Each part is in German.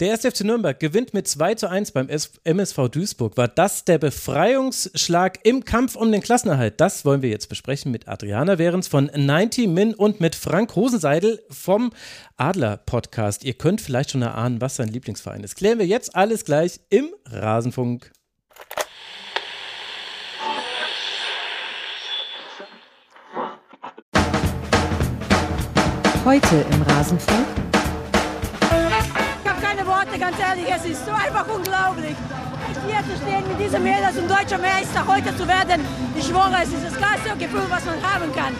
Der erste FC Nürnberg gewinnt mit 2 zu 1 beim MSV Duisburg. War das der Befreiungsschlag im Kampf um den Klassenerhalt? Das wollen wir jetzt besprechen mit Adriana Behrens von 90 Min und mit Frank Rosenseidel vom Adler Podcast. Ihr könnt vielleicht schon erahnen, was sein Lieblingsverein ist. Klären wir jetzt alles gleich im Rasenfunk. Heute im Rasenfunk. Ganz ehrlich, es ist so einfach unglaublich. Hier zu stehen mit diesem Mädels um deutscher Meister heute zu werden, ich schwöre, es ist das geilste Gefühl, was man haben kann.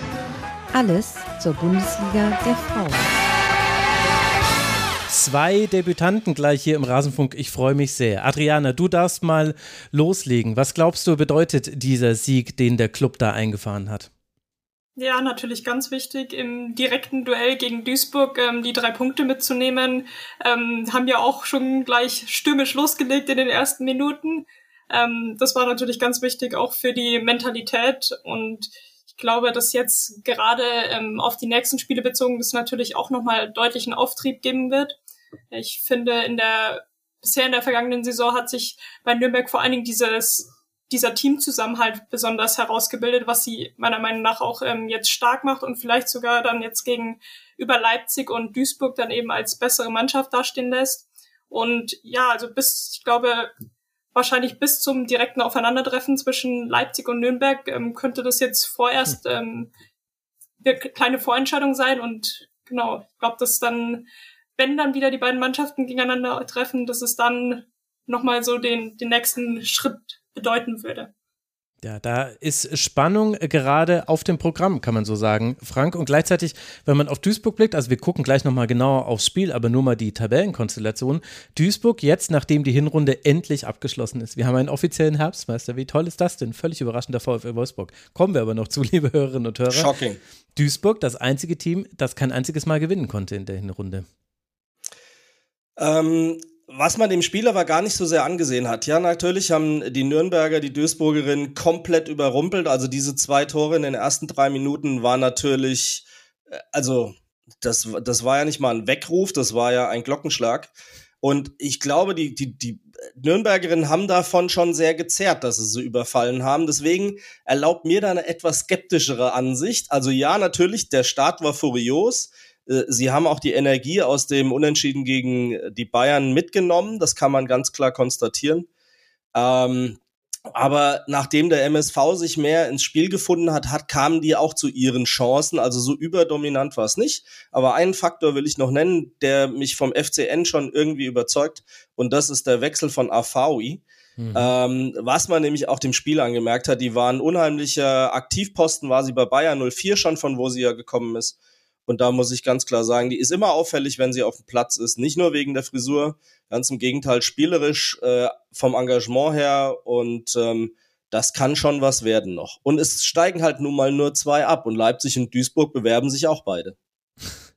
Alles zur Bundesliga der Frauen. Zwei Debütanten gleich hier im Rasenfunk. Ich freue mich sehr. Adriana, du darfst mal loslegen. Was glaubst du, bedeutet dieser Sieg, den der Club da eingefahren hat? Ja, natürlich ganz wichtig, im direkten Duell gegen Duisburg ähm, die drei Punkte mitzunehmen. Ähm, haben ja auch schon gleich stürmisch losgelegt in den ersten Minuten. Ähm, das war natürlich ganz wichtig, auch für die Mentalität. Und ich glaube, dass jetzt gerade ähm, auf die nächsten Spiele bezogen das natürlich auch nochmal deutlichen Auftrieb geben wird. Ich finde, in der bisher in der vergangenen Saison hat sich bei Nürnberg vor allen Dingen dieses dieser Teamzusammenhalt besonders herausgebildet, was sie meiner Meinung nach auch ähm, jetzt stark macht und vielleicht sogar dann jetzt gegen über Leipzig und Duisburg dann eben als bessere Mannschaft dastehen lässt. Und ja, also bis, ich glaube, wahrscheinlich bis zum direkten Aufeinandertreffen zwischen Leipzig und Nürnberg ähm, könnte das jetzt vorerst ähm, eine kleine Vorentscheidung sein. Und genau, ich glaube, dass dann, wenn dann wieder die beiden Mannschaften gegeneinander treffen, dass es dann nochmal so den, den nächsten Schritt bedeuten würde. Ja, da ist Spannung gerade auf dem Programm, kann man so sagen, Frank. Und gleichzeitig, wenn man auf Duisburg blickt, also wir gucken gleich nochmal genauer aufs Spiel, aber nur mal die Tabellenkonstellation. Duisburg jetzt, nachdem die Hinrunde endlich abgeschlossen ist. Wir haben einen offiziellen Herbstmeister. Wie toll ist das denn? Völlig überraschender VfL Wolfsburg. Kommen wir aber noch zu, liebe Hörerinnen und Hörer. Shocking. Duisburg, das einzige Team, das kein einziges Mal gewinnen konnte in der Hinrunde. Ähm, was man dem Spiel aber gar nicht so sehr angesehen hat. Ja, natürlich haben die Nürnberger die Duisburgerin komplett überrumpelt. Also diese zwei Tore in den ersten drei Minuten war natürlich, äh, also das, das war ja nicht mal ein Weckruf, das war ja ein Glockenschlag. Und ich glaube, die, die, die Nürnbergerinnen haben davon schon sehr gezerrt, dass sie sie überfallen haben. Deswegen erlaubt mir da eine etwas skeptischere Ansicht. Also ja, natürlich, der Start war furios. Äh, sie haben auch die Energie aus dem Unentschieden gegen die Bayern mitgenommen. Das kann man ganz klar konstatieren. Ähm, aber nachdem der MSV sich mehr ins Spiel gefunden hat, hat, kamen die auch zu ihren Chancen. Also so überdominant war es nicht. Aber einen Faktor will ich noch nennen, der mich vom FCN schon irgendwie überzeugt. Und das ist der Wechsel von Afawi. Mhm. Ähm, was man nämlich auch dem Spiel angemerkt hat, die waren unheimlicher Aktivposten, war sie bei Bayern 04 schon, von wo sie ja gekommen ist. Und da muss ich ganz klar sagen, die ist immer auffällig, wenn sie auf dem Platz ist. Nicht nur wegen der Frisur, ganz im Gegenteil, spielerisch, äh, vom Engagement her und ähm, das kann schon was werden noch. Und es steigen halt nun mal nur zwei ab und Leipzig und Duisburg bewerben sich auch beide.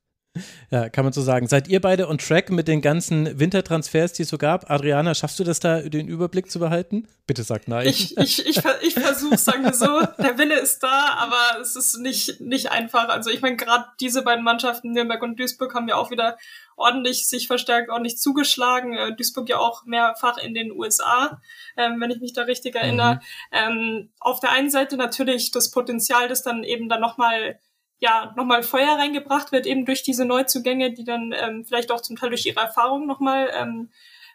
Ja, kann man so sagen. Seid ihr beide on track mit den ganzen Wintertransfers, die es so gab? Adriana, schaffst du das da, den Überblick zu behalten? Bitte sag nein. Ich, ich, ich, ich versuche, sagen wir so. Der Wille ist da, aber es ist nicht, nicht einfach. Also ich meine, gerade diese beiden Mannschaften, Nürnberg und Duisburg, haben ja auch wieder ordentlich sich verstärkt, ordentlich zugeschlagen. Äh, Duisburg ja auch mehrfach in den USA, ähm, wenn ich mich da richtig erinnere. Mhm. Ähm, auf der einen Seite natürlich das Potenzial, das dann eben dann nochmal ja nochmal Feuer reingebracht wird, eben durch diese Neuzugänge, die dann ähm, vielleicht auch zum Teil durch ihre Erfahrung nochmal ähm,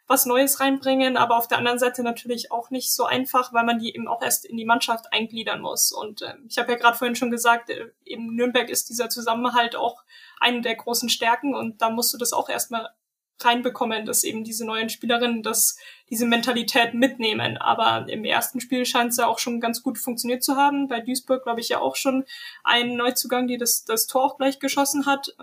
was Neues reinbringen, aber auf der anderen Seite natürlich auch nicht so einfach, weil man die eben auch erst in die Mannschaft eingliedern muss. Und ähm, ich habe ja gerade vorhin schon gesagt, äh, eben Nürnberg ist dieser Zusammenhalt auch eine der großen Stärken und da musst du das auch erstmal reinbekommen, dass eben diese neuen Spielerinnen das, diese Mentalität mitnehmen. Aber im ersten Spiel scheint es ja auch schon ganz gut funktioniert zu haben. Bei Duisburg, glaube ich, ja auch schon ein Neuzugang, die das, das Tor auch gleich geschossen hat.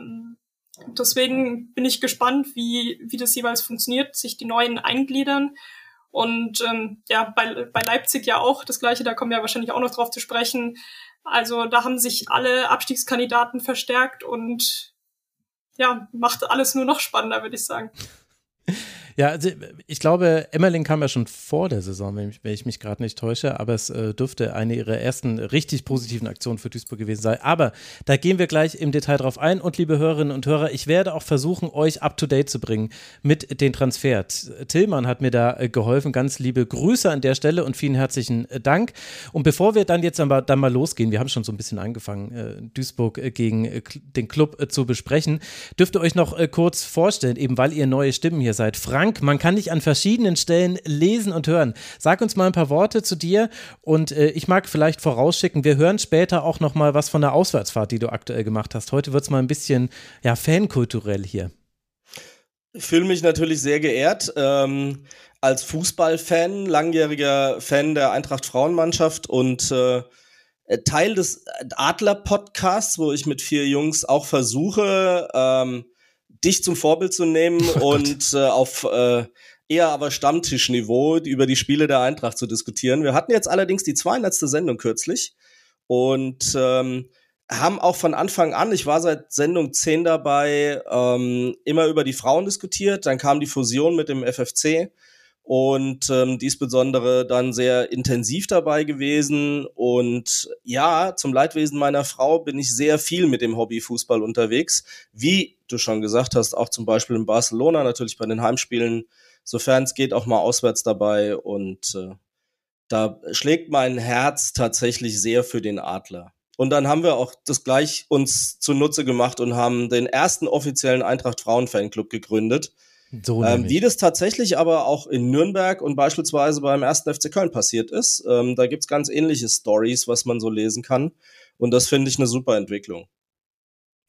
Deswegen bin ich gespannt, wie, wie das jeweils funktioniert, sich die Neuen eingliedern. Und ähm, ja, bei, bei Leipzig ja auch das gleiche, da kommen wir wahrscheinlich auch noch drauf zu sprechen. Also da haben sich alle Abstiegskandidaten verstärkt und ja, macht alles nur noch spannender, würde ich sagen. Ja, also ich glaube, Emmerling kam ja schon vor der Saison, wenn ich, wenn ich mich gerade nicht täusche, aber es äh, dürfte eine ihrer ersten richtig positiven Aktionen für Duisburg gewesen sein. Aber da gehen wir gleich im Detail drauf ein. Und liebe Hörerinnen und Hörer, ich werde auch versuchen, euch up to date zu bringen mit den Transfers. Tillmann hat mir da äh, geholfen. Ganz liebe Grüße an der Stelle und vielen herzlichen äh, Dank. Und bevor wir dann jetzt aber dann mal losgehen, wir haben schon so ein bisschen angefangen, äh, Duisburg gegen den Club zu besprechen, dürft ihr euch noch kurz vorstellen, eben weil ihr neue Stimmen hier seid. Frank, man kann dich an verschiedenen Stellen lesen und hören. Sag uns mal ein paar Worte zu dir und äh, ich mag vielleicht vorausschicken, wir hören später auch noch mal was von der Auswärtsfahrt, die du aktuell gemacht hast. Heute wird es mal ein bisschen ja, fankulturell hier. Ich fühle mich natürlich sehr geehrt. Ähm, als Fußballfan, langjähriger Fan der Eintracht Frauenmannschaft und äh, Teil des Adler-Podcasts, wo ich mit vier Jungs auch versuche, ähm, dich zum Vorbild zu nehmen oh und äh, auf äh, eher aber Stammtischniveau über die Spiele der Eintracht zu diskutieren. Wir hatten jetzt allerdings die 200. Sendung kürzlich und ähm, haben auch von Anfang an, ich war seit Sendung 10 dabei, ähm, immer über die Frauen diskutiert. Dann kam die Fusion mit dem FFC und ähm, diesbesondere dann sehr intensiv dabei gewesen. Und ja, zum Leidwesen meiner Frau bin ich sehr viel mit dem Hobbyfußball unterwegs. Wie du schon gesagt hast, auch zum Beispiel in Barcelona, natürlich bei den Heimspielen, sofern es geht, auch mal auswärts dabei. Und äh, da schlägt mein Herz tatsächlich sehr für den Adler. Und dann haben wir auch das gleich uns zunutze gemacht und haben den ersten offiziellen Eintracht Frauen Fanclub gegründet so ähm, wie das tatsächlich aber auch in Nürnberg und beispielsweise beim ersten FC Köln passiert ist. Ähm, da gibt's ganz ähnliche Stories, was man so lesen kann. Und das finde ich eine super Entwicklung.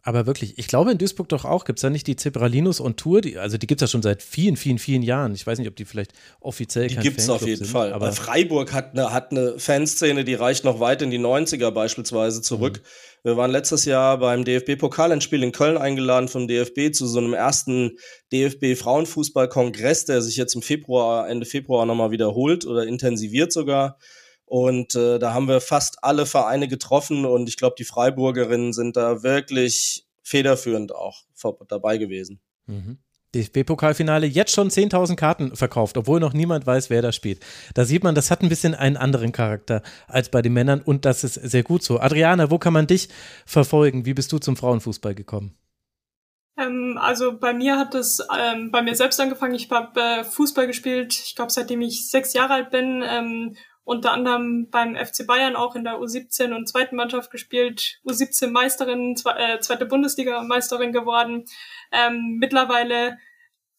Aber wirklich, ich glaube in Duisburg doch auch, gibt es da nicht die Zebralinos on Tour? Die, also die gibt es ja schon seit vielen, vielen, vielen Jahren. Ich weiß nicht, ob die vielleicht offiziell Die gibt es auf jeden sind, Fall. Aber Freiburg hat eine, hat eine Fanszene, die reicht noch weit in die 90er beispielsweise zurück. Mhm. Wir waren letztes Jahr beim DFB-Pokalendspiel in Köln eingeladen vom DFB zu so einem ersten DFB-Frauenfußball-Kongress, der sich jetzt im Februar, Ende Februar nochmal wiederholt oder intensiviert sogar. Und äh, da haben wir fast alle Vereine getroffen und ich glaube, die Freiburgerinnen sind da wirklich federführend auch dabei gewesen. Mhm. DFB-Pokalfinale jetzt schon 10.000 Karten verkauft, obwohl noch niemand weiß, wer da spielt. Da sieht man, das hat ein bisschen einen anderen Charakter als bei den Männern und das ist sehr gut so. Adriana, wo kann man dich verfolgen? Wie bist du zum Frauenfußball gekommen? Ähm, also bei mir hat es ähm, bei mir selbst angefangen. Ich habe äh, Fußball gespielt, ich glaube seitdem ich sechs Jahre alt bin ähm, unter anderem beim FC Bayern auch in der U17 und zweiten Mannschaft gespielt, U17 Meisterin, äh, zweite Bundesliga Meisterin geworden. Ähm, mittlerweile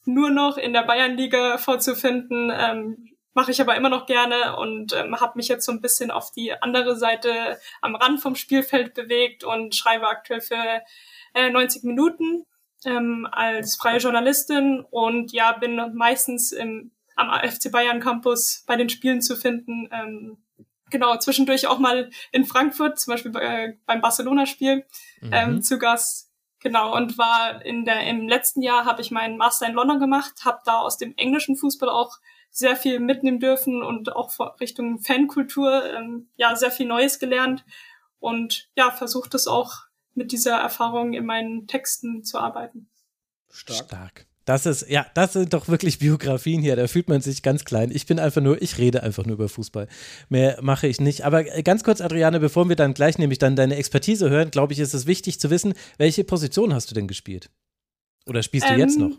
nur noch in der Bayernliga vorzufinden, ähm, mache ich aber immer noch gerne und ähm, habe mich jetzt so ein bisschen auf die andere Seite am Rand vom Spielfeld bewegt und schreibe aktuell für äh, 90 Minuten ähm, als freie Journalistin und ja, bin meistens im am FC Bayern Campus bei den Spielen zu finden. Ähm, genau, zwischendurch auch mal in Frankfurt, zum Beispiel bei, äh, beim Barcelona-Spiel mhm. ähm, zu Gast. Genau, und war in der, im letzten Jahr habe ich meinen Master in London gemacht, habe da aus dem englischen Fußball auch sehr viel mitnehmen dürfen und auch Richtung Fankultur ähm, ja sehr viel Neues gelernt und ja versucht es auch mit dieser Erfahrung in meinen Texten zu arbeiten. Stark. Stark. Das ist, ja, das sind doch wirklich Biografien hier. Da fühlt man sich ganz klein. Ich bin einfach nur, ich rede einfach nur über Fußball. Mehr mache ich nicht. Aber äh, ganz kurz, Adriane, bevor wir dann gleich nämlich dann deine Expertise hören, glaube ich, ist es wichtig zu wissen, welche Position hast du denn gespielt? Oder spielst du ähm, jetzt noch?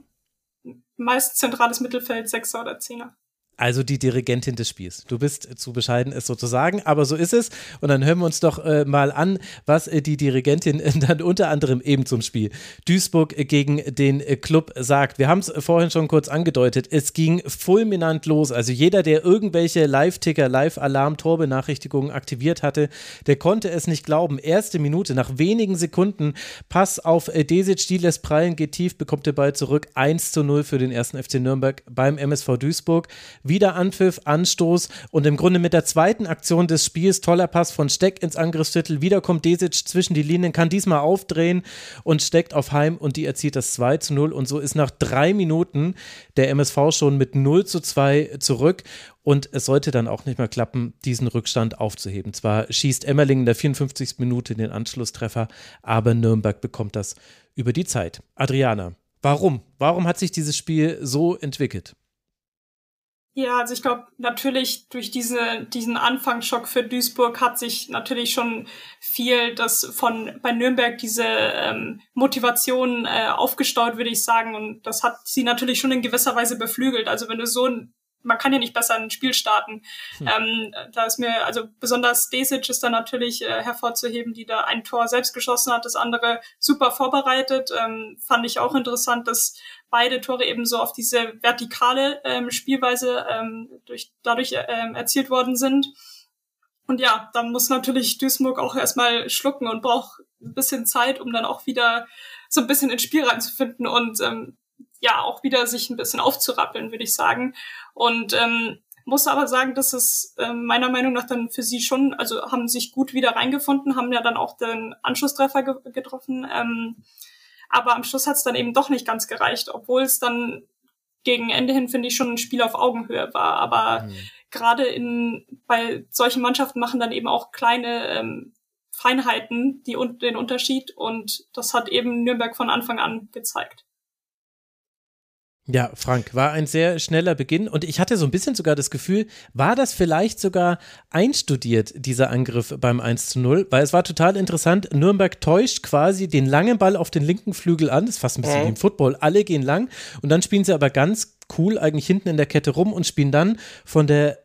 Meist zentrales Mittelfeld, Sechser oder Zehner. Also die Dirigentin des Spiels. Du bist zu bescheiden, es sozusagen, aber so ist es. Und dann hören wir uns doch äh, mal an, was äh, die Dirigentin dann unter anderem eben zum Spiel Duisburg äh, gegen den äh, Club sagt. Wir haben es vorhin schon kurz angedeutet. Es ging fulminant los. Also jeder, der irgendwelche Live-Ticker, Live-Alarm, Torbenachrichtigungen aktiviert hatte, der konnte es nicht glauben. Erste Minute, nach wenigen Sekunden, Pass auf äh, Desic, die lässt prallen, geht tief, bekommt der Ball zurück. 1 zu 0 für den ersten FC Nürnberg beim MSV Duisburg wieder Anpfiff, Anstoß und im Grunde mit der zweiten Aktion des Spiels, toller Pass von Steck ins Angriffsviertel, wieder kommt Desic zwischen die Linien, kann diesmal aufdrehen und steckt auf Heim und die erzielt das 2 zu 0 und so ist nach drei Minuten der MSV schon mit 0 zu 2 zurück und es sollte dann auch nicht mehr klappen, diesen Rückstand aufzuheben. Zwar schießt Emmerling in der 54. Minute den Anschlusstreffer, aber Nürnberg bekommt das über die Zeit. Adriana, Warum? Warum hat sich dieses Spiel so entwickelt? Ja, also ich glaube, natürlich durch diese, diesen Anfangsschock für Duisburg hat sich natürlich schon viel das von bei Nürnberg diese ähm, Motivation äh, aufgestaut, würde ich sagen. Und das hat sie natürlich schon in gewisser Weise beflügelt. Also wenn du so man kann ja nicht besser ein Spiel starten. Hm. Ähm, da ist mir, also besonders Desic ist da natürlich äh, hervorzuheben, die da ein Tor selbst geschossen hat, das andere super vorbereitet. Ähm, fand ich auch interessant, dass beide Tore eben so auf diese vertikale ähm, Spielweise ähm, durch, dadurch ähm, erzielt worden sind. Und ja, dann muss natürlich Duisburg auch erstmal schlucken und braucht ein bisschen Zeit, um dann auch wieder so ein bisschen ins Spiel reinzufinden und ähm, ja auch wieder sich ein bisschen aufzurappeln, würde ich sagen. Und ähm, muss aber sagen, dass es äh, meiner Meinung nach dann für sie schon, also haben sich gut wieder reingefunden, haben ja dann auch den Anschlusstreffer ge getroffen. Ähm, aber am Schluss hat es dann eben doch nicht ganz gereicht, obwohl es dann gegen Ende hin, finde ich, schon ein Spiel auf Augenhöhe war. Aber mhm. gerade in bei solchen Mannschaften machen dann eben auch kleine ähm, Feinheiten die, den Unterschied und das hat eben Nürnberg von Anfang an gezeigt. Ja, Frank, war ein sehr schneller Beginn und ich hatte so ein bisschen sogar das Gefühl, war das vielleicht sogar einstudiert, dieser Angriff beim 1 zu 0, weil es war total interessant. Nürnberg täuscht quasi den langen Ball auf den linken Flügel an, das ist fast ein bisschen mhm. wie im Football, alle gehen lang und dann spielen sie aber ganz cool eigentlich hinten in der Kette rum und spielen dann von der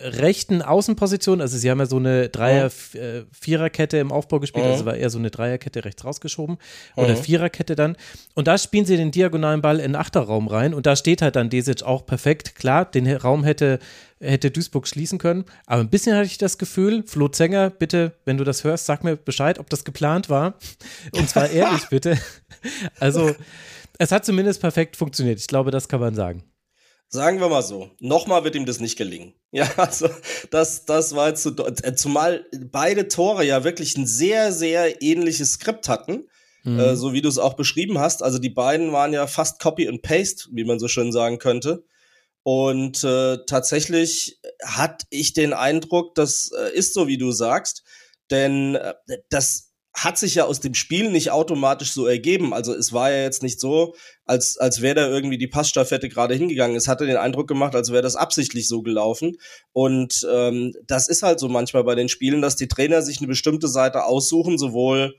rechten Außenposition, also sie haben ja so eine Dreier, ja. äh, Viererkette im Aufbau gespielt, also war eher so eine Dreierkette rechts rausgeschoben oder ja. Viererkette dann. Und da spielen sie den diagonalen Ball in den Achterraum rein und da steht halt dann Desic auch perfekt. Klar, den Raum hätte, hätte Duisburg schließen können, aber ein bisschen hatte ich das Gefühl, Flo Zenger, bitte, wenn du das hörst, sag mir Bescheid, ob das geplant war. Und zwar ehrlich, bitte. Also, es hat zumindest perfekt funktioniert. Ich glaube, das kann man sagen. Sagen wir mal so, nochmal wird ihm das nicht gelingen. Ja, also das, das war jetzt so, äh, zumal beide Tore ja wirklich ein sehr, sehr ähnliches Skript hatten, mhm. äh, so wie du es auch beschrieben hast. Also die beiden waren ja fast Copy and Paste, wie man so schön sagen könnte. Und äh, tatsächlich hatte ich den Eindruck, das äh, ist so, wie du sagst, denn äh, das hat sich ja aus dem Spiel nicht automatisch so ergeben. Also es war ja jetzt nicht so, als, als wäre da irgendwie die Passstaffette gerade hingegangen. Es hatte den Eindruck gemacht, als wäre das absichtlich so gelaufen. Und ähm, das ist halt so manchmal bei den Spielen, dass die Trainer sich eine bestimmte Seite aussuchen, sowohl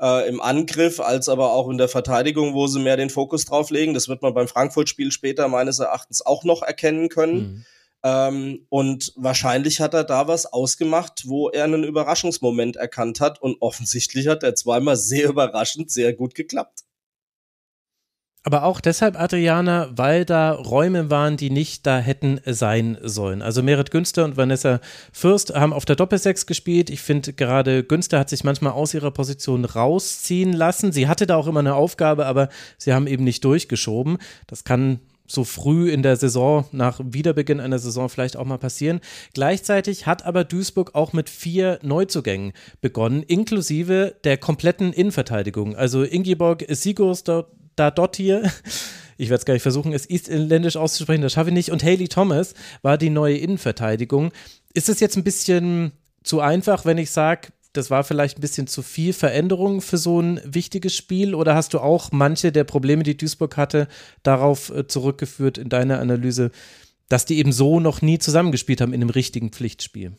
äh, im Angriff als aber auch in der Verteidigung, wo sie mehr den Fokus drauf legen. Das wird man beim Frankfurt-Spiel später meines Erachtens auch noch erkennen können. Mhm. Ähm, und wahrscheinlich hat er da was ausgemacht, wo er einen Überraschungsmoment erkannt hat. Und offensichtlich hat er zweimal sehr überraschend sehr gut geklappt. Aber auch deshalb, Adriana, weil da Räume waren, die nicht da hätten sein sollen. Also Merit Günster und Vanessa Fürst haben auf der Doppelsechs gespielt. Ich finde gerade Günster hat sich manchmal aus ihrer Position rausziehen lassen. Sie hatte da auch immer eine Aufgabe, aber sie haben eben nicht durchgeschoben. Das kann so früh in der Saison, nach Wiederbeginn einer Saison vielleicht auch mal passieren. Gleichzeitig hat aber Duisburg auch mit vier Neuzugängen begonnen, inklusive der kompletten Innenverteidigung. Also Ingeborg Sigurs hier. Ich werde es gar nicht versuchen, es isländisch auszusprechen, das schaffe ich nicht. Und Haley Thomas war die neue Innenverteidigung. Ist es jetzt ein bisschen zu einfach, wenn ich sage, das war vielleicht ein bisschen zu viel Veränderung für so ein wichtiges Spiel? Oder hast du auch manche der Probleme, die Duisburg hatte, darauf äh, zurückgeführt in deiner Analyse, dass die eben so noch nie zusammengespielt haben in einem richtigen Pflichtspiel?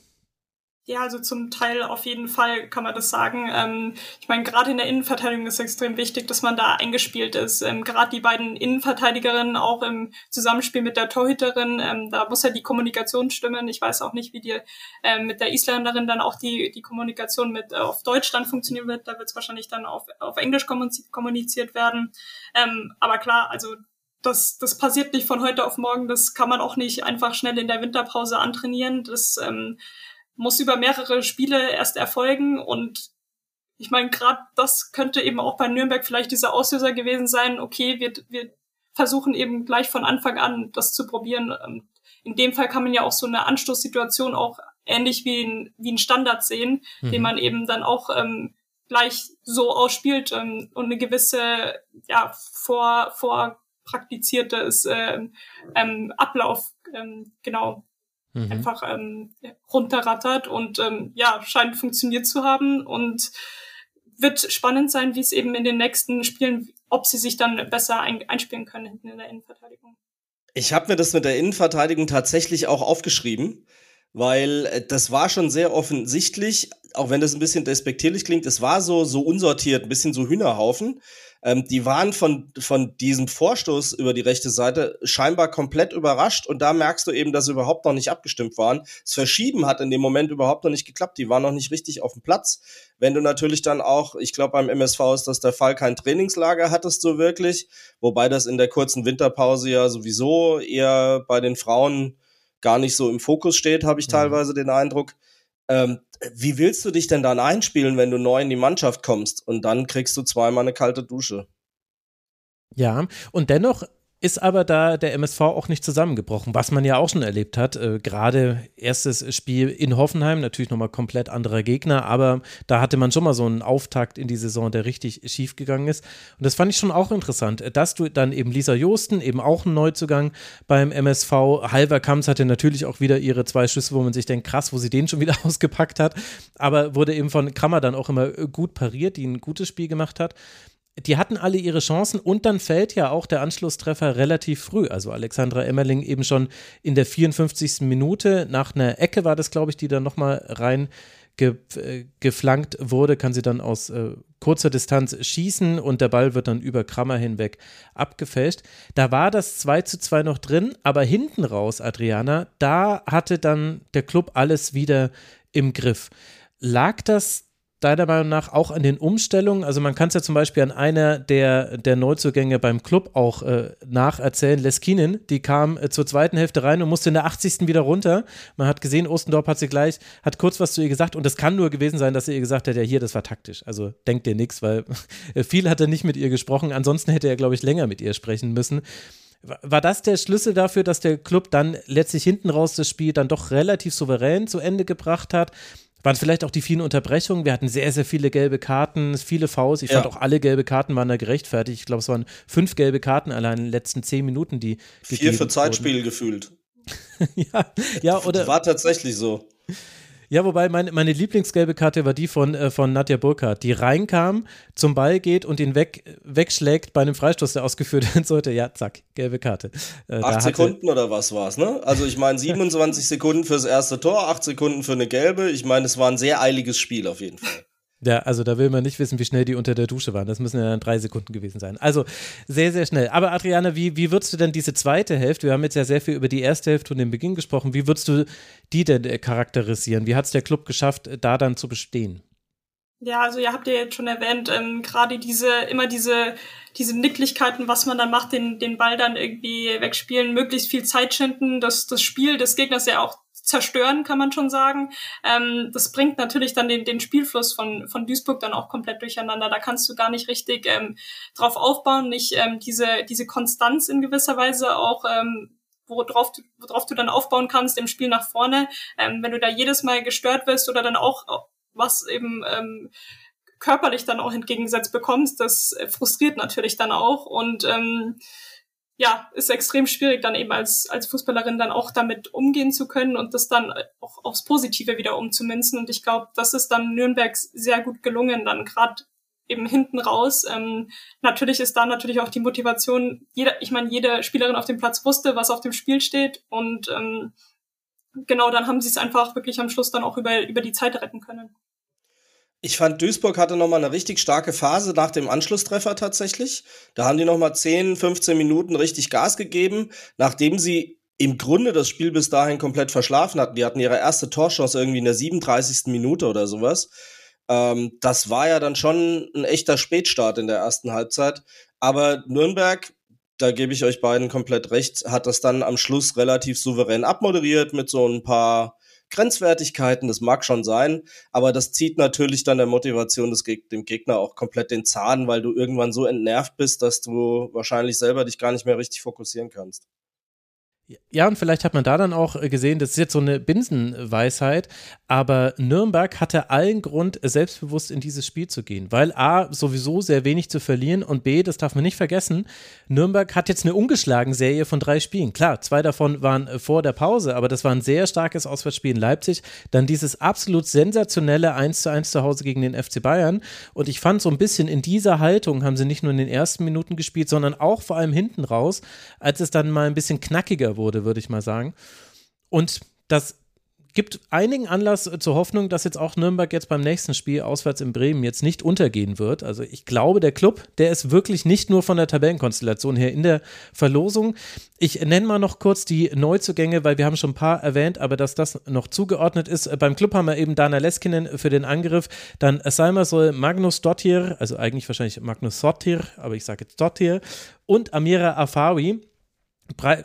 Ja, also zum Teil auf jeden Fall kann man das sagen. Ähm, ich meine, gerade in der Innenverteidigung ist es extrem wichtig, dass man da eingespielt ist. Ähm, gerade die beiden Innenverteidigerinnen auch im Zusammenspiel mit der Torhüterin, ähm, da muss ja die Kommunikation stimmen. Ich weiß auch nicht, wie die ähm, mit der Isländerin dann auch die, die Kommunikation mit äh, auf Deutsch dann funktionieren wird. Da wird es wahrscheinlich dann auf, auf Englisch kommuniziert werden. Ähm, aber klar, also das, das passiert nicht von heute auf morgen. Das kann man auch nicht einfach schnell in der Winterpause antrainieren. Das ähm, muss über mehrere Spiele erst erfolgen und ich meine, gerade das könnte eben auch bei Nürnberg vielleicht dieser Auslöser gewesen sein, okay, wir, wir versuchen eben gleich von Anfang an das zu probieren. In dem Fall kann man ja auch so eine Anstoßsituation auch ähnlich wie ein, wie ein Standard sehen, mhm. den man eben dann auch ähm, gleich so ausspielt ähm, und eine gewisse ja vor vor praktiziertes ähm, ähm, Ablauf ähm, genau mhm. einfach ähm, runterrattert und ähm, ja, scheint funktioniert zu haben und wird spannend sein, wie es eben in den nächsten Spielen ob sie sich dann besser ein, einspielen können hinten in der Innenverteidigung. Ich habe mir das mit der Innenverteidigung tatsächlich auch aufgeschrieben, weil äh, das war schon sehr offensichtlich, auch wenn das ein bisschen despektierlich klingt, es war so, so unsortiert, ein bisschen so Hühnerhaufen. Ähm, die waren von, von diesem Vorstoß über die rechte Seite scheinbar komplett überrascht und da merkst du eben, dass sie überhaupt noch nicht abgestimmt waren. Das Verschieben hat in dem Moment überhaupt noch nicht geklappt. Die waren noch nicht richtig auf dem Platz. Wenn du natürlich dann auch, ich glaube beim MSV ist das der Fall, kein Trainingslager hattest so wirklich, wobei das in der kurzen Winterpause ja sowieso eher bei den Frauen gar nicht so im Fokus steht, habe ich mhm. teilweise den Eindruck. Ähm, wie willst du dich denn dann einspielen, wenn du neu in die Mannschaft kommst und dann kriegst du zweimal eine kalte Dusche? Ja, und dennoch ist aber da der MSV auch nicht zusammengebrochen, was man ja auch schon erlebt hat. Äh, Gerade erstes Spiel in Hoffenheim, natürlich nochmal komplett anderer Gegner, aber da hatte man schon mal so einen Auftakt in die Saison, der richtig schief gegangen ist. Und das fand ich schon auch interessant, dass du dann eben Lisa Josten, eben auch ein Neuzugang beim MSV, Halver Kamps hatte natürlich auch wieder ihre zwei Schüsse, wo man sich denkt, krass, wo sie den schon wieder ausgepackt hat, aber wurde eben von Krammer dann auch immer gut pariert, die ein gutes Spiel gemacht hat die hatten alle ihre Chancen und dann fällt ja auch der Anschlusstreffer relativ früh. Also Alexandra Emmerling eben schon in der 54. Minute nach einer Ecke war das, glaube ich, die dann nochmal rein ge, äh, geflankt wurde, kann sie dann aus äh, kurzer Distanz schießen und der Ball wird dann über Krammer hinweg abgefälscht. Da war das 2 zu 2 noch drin, aber hinten raus, Adriana, da hatte dann der Club alles wieder im Griff. Lag das deiner Meinung nach auch an den Umstellungen? Also man kann es ja zum Beispiel an einer der, der Neuzugänge beim Club auch äh, nacherzählen. Leskinen, die kam äh, zur zweiten Hälfte rein und musste in der 80. wieder runter. Man hat gesehen, Ostendorf hat sie gleich, hat kurz was zu ihr gesagt und es kann nur gewesen sein, dass er ihr gesagt hat, ja hier, das war taktisch. Also denkt dir nichts, weil viel hat er nicht mit ihr gesprochen. Ansonsten hätte er, glaube ich, länger mit ihr sprechen müssen. War das der Schlüssel dafür, dass der Club dann letztlich hinten raus das Spiel dann doch relativ souverän zu Ende gebracht hat? Waren vielleicht auch die vielen Unterbrechungen? Wir hatten sehr, sehr viele gelbe Karten, viele Fouls. Ich ja. fand auch alle gelbe Karten waren da gerechtfertigt. Ich glaube, es waren fünf gelbe Karten allein in den letzten zehn Minuten, die. Vier für Zeitspiel wurden. gefühlt. ja, ja, oder. War tatsächlich so. Ja, wobei meine, meine Lieblingsgelbe Karte war die von, äh, von Nadja Burkhardt, die reinkam, zum Ball geht und ihn weg, wegschlägt bei einem Freistoß, der ausgeführt werden sollte. Ja, zack, gelbe Karte. Äh, acht Sekunden oder was war es, ne? Also ich meine 27 Sekunden fürs erste Tor, acht Sekunden für eine gelbe. Ich meine, es war ein sehr eiliges Spiel auf jeden Fall. Ja, also da will man nicht wissen, wie schnell die unter der Dusche waren. Das müssen ja dann drei Sekunden gewesen sein. Also sehr, sehr schnell. Aber Adriana, wie, wie würdest du denn diese zweite Hälfte, wir haben jetzt ja sehr viel über die erste Hälfte und den Beginn gesprochen, wie würdest du die denn äh, charakterisieren? Wie hat es der Club geschafft, äh, da dann zu bestehen? Ja, also ihr habt ja jetzt schon erwähnt, ähm, gerade diese, immer diese, diese Nicklichkeiten, was man dann macht, den, den Ball dann irgendwie wegspielen, möglichst viel Zeit schinden, das, das Spiel des Gegners ja auch zerstören, kann man schon sagen. Ähm, das bringt natürlich dann den, den Spielfluss von, von Duisburg dann auch komplett durcheinander. Da kannst du gar nicht richtig ähm, drauf aufbauen, nicht ähm, diese, diese Konstanz in gewisser Weise auch ähm, worauf du, worauf du dann aufbauen kannst im Spiel nach vorne. Ähm, wenn du da jedes Mal gestört wirst oder dann auch was eben ähm, körperlich dann auch entgegengesetzt bekommst, das frustriert natürlich dann auch und ähm, ja, ist extrem schwierig, dann eben als, als Fußballerin dann auch damit umgehen zu können und das dann auch aufs Positive wieder umzumünzen. Und ich glaube, das ist dann Nürnberg sehr gut gelungen, dann gerade eben hinten raus. Ähm, natürlich ist da natürlich auch die Motivation, jeder, ich meine, jede Spielerin auf dem Platz wusste, was auf dem Spiel steht und ähm, genau, dann haben sie es einfach wirklich am Schluss dann auch über, über die Zeit retten können. Ich fand, Duisburg hatte nochmal eine richtig starke Phase nach dem Anschlusstreffer tatsächlich. Da haben die nochmal 10, 15 Minuten richtig Gas gegeben, nachdem sie im Grunde das Spiel bis dahin komplett verschlafen hatten. Die hatten ihre erste Torchance irgendwie in der 37. Minute oder sowas. Ähm, das war ja dann schon ein echter Spätstart in der ersten Halbzeit. Aber Nürnberg, da gebe ich euch beiden komplett recht, hat das dann am Schluss relativ souverän abmoderiert mit so ein paar Grenzwertigkeiten, das mag schon sein, aber das zieht natürlich dann der Motivation des Geg dem Gegner auch komplett den Zahn, weil du irgendwann so entnervt bist, dass du wahrscheinlich selber dich gar nicht mehr richtig fokussieren kannst. Ja, und vielleicht hat man da dann auch gesehen, das ist jetzt so eine Binsenweisheit, aber Nürnberg hatte allen Grund, selbstbewusst in dieses Spiel zu gehen, weil A, sowieso sehr wenig zu verlieren und B, das darf man nicht vergessen, Nürnberg hat jetzt eine ungeschlagen Serie von drei Spielen. Klar, zwei davon waren vor der Pause, aber das war ein sehr starkes Auswärtsspiel in Leipzig. Dann dieses absolut sensationelle 1 zu 1 zu Hause gegen den FC Bayern. Und ich fand so ein bisschen in dieser Haltung haben sie nicht nur in den ersten Minuten gespielt, sondern auch vor allem hinten raus, als es dann mal ein bisschen knackiger wurde, würde ich mal sagen. Und das gibt einigen Anlass zur Hoffnung, dass jetzt auch Nürnberg jetzt beim nächsten Spiel auswärts in Bremen jetzt nicht untergehen wird. Also ich glaube, der Club, der ist wirklich nicht nur von der Tabellenkonstellation her in der Verlosung. Ich nenne mal noch kurz die Neuzugänge, weil wir haben schon ein paar erwähnt, aber dass das noch zugeordnet ist. Beim Club haben wir eben Dana Leskinen für den Angriff, dann Salma soll Magnus Dottir, also eigentlich wahrscheinlich Magnus Sottir, aber ich sage jetzt Dottir, und Amira Afawi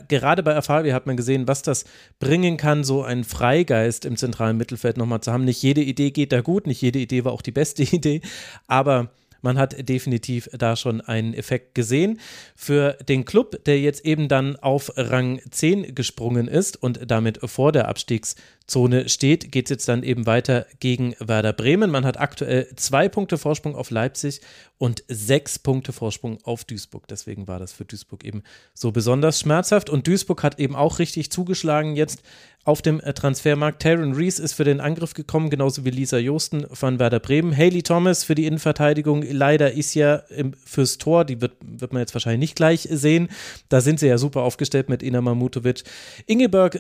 gerade bei Afavi hat man gesehen, was das bringen kann, so einen Freigeist im zentralen Mittelfeld nochmal zu haben. Nicht jede Idee geht da gut, nicht jede Idee war auch die beste Idee, aber man hat definitiv da schon einen Effekt gesehen. Für den Club, der jetzt eben dann auf Rang 10 gesprungen ist und damit vor der Abstiegs- Zone steht, geht es jetzt dann eben weiter gegen Werder Bremen. Man hat aktuell zwei Punkte Vorsprung auf Leipzig und sechs Punkte Vorsprung auf Duisburg. Deswegen war das für Duisburg eben so besonders schmerzhaft. Und Duisburg hat eben auch richtig zugeschlagen jetzt auf dem äh, Transfermarkt. Taron Rees ist für den Angriff gekommen, genauso wie Lisa Josten von Werder Bremen. Haley Thomas für die Innenverteidigung. Leider ist ja fürs Tor, die wird, wird man jetzt wahrscheinlich nicht gleich sehen. Da sind sie ja super aufgestellt mit Ina Mamutovic. Ingeborg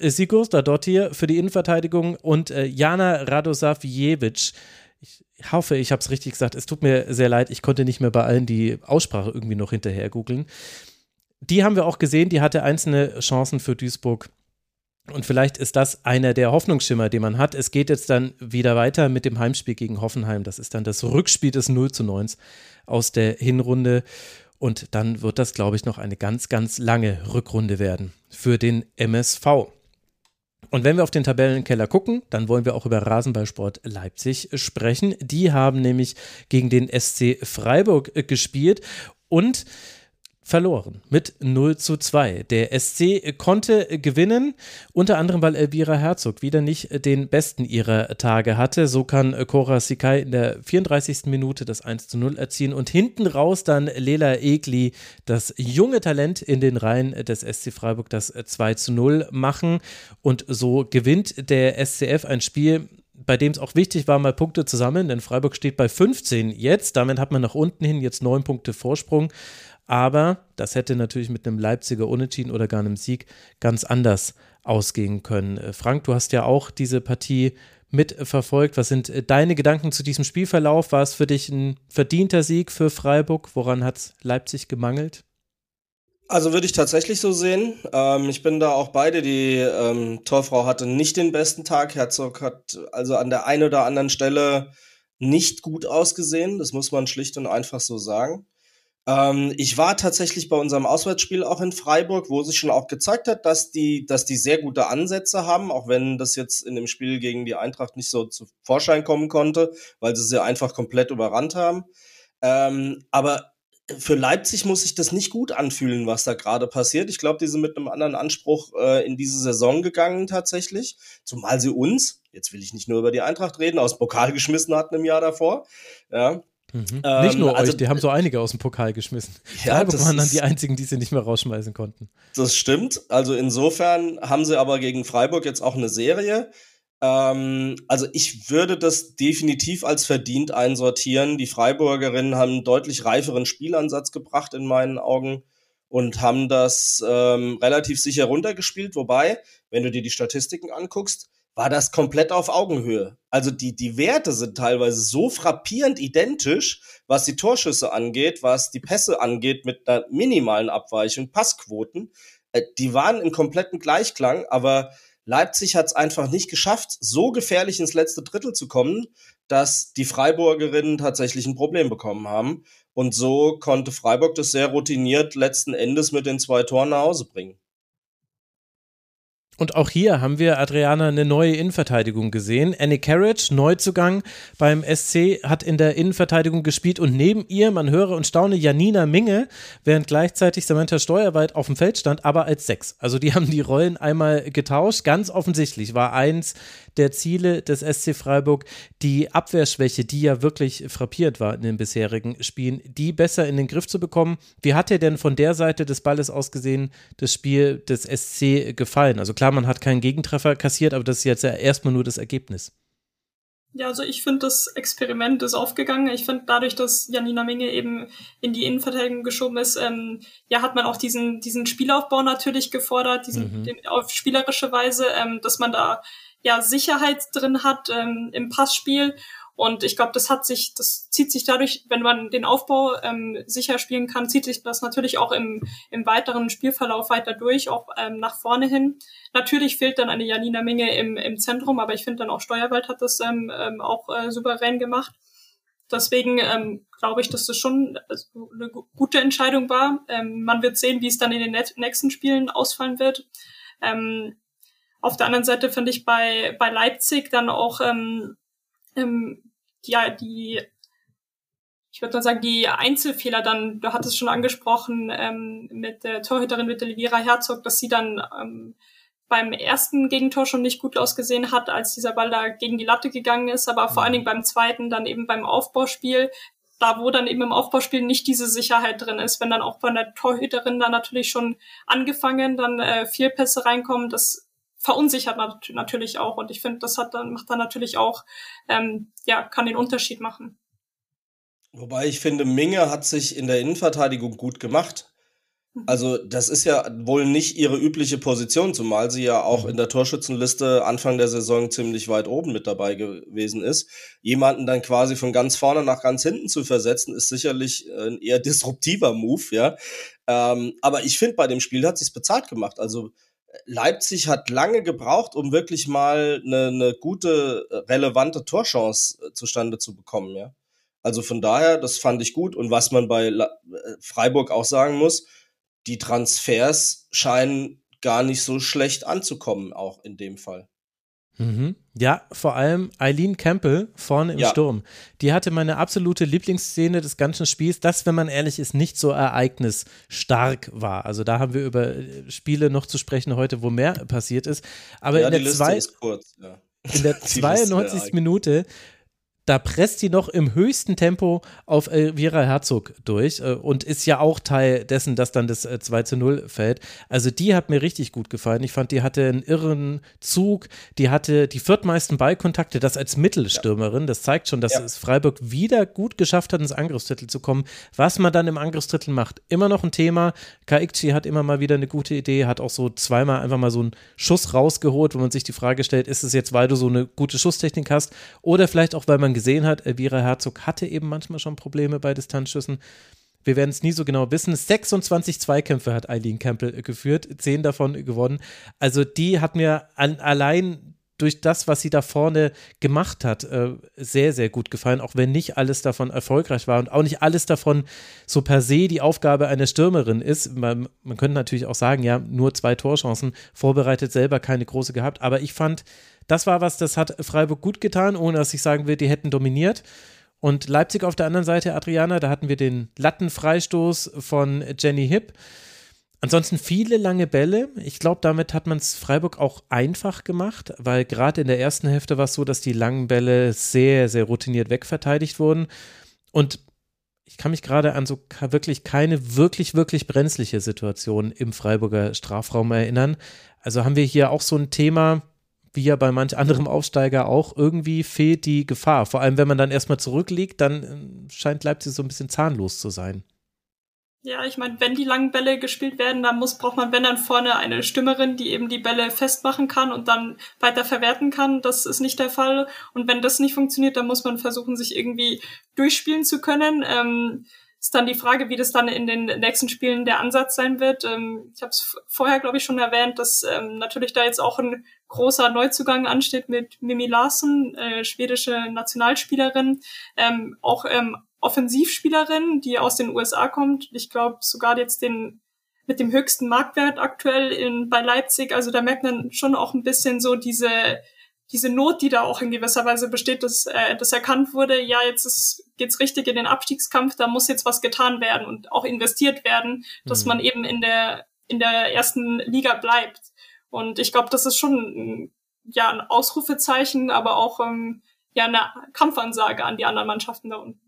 dort hier für die Innenverteidigung Innenverteidigung und äh, Jana Radosavjevic. Ich hoffe, ich habe es richtig gesagt. Es tut mir sehr leid, ich konnte nicht mehr bei allen die Aussprache irgendwie noch hinterher googeln. Die haben wir auch gesehen, die hatte einzelne Chancen für Duisburg. Und vielleicht ist das einer der Hoffnungsschimmer, den man hat. Es geht jetzt dann wieder weiter mit dem Heimspiel gegen Hoffenheim. Das ist dann das Rückspiel des 0 zu 9 aus der Hinrunde. Und dann wird das, glaube ich, noch eine ganz, ganz lange Rückrunde werden für den MSV. Und wenn wir auf den Tabellenkeller gucken, dann wollen wir auch über Rasenballsport Leipzig sprechen. Die haben nämlich gegen den SC Freiburg gespielt und verloren mit 0 zu 2. Der SC konnte gewinnen, unter anderem, weil Elvira Herzog wieder nicht den besten ihrer Tage hatte. So kann Cora Sikai in der 34. Minute das 1 zu 0 erzielen und hinten raus dann Lela Egli, das junge Talent in den Reihen des SC Freiburg, das 2 zu 0 machen. Und so gewinnt der SCF ein Spiel, bei dem es auch wichtig war, mal Punkte zu sammeln, denn Freiburg steht bei 15 jetzt. Damit hat man nach unten hin jetzt neun Punkte Vorsprung. Aber das hätte natürlich mit einem Leipziger Unentschieden oder gar einem Sieg ganz anders ausgehen können. Äh, Frank, du hast ja auch diese Partie mitverfolgt. Was sind äh, deine Gedanken zu diesem Spielverlauf? War es für dich ein verdienter Sieg für Freiburg? Woran hat Leipzig gemangelt? Also würde ich tatsächlich so sehen. Ähm, ich bin da auch beide. Die ähm, Torfrau hatte nicht den besten Tag. Herzog hat also an der einen oder anderen Stelle nicht gut ausgesehen. Das muss man schlicht und einfach so sagen. Ähm, ich war tatsächlich bei unserem Auswärtsspiel auch in Freiburg, wo sich schon auch gezeigt hat, dass die, dass die sehr gute Ansätze haben, auch wenn das jetzt in dem Spiel gegen die Eintracht nicht so zu Vorschein kommen konnte, weil sie sie einfach komplett überrannt haben. Ähm, aber für Leipzig muss sich das nicht gut anfühlen, was da gerade passiert. Ich glaube, die sind mit einem anderen Anspruch äh, in diese Saison gegangen tatsächlich. Zumal sie uns, jetzt will ich nicht nur über die Eintracht reden, aus Pokal geschmissen hatten im Jahr davor. Ja, Mhm. Ähm, nicht nur also, euch, die haben so einige aus dem Pokal geschmissen. Ja, Freiburg waren dann die einzigen, die sie nicht mehr rausschmeißen konnten. Das stimmt. Also insofern haben sie aber gegen Freiburg jetzt auch eine Serie. Ähm, also ich würde das definitiv als verdient einsortieren. Die Freiburgerinnen haben einen deutlich reiferen Spielansatz gebracht in meinen Augen und haben das ähm, relativ sicher runtergespielt. Wobei, wenn du dir die Statistiken anguckst, war das komplett auf Augenhöhe. Also die, die Werte sind teilweise so frappierend identisch, was die Torschüsse angeht, was die Pässe angeht, mit einer minimalen Abweichung, Passquoten. Äh, die waren im kompletten Gleichklang, aber Leipzig hat es einfach nicht geschafft, so gefährlich ins letzte Drittel zu kommen, dass die Freiburgerinnen tatsächlich ein Problem bekommen haben. Und so konnte Freiburg das sehr routiniert letzten Endes mit den zwei Toren nach Hause bringen. Und auch hier haben wir, Adriana, eine neue Innenverteidigung gesehen. Annie Carriage, Neuzugang beim SC, hat in der Innenverteidigung gespielt und neben ihr, man höre und staune, Janina Minge, während gleichzeitig Samantha Steuerwald auf dem Feld stand, aber als Sechs. Also die haben die Rollen einmal getauscht. Ganz offensichtlich war eins der Ziele des SC Freiburg die Abwehrschwäche, die ja wirklich frappiert war in den bisherigen Spielen, die besser in den Griff zu bekommen. Wie hat dir denn von der Seite des Balles aus gesehen das Spiel des SC gefallen? Also klar, man hat keinen Gegentreffer kassiert, aber das ist jetzt ja erstmal nur das Ergebnis. Ja, also ich finde, das Experiment ist aufgegangen. Ich finde, dadurch, dass Janina Minge eben in die Innenverteidigung geschoben ist, ähm, ja, hat man auch diesen, diesen Spielaufbau natürlich gefordert, diesen, mhm. den, auf spielerische Weise, ähm, dass man da ja Sicherheit drin hat ähm, im Passspiel. Und ich glaube, das hat sich, das zieht sich dadurch, wenn man den Aufbau ähm, sicher spielen kann, zieht sich das natürlich auch im, im weiteren Spielverlauf weiter durch, auch ähm, nach vorne hin. Natürlich fehlt dann eine Janina Menge im, im Zentrum, aber ich finde dann auch Steuerwald hat das ähm, ähm, auch äh, souverän gemacht. Deswegen ähm, glaube ich, dass das schon also, eine gute Entscheidung war. Ähm, man wird sehen, wie es dann in den nächsten Spielen ausfallen wird. Ähm, auf der anderen Seite finde ich bei, bei Leipzig dann auch ähm, ähm, ja die ich würde mal sagen, die Einzelfehler dann, du hattest schon angesprochen, ähm, mit der Torhüterin mit Elvira Herzog, dass sie dann ähm, beim ersten Gegentor schon nicht gut ausgesehen hat, als dieser Ball da gegen die Latte gegangen ist, aber vor allen Dingen beim zweiten, dann eben beim Aufbauspiel, da wo dann eben im Aufbauspiel nicht diese Sicherheit drin ist, wenn dann auch von der Torhüterin dann natürlich schon angefangen, dann äh, vier Pässe reinkommen, das verunsichert natürlich auch. Und ich finde, das hat dann, macht dann natürlich auch, ähm, ja, kann den Unterschied machen. Wobei ich finde, Minge hat sich in der Innenverteidigung gut gemacht. Mhm. Also, das ist ja wohl nicht ihre übliche Position, zumal sie ja auch mhm. in der Torschützenliste Anfang der Saison ziemlich weit oben mit dabei gewesen ist. Jemanden dann quasi von ganz vorne nach ganz hinten zu versetzen, ist sicherlich ein eher disruptiver Move, ja. Ähm, aber ich finde, bei dem Spiel hat sich's bezahlt gemacht. Also, Leipzig hat lange gebraucht, um wirklich mal eine, eine gute, relevante Torchance äh, zustande zu bekommen, ja. Also von daher, das fand ich gut. Und was man bei äh, Freiburg auch sagen muss, die Transfers scheinen gar nicht so schlecht anzukommen, auch in dem Fall. Mhm. Ja, vor allem Eileen Campbell vorne im ja. Sturm. Die hatte meine absolute Lieblingsszene des ganzen Spiels, das, wenn man ehrlich ist, nicht so ereignisstark war. Also da haben wir über äh, Spiele noch zu sprechen heute, wo mehr passiert ist. Aber ja, in, der zwei, kurz, ja. in der 92. Minute da presst sie noch im höchsten Tempo auf Elvira Herzog durch äh, und ist ja auch Teil dessen, dass dann das 2 äh, zu 0 fällt. Also die hat mir richtig gut gefallen. Ich fand, die hatte einen irren Zug, die hatte die viertmeisten Ballkontakte, das als Mittelstürmerin. Das zeigt schon, dass ja. es Freiburg wieder gut geschafft hat, ins Angriffsdrittel zu kommen. Was man dann im Angriffsdrittel macht, immer noch ein Thema. Kaikchi hat immer mal wieder eine gute Idee, hat auch so zweimal einfach mal so einen Schuss rausgeholt, wo man sich die Frage stellt, ist es jetzt, weil du so eine gute Schusstechnik hast oder vielleicht auch, weil man gesehen hat, Elvira Herzog hatte eben manchmal schon Probleme bei Distanzschüssen. Wir werden es nie so genau wissen. 26 Zweikämpfe hat Eileen Campbell geführt, 10 davon gewonnen. Also die hat mir an, allein durch das, was sie da vorne gemacht hat, äh, sehr, sehr gut gefallen, auch wenn nicht alles davon erfolgreich war und auch nicht alles davon so per se die Aufgabe einer Stürmerin ist. Man, man könnte natürlich auch sagen, ja, nur zwei Torchancen, vorbereitet selber keine große gehabt, aber ich fand, das war was, das hat Freiburg gut getan, ohne dass ich sagen will, die hätten dominiert. Und Leipzig auf der anderen Seite, Adriana, da hatten wir den Lattenfreistoß von Jenny Hipp. Ansonsten viele lange Bälle. Ich glaube, damit hat man es Freiburg auch einfach gemacht, weil gerade in der ersten Hälfte war es so, dass die langen Bälle sehr, sehr routiniert wegverteidigt wurden. Und ich kann mich gerade an so wirklich keine wirklich, wirklich brenzliche Situation im Freiburger Strafraum erinnern. Also haben wir hier auch so ein Thema, wie ja bei manch anderem Aufsteiger auch, irgendwie fehlt die Gefahr. Vor allem, wenn man dann erstmal zurückliegt, dann äh, scheint Leipzig so ein bisschen zahnlos zu sein. Ja, ich meine, wenn die langen Bälle gespielt werden, dann muss, braucht man, wenn dann vorne eine Stürmerin, die eben die Bälle festmachen kann und dann weiter verwerten kann. Das ist nicht der Fall. Und wenn das nicht funktioniert, dann muss man versuchen, sich irgendwie durchspielen zu können. Ähm, ist dann die Frage, wie das dann in den nächsten Spielen der Ansatz sein wird. Ähm, ich habe es vorher, glaube ich, schon erwähnt, dass ähm, natürlich da jetzt auch ein großer Neuzugang ansteht mit Mimi Larsen, äh, schwedische Nationalspielerin, ähm, auch ähm, Offensivspielerin, die aus den USA kommt. Ich glaube sogar jetzt den mit dem höchsten Marktwert aktuell in, bei Leipzig. Also da merkt man schon auch ein bisschen so diese, diese Not, die da auch in gewisser Weise besteht, dass, äh, dass erkannt wurde, ja, jetzt ist, geht's richtig in den Abstiegskampf, da muss jetzt was getan werden und auch investiert werden, dass mhm. man eben in der, in der ersten Liga bleibt. Und ich glaube, das ist schon ja ein Ausrufezeichen, aber auch ähm, ja eine Kampfansage an die anderen Mannschaften da unten.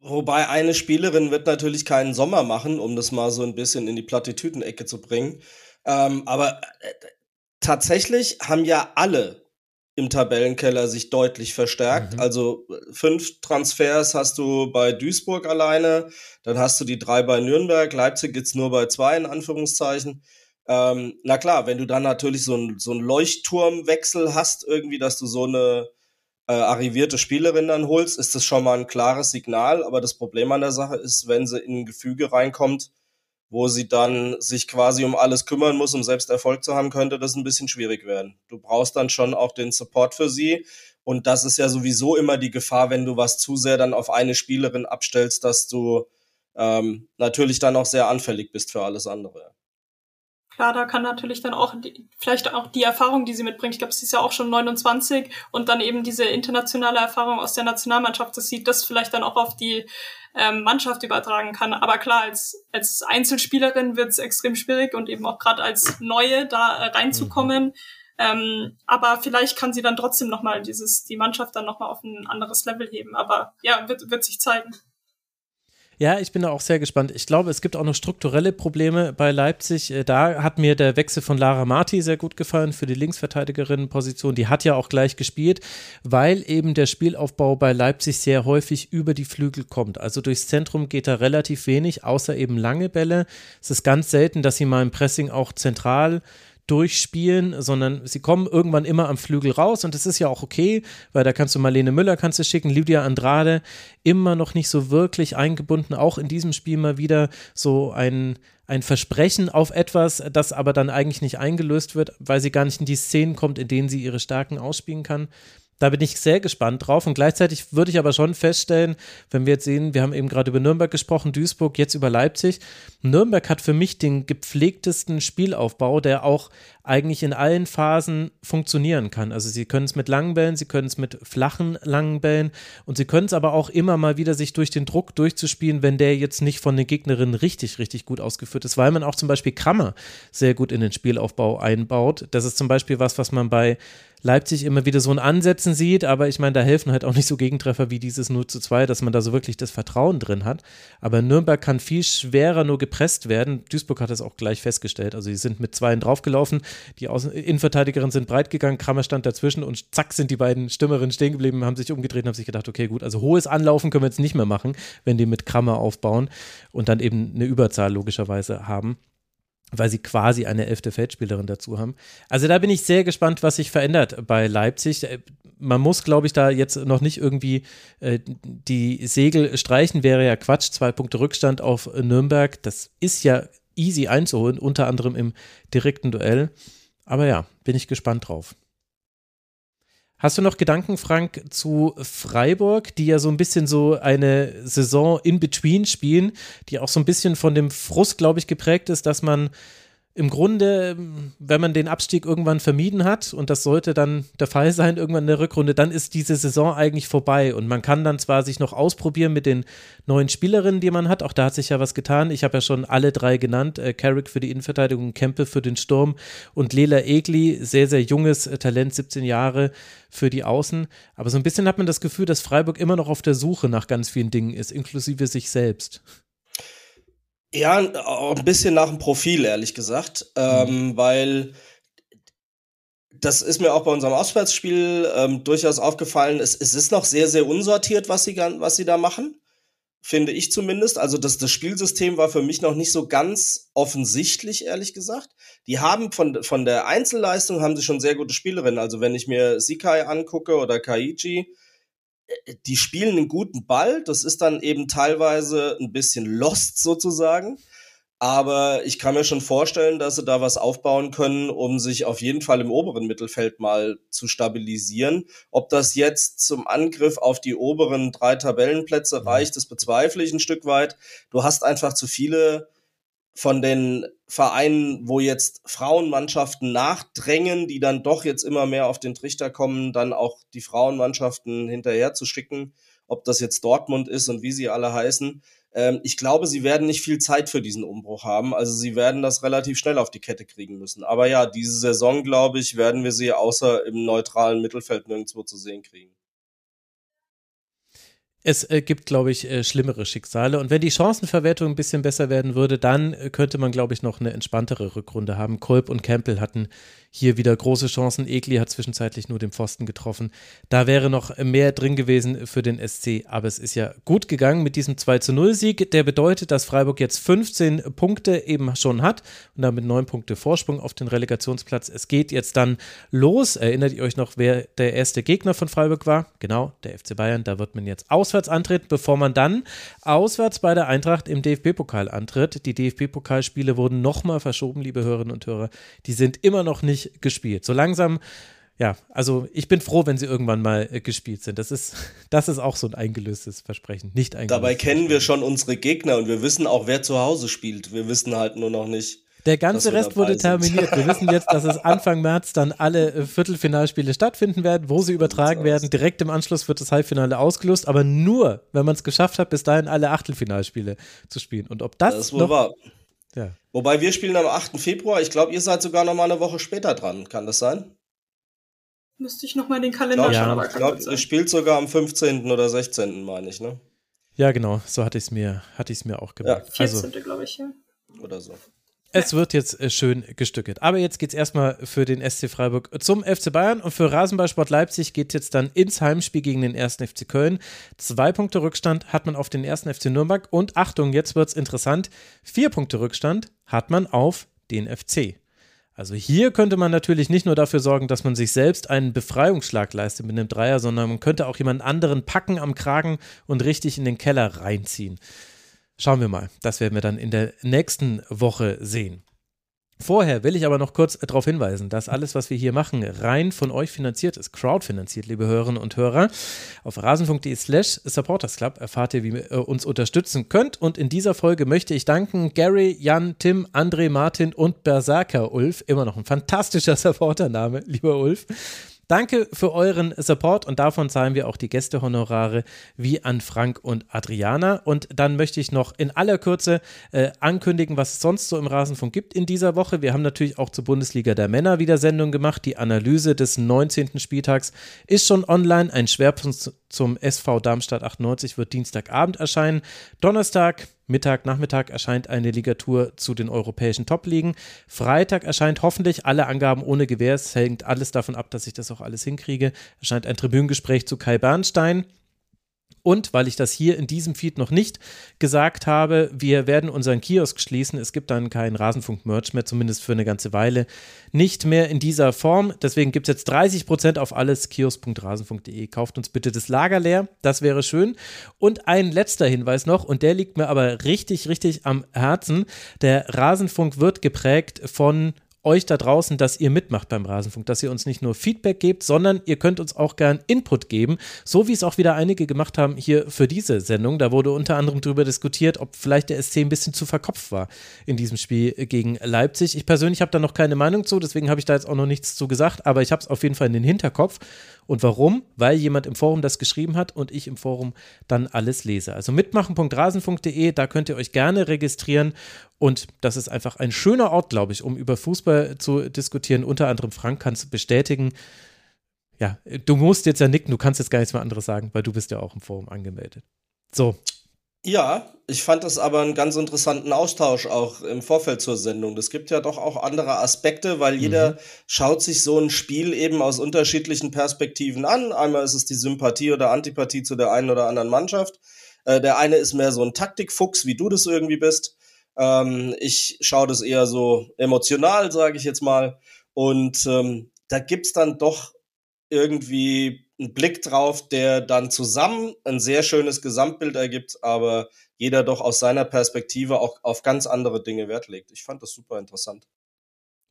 Wobei eine Spielerin wird natürlich keinen Sommer machen, um das mal so ein bisschen in die Plattitüdenecke zu bringen. Ähm, aber äh, tatsächlich haben ja alle im Tabellenkeller sich deutlich verstärkt. Mhm. Also fünf Transfers hast du bei Duisburg alleine, dann hast du die drei bei Nürnberg, Leipzig jetzt nur bei zwei in Anführungszeichen. Ähm, na klar, wenn du dann natürlich so ein, so ein Leuchtturmwechsel hast, irgendwie, dass du so eine äh, arrivierte Spielerin dann holst, ist das schon mal ein klares Signal. Aber das Problem an der Sache ist, wenn sie in ein Gefüge reinkommt, wo sie dann sich quasi um alles kümmern muss, um selbst Erfolg zu haben, könnte das ein bisschen schwierig werden. Du brauchst dann schon auch den Support für sie. Und das ist ja sowieso immer die Gefahr, wenn du was zu sehr dann auf eine Spielerin abstellst, dass du ähm, natürlich dann auch sehr anfällig bist für alles andere klar, da kann natürlich dann auch die, vielleicht auch die Erfahrung, die sie mitbringt, ich glaube, sie ist ja auch schon 29 und dann eben diese internationale Erfahrung aus der Nationalmannschaft, dass sie das vielleicht dann auch auf die ähm, Mannschaft übertragen kann. Aber klar, als, als Einzelspielerin wird es extrem schwierig und eben auch gerade als Neue da äh, reinzukommen. Ähm, aber vielleicht kann sie dann trotzdem nochmal dieses, die Mannschaft dann nochmal auf ein anderes Level heben. Aber ja, wird, wird sich zeigen. Ja, ich bin da auch sehr gespannt. Ich glaube, es gibt auch noch strukturelle Probleme bei Leipzig. Äh, da hat mir der Wechsel von Lara Marti sehr gut gefallen für die Linksverteidigerinnenposition. Die hat ja auch gleich gespielt, weil eben der Spielaufbau bei Leipzig sehr häufig über die Flügel kommt. Also durchs Zentrum geht da relativ wenig, außer eben lange Bälle. Es ist ganz selten, dass sie mal im Pressing auch zentral durchspielen, sondern sie kommen irgendwann immer am Flügel raus und das ist ja auch okay, weil da kannst du Marlene Müller kannst du schicken, Lydia Andrade immer noch nicht so wirklich eingebunden, auch in diesem Spiel mal wieder so ein ein Versprechen auf etwas, das aber dann eigentlich nicht eingelöst wird, weil sie gar nicht in die Szenen kommt, in denen sie ihre Stärken ausspielen kann. Da bin ich sehr gespannt drauf und gleichzeitig würde ich aber schon feststellen, wenn wir jetzt sehen, wir haben eben gerade über Nürnberg gesprochen, Duisburg, jetzt über Leipzig. Nürnberg hat für mich den gepflegtesten Spielaufbau, der auch eigentlich in allen Phasen funktionieren kann. Also sie können es mit langen Bällen, sie können es mit flachen langen Bällen und sie können es aber auch immer mal wieder sich durch den Druck durchzuspielen, wenn der jetzt nicht von den Gegnerinnen richtig, richtig gut ausgeführt ist, weil man auch zum Beispiel Krammer sehr gut in den Spielaufbau einbaut. Das ist zum Beispiel was, was man bei Leipzig immer wieder so ein Ansätzen sieht, aber ich meine, da helfen halt auch nicht so Gegentreffer wie dieses 0 zu 2, dass man da so wirklich das Vertrauen drin hat. Aber Nürnberg kann viel schwerer nur gepresst werden. Duisburg hat das auch gleich festgestellt. Also, sie sind mit Zweien draufgelaufen, die Außen Innenverteidigerinnen sind breit gegangen, Krammer stand dazwischen und zack sind die beiden Stürmerinnen stehen geblieben, haben sich umgedreht und haben sich gedacht, okay, gut, also hohes Anlaufen können wir jetzt nicht mehr machen, wenn die mit Krammer aufbauen und dann eben eine Überzahl logischerweise haben weil sie quasi eine elfte Feldspielerin dazu haben. Also da bin ich sehr gespannt, was sich verändert bei Leipzig. Äh, man muss, glaube ich, da jetzt noch nicht irgendwie äh, die Segel streichen, wäre ja Quatsch. Zwei Punkte Rückstand auf Nürnberg. Das ist ja easy einzuholen, unter anderem im direkten Duell. Aber ja, bin ich gespannt drauf. Hast du noch Gedanken, Frank, zu Freiburg, die ja so ein bisschen so eine Saison in between spielen, die auch so ein bisschen von dem Frust, glaube ich, geprägt ist, dass man im Grunde, wenn man den Abstieg irgendwann vermieden hat, und das sollte dann der Fall sein, irgendwann in der Rückrunde, dann ist diese Saison eigentlich vorbei. Und man kann dann zwar sich noch ausprobieren mit den neuen Spielerinnen, die man hat, auch da hat sich ja was getan. Ich habe ja schon alle drei genannt: äh, Carrick für die Innenverteidigung, Kempe für den Sturm und Lela Egli, sehr, sehr junges äh, Talent, 17 Jahre für die Außen. Aber so ein bisschen hat man das Gefühl, dass Freiburg immer noch auf der Suche nach ganz vielen Dingen ist, inklusive sich selbst. Ja, auch ein bisschen nach dem Profil, ehrlich gesagt. Ähm, mhm. Weil das ist mir auch bei unserem Auswärtsspiel ähm, durchaus aufgefallen. Es, es ist noch sehr, sehr unsortiert, was sie, was sie da machen. Finde ich zumindest. Also das, das Spielsystem war für mich noch nicht so ganz offensichtlich, ehrlich gesagt. Die haben von, von der Einzelleistung haben sie schon sehr gute Spielerinnen. Also wenn ich mir Sikai angucke oder Kaiji, die spielen einen guten Ball. Das ist dann eben teilweise ein bisschen lost sozusagen. Aber ich kann mir schon vorstellen, dass sie da was aufbauen können, um sich auf jeden Fall im oberen Mittelfeld mal zu stabilisieren. Ob das jetzt zum Angriff auf die oberen drei Tabellenplätze reicht, das bezweifle ich ein Stück weit. Du hast einfach zu viele von den Vereinen, wo jetzt Frauenmannschaften nachdrängen, die dann doch jetzt immer mehr auf den Trichter kommen, dann auch die Frauenmannschaften hinterher zu schicken, ob das jetzt Dortmund ist und wie sie alle heißen. Ähm, ich glaube, sie werden nicht viel Zeit für diesen Umbruch haben. Also sie werden das relativ schnell auf die Kette kriegen müssen. Aber ja, diese Saison, glaube ich, werden wir sie außer im neutralen Mittelfeld nirgendwo zu sehen kriegen. Es äh, gibt, glaube ich, äh, schlimmere Schicksale. Und wenn die Chancenverwertung ein bisschen besser werden würde, dann äh, könnte man, glaube ich, noch eine entspanntere Rückrunde haben. Kolb und Campbell hatten hier wieder große Chancen. Egli hat zwischenzeitlich nur den Pfosten getroffen. Da wäre noch mehr drin gewesen für den SC, aber es ist ja gut gegangen mit diesem 2 zu 0 Sieg. Der bedeutet, dass Freiburg jetzt 15 Punkte eben schon hat und damit 9 Punkte Vorsprung auf den Relegationsplatz. Es geht jetzt dann los. Erinnert ihr euch noch, wer der erste Gegner von Freiburg war? Genau, der FC Bayern. Da wird man jetzt auswärts antreten, bevor man dann auswärts bei der Eintracht im DFB-Pokal antritt. Die DFB-Pokalspiele wurden nochmal verschoben, liebe Hörerinnen und Hörer. Die sind immer noch nicht gespielt. So langsam, ja, also ich bin froh, wenn sie irgendwann mal äh, gespielt sind. Das ist, das ist auch so ein eingelöstes Versprechen, nicht eingelöstes. Dabei kennen wir schon unsere Gegner und wir wissen auch, wer zu Hause spielt. Wir wissen halt nur noch nicht. Der ganze Rest wurde terminiert. Wir wissen jetzt, dass es Anfang März dann alle äh, Viertelfinalspiele stattfinden werden, wo sie übertragen werden. Direkt im Anschluss wird das Halbfinale ausgelost, aber nur, wenn man es geschafft hat, bis dahin alle Achtelfinalspiele zu spielen. Und ob das, das ist wohl noch, wahr. Ja. Wobei wir spielen am 8. Februar. Ich glaube, ihr seid sogar noch mal eine Woche später dran. Kann das sein? Müsste ich noch mal den Kalender glaub, schauen. Ja, ich glaube, ihr spielt sogar am 15. oder 16. meine ich, ne? Ja, genau. So hatte ich es mir, hatte ich's mir auch gemerkt. Ja. 14. Also, glaube ich, ja. Oder so. Es wird jetzt äh, schön gestückelt. Aber jetzt geht es erstmal für den SC Freiburg zum FC Bayern und für Rasenballsport Leipzig geht jetzt dann ins Heimspiel gegen den ersten FC Köln. Zwei Punkte Rückstand hat man auf den ersten FC Nürnberg und Achtung, jetzt wird es interessant. Vier Punkte Rückstand hat man auf den FC. Also hier könnte man natürlich nicht nur dafür sorgen, dass man sich selbst einen Befreiungsschlag leistet mit einem Dreier, sondern man könnte auch jemand anderen packen am Kragen und richtig in den Keller reinziehen. Schauen wir mal. Das werden wir dann in der nächsten Woche sehen. Vorher will ich aber noch kurz darauf hinweisen, dass alles, was wir hier machen, rein von euch finanziert ist, crowdfinanziert, liebe Hörerinnen und Hörer. Auf rasen.de slash supportersclub erfahrt ihr, wie ihr uns unterstützen könnt. Und in dieser Folge möchte ich danken Gary, Jan, Tim, André, Martin und Berserker Ulf. Immer noch ein fantastischer Supportername, lieber Ulf. Danke für euren Support und davon zahlen wir auch die Gästehonorare wie an Frank und Adriana. Und dann möchte ich noch in aller Kürze äh, ankündigen, was es sonst so im Rasenfunk gibt in dieser Woche. Wir haben natürlich auch zur Bundesliga der Männer wieder Sendung gemacht. Die Analyse des 19. Spieltags ist schon online. Ein Schwerpunkt zum SV Darmstadt 98 wird Dienstagabend erscheinen. Donnerstag Mittag, Nachmittag erscheint eine Ligatur zu den europäischen Top-Ligen. Freitag erscheint hoffentlich alle Angaben ohne Gewähr. Es hängt alles davon ab, dass ich das auch alles hinkriege. Erscheint ein Tribünengespräch zu Kai Bernstein. Und weil ich das hier in diesem Feed noch nicht gesagt habe, wir werden unseren Kiosk schließen. Es gibt dann keinen Rasenfunk-Merch mehr, zumindest für eine ganze Weile. Nicht mehr in dieser Form. Deswegen gibt es jetzt 30% auf alles. kiosk.rasenfunk.de. Kauft uns bitte das Lager leer. Das wäre schön. Und ein letzter Hinweis noch, und der liegt mir aber richtig, richtig am Herzen. Der Rasenfunk wird geprägt von euch da draußen, dass ihr mitmacht beim Rasenfunk, dass ihr uns nicht nur Feedback gebt, sondern ihr könnt uns auch gern Input geben, so wie es auch wieder einige gemacht haben hier für diese Sendung. Da wurde unter anderem darüber diskutiert, ob vielleicht der SC ein bisschen zu verkopft war in diesem Spiel gegen Leipzig. Ich persönlich habe da noch keine Meinung zu, deswegen habe ich da jetzt auch noch nichts zu gesagt, aber ich habe es auf jeden Fall in den Hinterkopf. Und warum? Weil jemand im Forum das geschrieben hat und ich im Forum dann alles lese. Also mitmachen.rasenfunk.de, da könnt ihr euch gerne registrieren. Und das ist einfach ein schöner Ort, glaube ich, um über Fußball zu diskutieren. Unter anderem Frank kann es bestätigen. Ja, du musst jetzt ja nicken, du kannst jetzt gar nichts mehr anderes sagen, weil du bist ja auch im Forum angemeldet. So, ja, ich fand das aber einen ganz interessanten Austausch auch im Vorfeld zur Sendung. Das gibt ja doch auch andere Aspekte, weil jeder mhm. schaut sich so ein Spiel eben aus unterschiedlichen Perspektiven an. Einmal ist es die Sympathie oder Antipathie zu der einen oder anderen Mannschaft. Äh, der eine ist mehr so ein Taktikfuchs, wie du das irgendwie bist. Ähm, ich schaue das eher so emotional, sage ich jetzt mal. Und ähm, da gibt's dann doch irgendwie einen Blick drauf, der dann zusammen ein sehr schönes Gesamtbild ergibt, aber jeder doch aus seiner Perspektive auch auf ganz andere Dinge Wert legt. Ich fand das super interessant.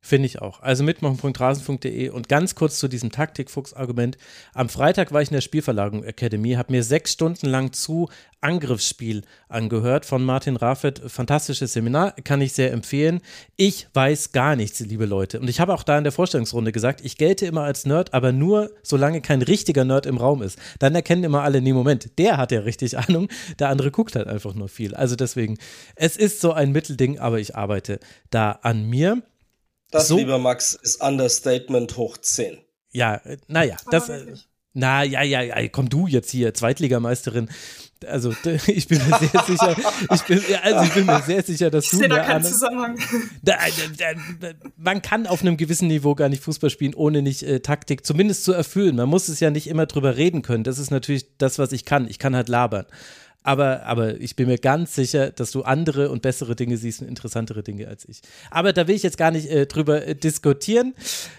Finde ich auch. Also mitmachen.rasen.de und ganz kurz zu diesem Taktikfuchs-Argument. Am Freitag war ich in der Spielverlagerung Academy, habe mir sechs Stunden lang zu Angriffsspiel angehört von Martin Raffet. Fantastisches Seminar, kann ich sehr empfehlen. Ich weiß gar nichts, liebe Leute. Und ich habe auch da in der Vorstellungsrunde gesagt, ich gelte immer als Nerd, aber nur solange kein richtiger Nerd im Raum ist. Dann erkennen immer alle, nee, Moment, der hat ja richtig Ahnung, der andere guckt halt einfach nur viel. Also deswegen, es ist so ein Mittelding, aber ich arbeite da an mir. Das, so, lieber Max, ist Understatement hoch 10. Ja, äh, naja, das. Äh, na, ja, ja, ja, komm du jetzt hier, Zweitligameisterin. Also, ich bin mir sehr sicher, ich bin, also ich bin mir sehr sicher, dass ich du. Ich sehe da keinen Zusammenhang. Da, da, man kann auf einem gewissen Niveau gar nicht Fußball spielen, ohne nicht äh, Taktik zumindest zu erfüllen. Man muss es ja nicht immer drüber reden können. Das ist natürlich das, was ich kann. Ich kann halt labern. Aber, aber ich bin mir ganz sicher, dass du andere und bessere Dinge siehst und interessantere Dinge als ich. Aber da will ich jetzt gar nicht äh, drüber äh, diskutieren,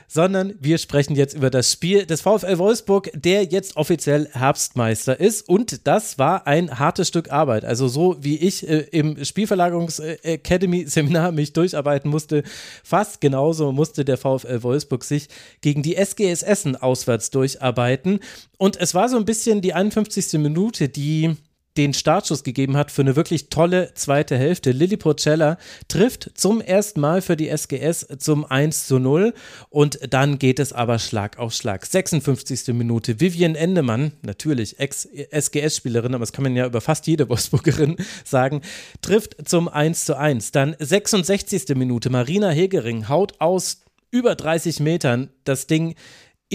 sondern wir sprechen jetzt über das Spiel des VfL Wolfsburg, der jetzt offiziell Herbstmeister ist. Und das war ein hartes Stück Arbeit. Also so wie ich äh, im Spielverlagerungs-Academy-Seminar mich durcharbeiten musste, fast genauso musste der VfL Wolfsburg sich gegen die SGS Essen auswärts durcharbeiten. Und es war so ein bisschen die 51. Minute, die den Startschuss gegeben hat für eine wirklich tolle zweite Hälfte. Lilly Porcella trifft zum ersten Mal für die SGS zum 1 zu 0 und dann geht es aber Schlag auf Schlag. 56. Minute. Vivian Endemann, natürlich Ex-SGS-Spielerin, aber das kann man ja über fast jede Wolfsburgerin sagen, trifft zum 1 zu 1. Dann 66. Minute. Marina Hegering haut aus über 30 Metern das Ding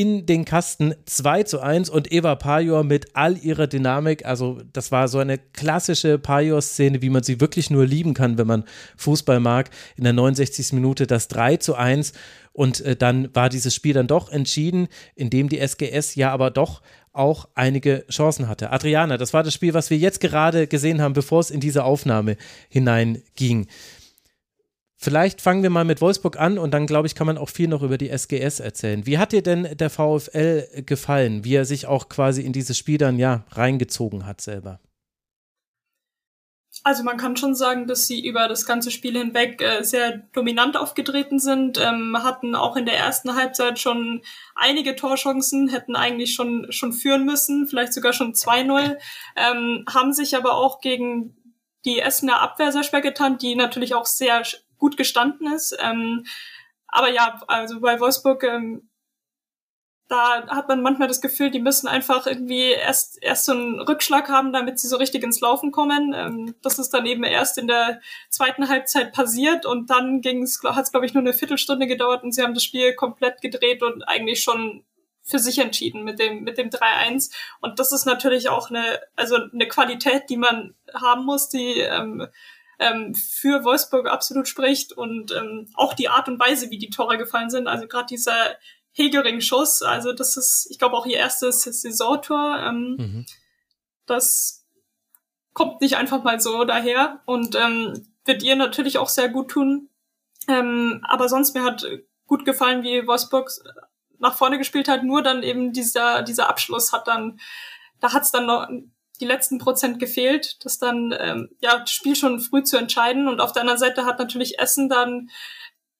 in den Kasten 2 zu 1 und Eva Pajor mit all ihrer Dynamik, also das war so eine klassische Pajor-Szene, wie man sie wirklich nur lieben kann, wenn man Fußball mag, in der 69. Minute das 3 zu 1 und äh, dann war dieses Spiel dann doch entschieden, indem die SGS ja aber doch auch einige Chancen hatte. Adriana, das war das Spiel, was wir jetzt gerade gesehen haben, bevor es in diese Aufnahme hineinging. Vielleicht fangen wir mal mit Wolfsburg an und dann, glaube ich, kann man auch viel noch über die SGS erzählen. Wie hat dir denn der VfL gefallen, wie er sich auch quasi in dieses Spiel dann ja reingezogen hat selber? Also man kann schon sagen, dass sie über das ganze Spiel hinweg äh, sehr dominant aufgetreten sind, ähm, hatten auch in der ersten Halbzeit schon einige Torchancen, hätten eigentlich schon, schon führen müssen, vielleicht sogar schon 2-0, ähm, haben sich aber auch gegen die Essener Abwehr sehr schwer getan, die natürlich auch sehr gut gestanden ist. Ähm, aber ja, also bei Wolfsburg, ähm, da hat man manchmal das Gefühl, die müssen einfach irgendwie erst, erst so einen Rückschlag haben, damit sie so richtig ins Laufen kommen. Ähm, das ist dann eben erst in der zweiten Halbzeit passiert und dann ging's, hat es, glaube ich, nur eine Viertelstunde gedauert und sie haben das Spiel komplett gedreht und eigentlich schon für sich entschieden mit dem, mit dem 3-1. Und das ist natürlich auch eine, also eine Qualität, die man haben muss, die, ähm, ähm, für Wolfsburg absolut spricht und ähm, auch die Art und Weise, wie die Tore gefallen sind. Also gerade dieser Hegering-Schuss, also das ist, ich glaube, auch ihr erstes Saisontor. Ähm, mhm. Das kommt nicht einfach mal so daher und ähm, wird ihr natürlich auch sehr gut tun. Ähm, aber sonst mir hat gut gefallen, wie Wolfsburg nach vorne gespielt hat. Nur dann eben dieser dieser Abschluss hat dann, da hat es dann noch die letzten Prozent gefehlt, das dann ähm, ja das Spiel schon früh zu entscheiden. Und auf der anderen Seite hat natürlich Essen dann,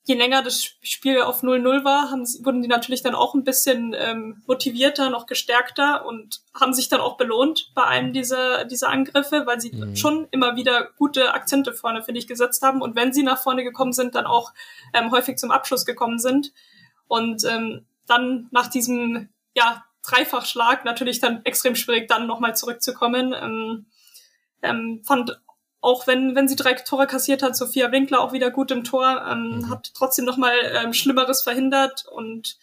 je länger das Spiel auf 0-0 war, haben, wurden die natürlich dann auch ein bisschen ähm, motivierter, noch gestärkter und haben sich dann auch belohnt bei einem dieser, dieser Angriffe, weil sie mhm. schon immer wieder gute Akzente vorne, finde ich, gesetzt haben. Und wenn sie nach vorne gekommen sind, dann auch ähm, häufig zum Abschluss gekommen sind. Und ähm, dann nach diesem ja, Dreifachschlag natürlich dann extrem schwierig, dann nochmal zurückzukommen. Ähm, ähm, fand auch wenn, wenn sie drei Tore kassiert hat, Sophia Winkler auch wieder gut im Tor, ähm, mhm. hat trotzdem nochmal ähm, Schlimmeres verhindert und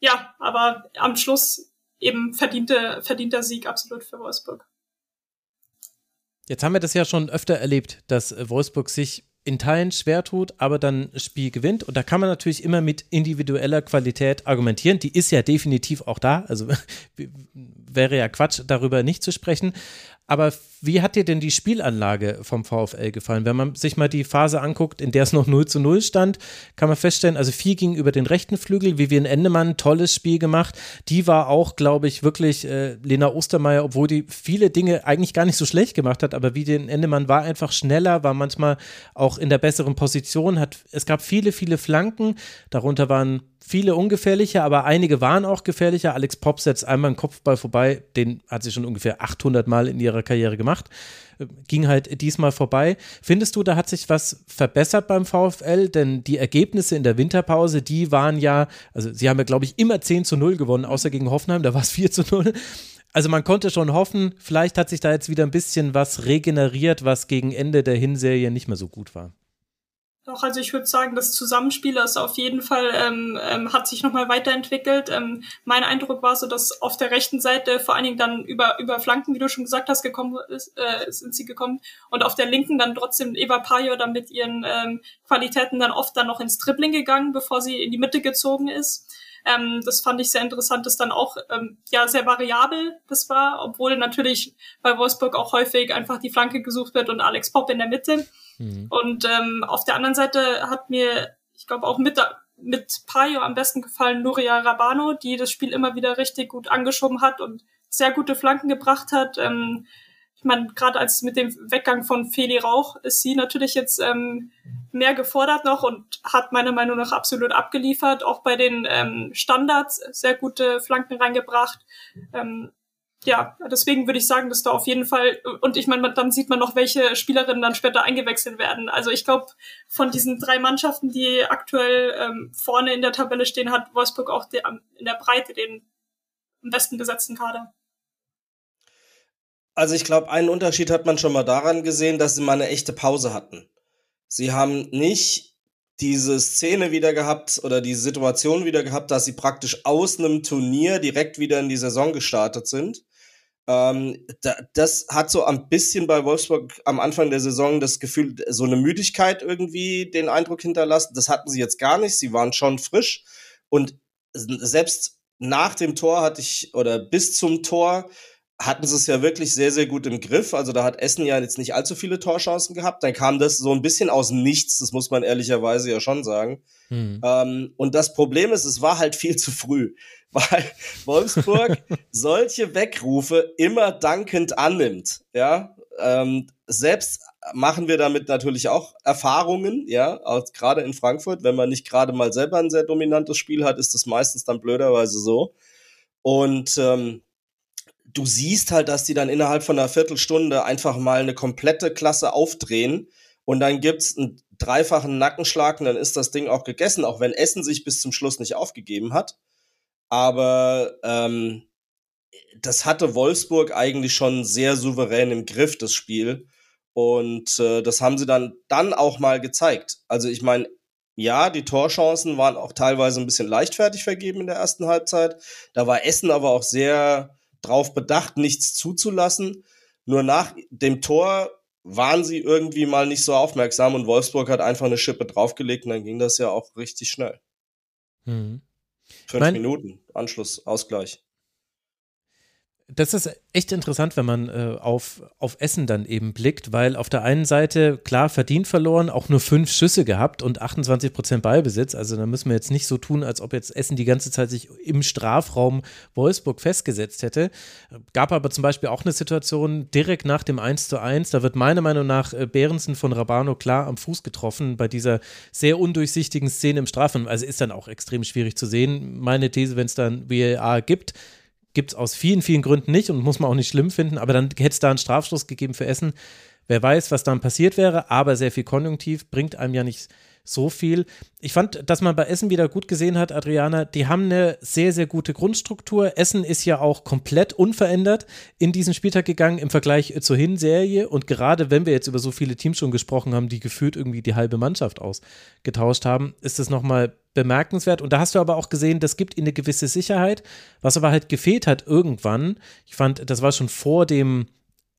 ja, aber am Schluss eben verdiente, verdienter Sieg absolut für Wolfsburg. Jetzt haben wir das ja schon öfter erlebt, dass Wolfsburg sich in Teilen schwer tut, aber dann Spiel gewinnt. Und da kann man natürlich immer mit individueller Qualität argumentieren. Die ist ja definitiv auch da. Also wäre ja Quatsch, darüber nicht zu sprechen. Aber wie hat dir denn die Spielanlage vom VfL gefallen? Wenn man sich mal die Phase anguckt, in der es noch 0 zu 0 stand, kann man feststellen, also viel ging über den rechten Flügel, Vivian Endemann, tolles Spiel gemacht. Die war auch, glaube ich, wirklich äh, Lena Ostermeier, obwohl die viele Dinge eigentlich gar nicht so schlecht gemacht hat, aber Vivian Endemann war einfach schneller, war manchmal auch in der besseren Position, hat, es gab viele, viele Flanken, darunter waren viele ungefährliche, aber einige waren auch gefährlicher. Alex Popp setzt einmal einen Kopfball vorbei, den hat sie schon ungefähr 800 Mal in ihrer Karriere gemacht. Ging halt diesmal vorbei. Findest du, da hat sich was verbessert beim VfL? Denn die Ergebnisse in der Winterpause, die waren ja, also sie haben ja, glaube ich, immer 10 zu 0 gewonnen, außer gegen Hoffenheim, da war es 4 zu 0. Also man konnte schon hoffen, vielleicht hat sich da jetzt wieder ein bisschen was regeneriert, was gegen Ende der Hinserie nicht mehr so gut war. Doch, also ich würde sagen, das Zusammenspiel ist auf jeden Fall, ähm, ähm, hat sich nochmal weiterentwickelt. Ähm, mein Eindruck war so, dass auf der rechten Seite vor allen Dingen dann über, über Flanken, wie du schon gesagt hast, gekommen ist, äh, sind sie gekommen. Und auf der linken dann trotzdem Eva Pajo dann mit ihren ähm, Qualitäten dann oft dann noch ins Dribbling gegangen, bevor sie in die Mitte gezogen ist. Ähm, das fand ich sehr interessant, dass dann auch ähm, ja sehr variabel das war, obwohl natürlich bei Wolfsburg auch häufig einfach die Flanke gesucht wird und Alex Pop in der Mitte. Mhm. Und ähm, auf der anderen Seite hat mir, ich glaube auch mit mit Payo am besten gefallen Nuria Rabano, die das Spiel immer wieder richtig gut angeschoben hat und sehr gute Flanken gebracht hat. Ähm, ich meine, gerade als mit dem Weggang von Feli Rauch ist sie natürlich jetzt ähm, mehr gefordert noch und hat meiner Meinung nach absolut abgeliefert, auch bei den ähm, Standards sehr gute Flanken reingebracht. Ähm, ja, deswegen würde ich sagen, dass da auf jeden Fall, und ich meine, dann sieht man noch, welche Spielerinnen dann später eingewechselt werden. Also ich glaube, von diesen drei Mannschaften, die aktuell ähm, vorne in der Tabelle stehen, hat Wolfsburg auch die, in der Breite den am besten besetzten Kader. Also ich glaube, einen Unterschied hat man schon mal daran gesehen, dass sie mal eine echte Pause hatten. Sie haben nicht diese Szene wieder gehabt oder die Situation wieder gehabt, dass sie praktisch aus einem Turnier direkt wieder in die Saison gestartet sind. Ähm, da, das hat so ein bisschen bei Wolfsburg am Anfang der Saison das Gefühl, so eine Müdigkeit irgendwie den Eindruck hinterlassen. Das hatten sie jetzt gar nicht. Sie waren schon frisch und selbst nach dem Tor hatte ich oder bis zum Tor hatten sie es ja wirklich sehr, sehr gut im Griff. Also da hat Essen ja jetzt nicht allzu viele Torchancen gehabt. Dann kam das so ein bisschen aus Nichts, das muss man ehrlicherweise ja schon sagen. Mhm. Ähm, und das Problem ist, es war halt viel zu früh, weil Wolfsburg solche Weckrufe immer dankend annimmt. Ja, ähm, selbst machen wir damit natürlich auch Erfahrungen, ja, gerade in Frankfurt. Wenn man nicht gerade mal selber ein sehr dominantes Spiel hat, ist das meistens dann blöderweise so. Und ähm, du siehst halt, dass die dann innerhalb von einer Viertelstunde einfach mal eine komplette Klasse aufdrehen und dann gibt's einen dreifachen Nackenschlag und dann ist das Ding auch gegessen, auch wenn Essen sich bis zum Schluss nicht aufgegeben hat. Aber ähm, das hatte Wolfsburg eigentlich schon sehr souverän im Griff, das Spiel. Und äh, das haben sie dann, dann auch mal gezeigt. Also ich meine, ja, die Torchancen waren auch teilweise ein bisschen leichtfertig vergeben in der ersten Halbzeit. Da war Essen aber auch sehr drauf bedacht, nichts zuzulassen. Nur nach dem Tor waren sie irgendwie mal nicht so aufmerksam und Wolfsburg hat einfach eine Schippe draufgelegt und dann ging das ja auch richtig schnell. Mhm. Fünf Minuten, Anschluss, Ausgleich das ist echt interessant, wenn man äh, auf, auf Essen dann eben blickt, weil auf der einen Seite, klar, verdient verloren, auch nur fünf Schüsse gehabt und 28 Prozent Ballbesitz. Also da müssen wir jetzt nicht so tun, als ob jetzt Essen die ganze Zeit sich im Strafraum Wolfsburg festgesetzt hätte. Gab aber zum Beispiel auch eine Situation direkt nach dem 1 zu 1. Da wird meiner Meinung nach äh, Behrensen von Rabano klar am Fuß getroffen bei dieser sehr undurchsichtigen Szene im Strafraum. Also ist dann auch extrem schwierig zu sehen. Meine These, wenn es dann VAR gibt, gibt es aus vielen, vielen Gründen nicht und muss man auch nicht schlimm finden, aber dann hätte es da einen Strafstoß gegeben für Essen. Wer weiß, was dann passiert wäre, aber sehr viel Konjunktiv bringt einem ja nicht so viel. Ich fand, dass man bei Essen wieder gut gesehen hat, Adriana, die haben eine sehr, sehr gute Grundstruktur. Essen ist ja auch komplett unverändert in diesen Spieltag gegangen im Vergleich zur Hinserie. Und gerade wenn wir jetzt über so viele Teams schon gesprochen haben, die gefühlt irgendwie die halbe Mannschaft ausgetauscht haben, ist es nochmal bemerkenswert. Und da hast du aber auch gesehen, das gibt ihnen eine gewisse Sicherheit, was aber halt gefehlt hat irgendwann. Ich fand, das war schon vor dem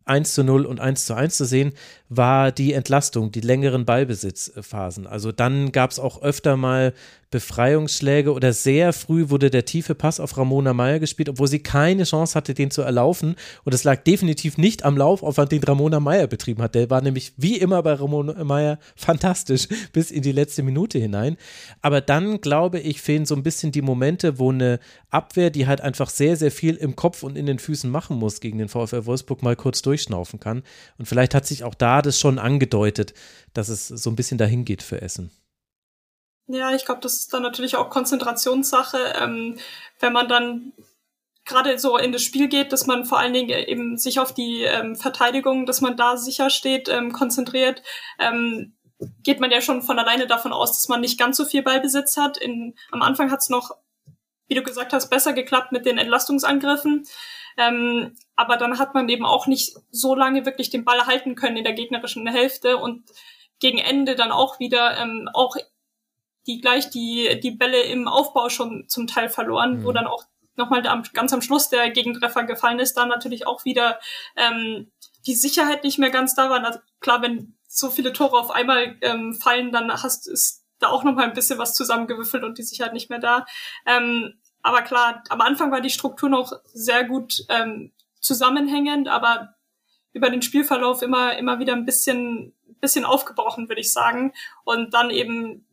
1 zu 0 und 1 zu 1 zu sehen, war die Entlastung, die längeren Ballbesitzphasen. Also dann gab es auch öfter mal Befreiungsschläge oder sehr früh wurde der tiefe Pass auf Ramona Meyer gespielt, obwohl sie keine Chance hatte, den zu erlaufen. Und es lag definitiv nicht am Laufaufwand, den Ramona Meyer betrieben hat. Der war nämlich wie immer bei Ramona Meyer fantastisch bis in die letzte Minute hinein. Aber dann, glaube ich, fehlen so ein bisschen die Momente, wo eine Abwehr, die halt einfach sehr, sehr viel im Kopf und in den Füßen machen muss gegen den VfL Wolfsburg, mal kurz durchschnaufen kann. Und vielleicht hat sich auch da das schon angedeutet, dass es so ein bisschen dahin geht für Essen. Ja, ich glaube, das ist dann natürlich auch Konzentrationssache. Ähm, wenn man dann gerade so in das Spiel geht, dass man vor allen Dingen eben sich auf die ähm, Verteidigung, dass man da sicher steht, ähm, konzentriert, ähm, geht man ja schon von alleine davon aus, dass man nicht ganz so viel Ballbesitz hat. In, am Anfang hat es noch, wie du gesagt hast, besser geklappt mit den Entlastungsangriffen. Ähm, aber dann hat man eben auch nicht so lange wirklich den Ball halten können in der gegnerischen Hälfte und gegen Ende dann auch wieder ähm, auch die gleich die, die Bälle im Aufbau schon zum Teil verloren, mhm. wo dann auch nochmal ganz am Schluss der Gegentreffer gefallen ist, dann natürlich auch wieder ähm, die Sicherheit nicht mehr ganz da war. Also klar, wenn so viele Tore auf einmal ähm, fallen, dann hast ist da auch nochmal ein bisschen was zusammengewürfelt und die Sicherheit nicht mehr da. Ähm, aber klar, am Anfang war die Struktur noch sehr gut ähm, zusammenhängend, aber über den Spielverlauf immer, immer wieder ein bisschen, bisschen aufgebrochen, würde ich sagen. Und dann eben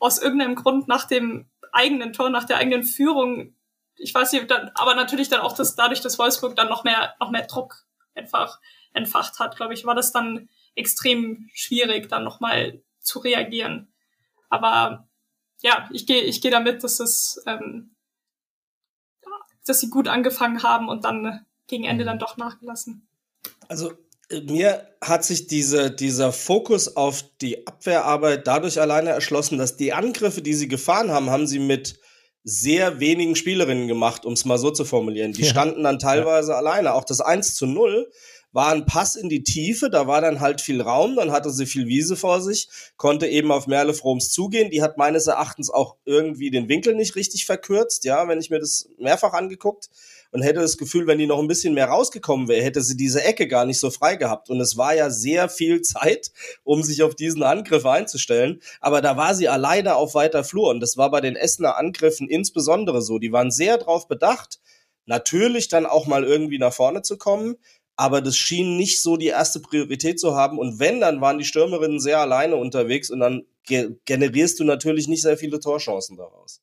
aus irgendeinem Grund nach dem eigenen Tor, nach der eigenen Führung, ich weiß nicht, dann, aber natürlich dann auch das, dadurch, dass Wolfsburg dann noch mehr, noch mehr Druck einfach entfacht hat, glaube ich, war das dann extrem schwierig, dann nochmal zu reagieren. Aber ja, ich gehe ich gehe damit, dass es, ähm, dass sie gut angefangen haben und dann gegen Ende dann doch nachgelassen. Also mir hat sich diese, dieser Fokus auf die Abwehrarbeit dadurch alleine erschlossen, dass die Angriffe, die sie gefahren haben, haben sie mit sehr wenigen Spielerinnen gemacht, um es mal so zu formulieren. Die ja. standen dann teilweise ja. alleine. Auch das 1 zu 0 war ein Pass in die Tiefe, da war dann halt viel Raum, dann hatte sie viel Wiese vor sich, konnte eben auf Merle Froms zugehen. Die hat meines Erachtens auch irgendwie den Winkel nicht richtig verkürzt, ja, wenn ich mir das mehrfach angeguckt und hätte das Gefühl, wenn die noch ein bisschen mehr rausgekommen wäre, hätte sie diese Ecke gar nicht so frei gehabt. Und es war ja sehr viel Zeit, um sich auf diesen Angriff einzustellen. Aber da war sie alleine auf weiter Flur. Und das war bei den Essener Angriffen insbesondere so. Die waren sehr darauf bedacht, natürlich dann auch mal irgendwie nach vorne zu kommen. Aber das schien nicht so die erste Priorität zu haben. Und wenn, dann waren die Stürmerinnen sehr alleine unterwegs und dann ge generierst du natürlich nicht sehr viele Torchancen daraus.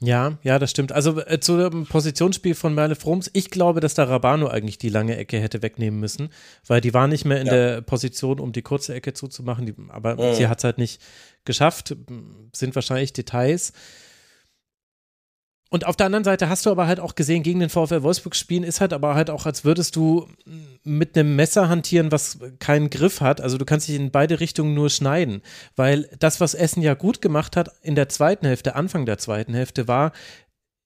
Ja, ja, das stimmt. Also äh, zu dem Positionsspiel von Merle Froms, ich glaube, dass der Rabano eigentlich die lange Ecke hätte wegnehmen müssen, weil die war nicht mehr in ja. der Position, um die kurze Ecke zuzumachen, die, aber mhm. sie hat es halt nicht geschafft, sind wahrscheinlich Details. Und auf der anderen Seite hast du aber halt auch gesehen, gegen den VfL Wolfsburg spielen ist halt aber halt auch, als würdest du mit einem Messer hantieren, was keinen Griff hat. Also du kannst dich in beide Richtungen nur schneiden. Weil das, was Essen ja gut gemacht hat in der zweiten Hälfte, Anfang der zweiten Hälfte, war,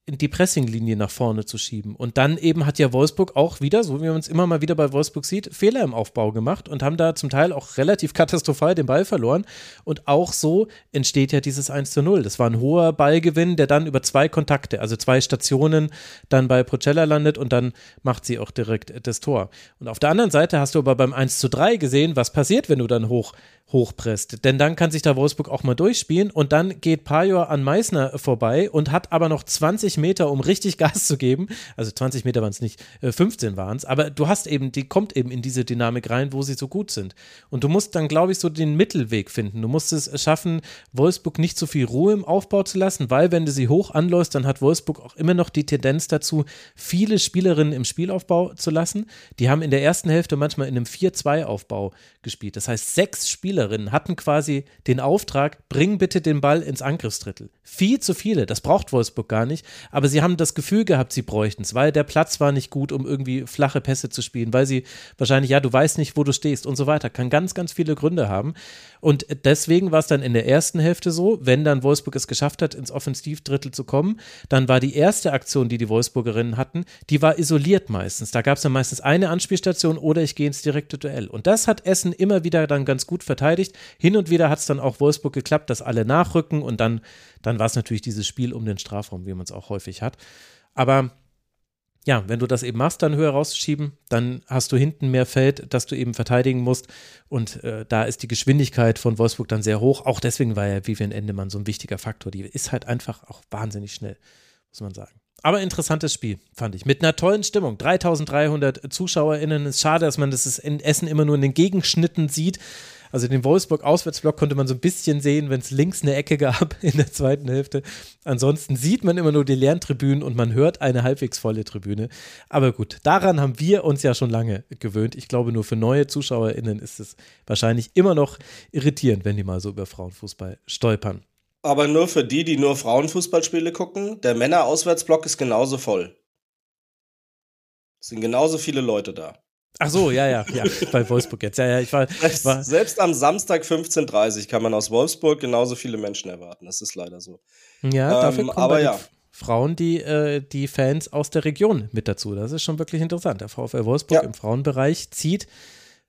die Pressinglinie nach vorne zu schieben. Und dann eben hat ja Wolfsburg auch wieder, so wie man es immer mal wieder bei Wolfsburg sieht, Fehler im Aufbau gemacht und haben da zum Teil auch relativ katastrophal den Ball verloren. Und auch so entsteht ja dieses 1 zu 0. Das war ein hoher Ballgewinn, der dann über zwei Kontakte, also zwei Stationen, dann bei Procella landet und dann macht sie auch direkt das Tor. Und auf der anderen Seite hast du aber beim 1 zu 3 gesehen, was passiert, wenn du dann hoch hochpresst. Denn dann kann sich da Wolfsburg auch mal durchspielen und dann geht Pajor an Meißner vorbei und hat aber noch 20 Meter, um richtig Gas zu geben. Also 20 Meter waren es nicht, 15 waren es, aber du hast eben, die kommt eben in diese Dynamik rein, wo sie so gut sind. Und du musst dann, glaube ich, so den Mittelweg finden. Du musst es schaffen, Wolfsburg nicht so viel Ruhe im Aufbau zu lassen, weil wenn du sie hoch anläufst, dann hat Wolfsburg auch immer noch die Tendenz dazu, viele Spielerinnen im Spielaufbau zu lassen. Die haben in der ersten Hälfte manchmal in einem 4-2-Aufbau gespielt. Das heißt, sechs Spieler Spielerinnen hatten quasi den Auftrag, bring bitte den Ball ins Angriffsdrittel. Viel zu viele, das braucht Wolfsburg gar nicht, aber sie haben das Gefühl gehabt, sie bräuchten es, weil der Platz war nicht gut, um irgendwie flache Pässe zu spielen, weil sie wahrscheinlich, ja, du weißt nicht, wo du stehst und so weiter. Kann ganz, ganz viele Gründe haben. Und deswegen war es dann in der ersten Hälfte so, wenn dann Wolfsburg es geschafft hat, ins Offensivdrittel zu kommen, dann war die erste Aktion, die die Wolfsburgerinnen hatten, die war isoliert meistens. Da gab es dann meistens eine Anspielstation oder ich gehe ins direkte Duell. Und das hat Essen immer wieder dann ganz gut verteidigt. Hin und wieder hat es dann auch Wolfsburg geklappt, dass alle nachrücken und dann, dann war es natürlich dieses Spiel um den Strafraum, wie man es auch häufig hat. Aber ja, wenn du das eben machst, dann höher rauszuschieben, dann hast du hinten mehr Feld, das du eben verteidigen musst. Und äh, da ist die Geschwindigkeit von Wolfsburg dann sehr hoch. Auch deswegen war ja Vivian Endemann so ein wichtiger Faktor. Die ist halt einfach auch wahnsinnig schnell, muss man sagen. Aber interessantes Spiel, fand ich. Mit einer tollen Stimmung. 3300 ZuschauerInnen. Es ist schade, dass man das in Essen immer nur in den Gegenschnitten sieht. Also den Wolfsburg-Auswärtsblock konnte man so ein bisschen sehen, wenn es links eine Ecke gab in der zweiten Hälfte. Ansonsten sieht man immer nur die leeren Tribünen und man hört eine halbwegs volle Tribüne. Aber gut, daran haben wir uns ja schon lange gewöhnt. Ich glaube, nur für neue ZuschauerInnen ist es wahrscheinlich immer noch irritierend, wenn die mal so über Frauenfußball stolpern. Aber nur für die, die nur Frauenfußballspiele gucken, der Männer-Auswärtsblock ist genauso voll. Es sind genauso viele Leute da. Ach so, ja, ja, ja, bei Wolfsburg jetzt. Ja, ja, ich war, selbst, war selbst am Samstag 15.30 Uhr kann man aus Wolfsburg genauso viele Menschen erwarten. Das ist leider so. Ja, dafür Ähm, kommen aber ja. Frauen die, äh, die Fans aus der Region mit dazu. Das ist schon wirklich interessant. Der VfL Wolfsburg Ja. im Frauenbereich zieht,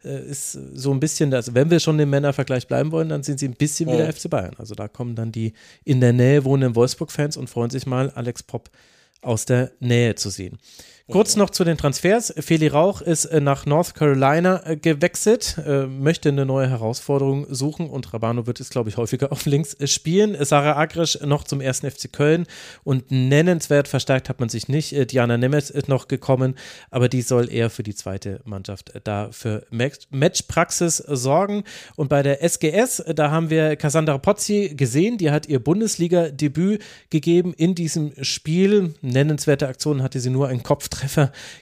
äh, ist so ein bisschen, das, wenn wir schon im Männervergleich bleiben wollen, dann sind sie ein bisschen wie Mhm. der FC Bayern. Also da kommen dann die in der Nähe wohnenden Wolfsburg-Fans und freuen sich mal, Alex Popp aus der Nähe zu sehen. Kurz noch zu den Transfers. Feli Rauch ist äh, nach North Carolina äh, gewechselt, äh, möchte eine neue Herausforderung suchen und Rabano wird es, glaube ich, häufiger auf links spielen. Sarah Agrisch noch zum ersten FC Köln und nennenswert verstärkt hat man sich nicht. Diana Nemetz ist noch gekommen, aber die soll eher für die zweite Mannschaft da für Match- Matchpraxis sorgen. Und bei der SGS, da haben wir Cassandra Pozzi gesehen, die hat ihr Bundesliga-Debüt gegeben in diesem Spiel. Nennenswerte Aktionen hatte sie nur einen Kopftreffer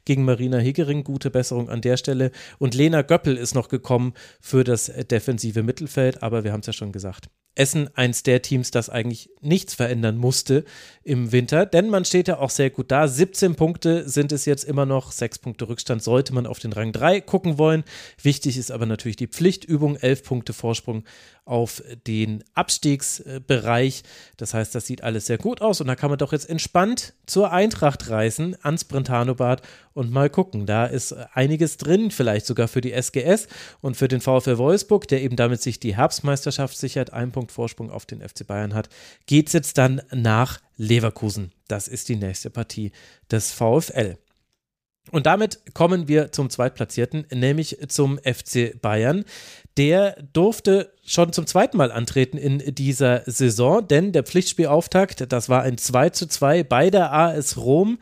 gegen Marina Hegering. Gute Besserung an der Stelle. Und Lena Göppel ist noch gekommen für das defensive Mittelfeld, aber wir haben es ja schon gesagt. Essen eins der Teams, das eigentlich nichts verändern musste im Winter, denn man steht ja auch sehr gut da. 17 Punkte sind es jetzt immer noch, 6 Punkte Rückstand sollte man auf den Rang 3 gucken wollen. Wichtig ist aber natürlich die Pflichtübung, 11 Punkte Vorsprung auf den Abstiegsbereich. Das heißt, das sieht alles sehr gut aus und da kann man doch jetzt entspannt zur Eintracht reisen, ans Brentanobad und mal gucken. Da ist einiges drin, vielleicht sogar für die SGS und für den VfL Wolfsburg, der eben damit sich die Herbstmeisterschaft sichert, einen Punkt Vorsprung auf den FC Bayern hat, geht es jetzt dann nach Leverkusen. Das ist die nächste Partie des VfL. Und damit kommen wir zum Zweitplatzierten, nämlich zum FC Bayern. Der durfte schon zum zweiten Mal antreten in dieser Saison, denn der Pflichtspielauftakt, das war ein 2 zu 2 bei der AS Rom.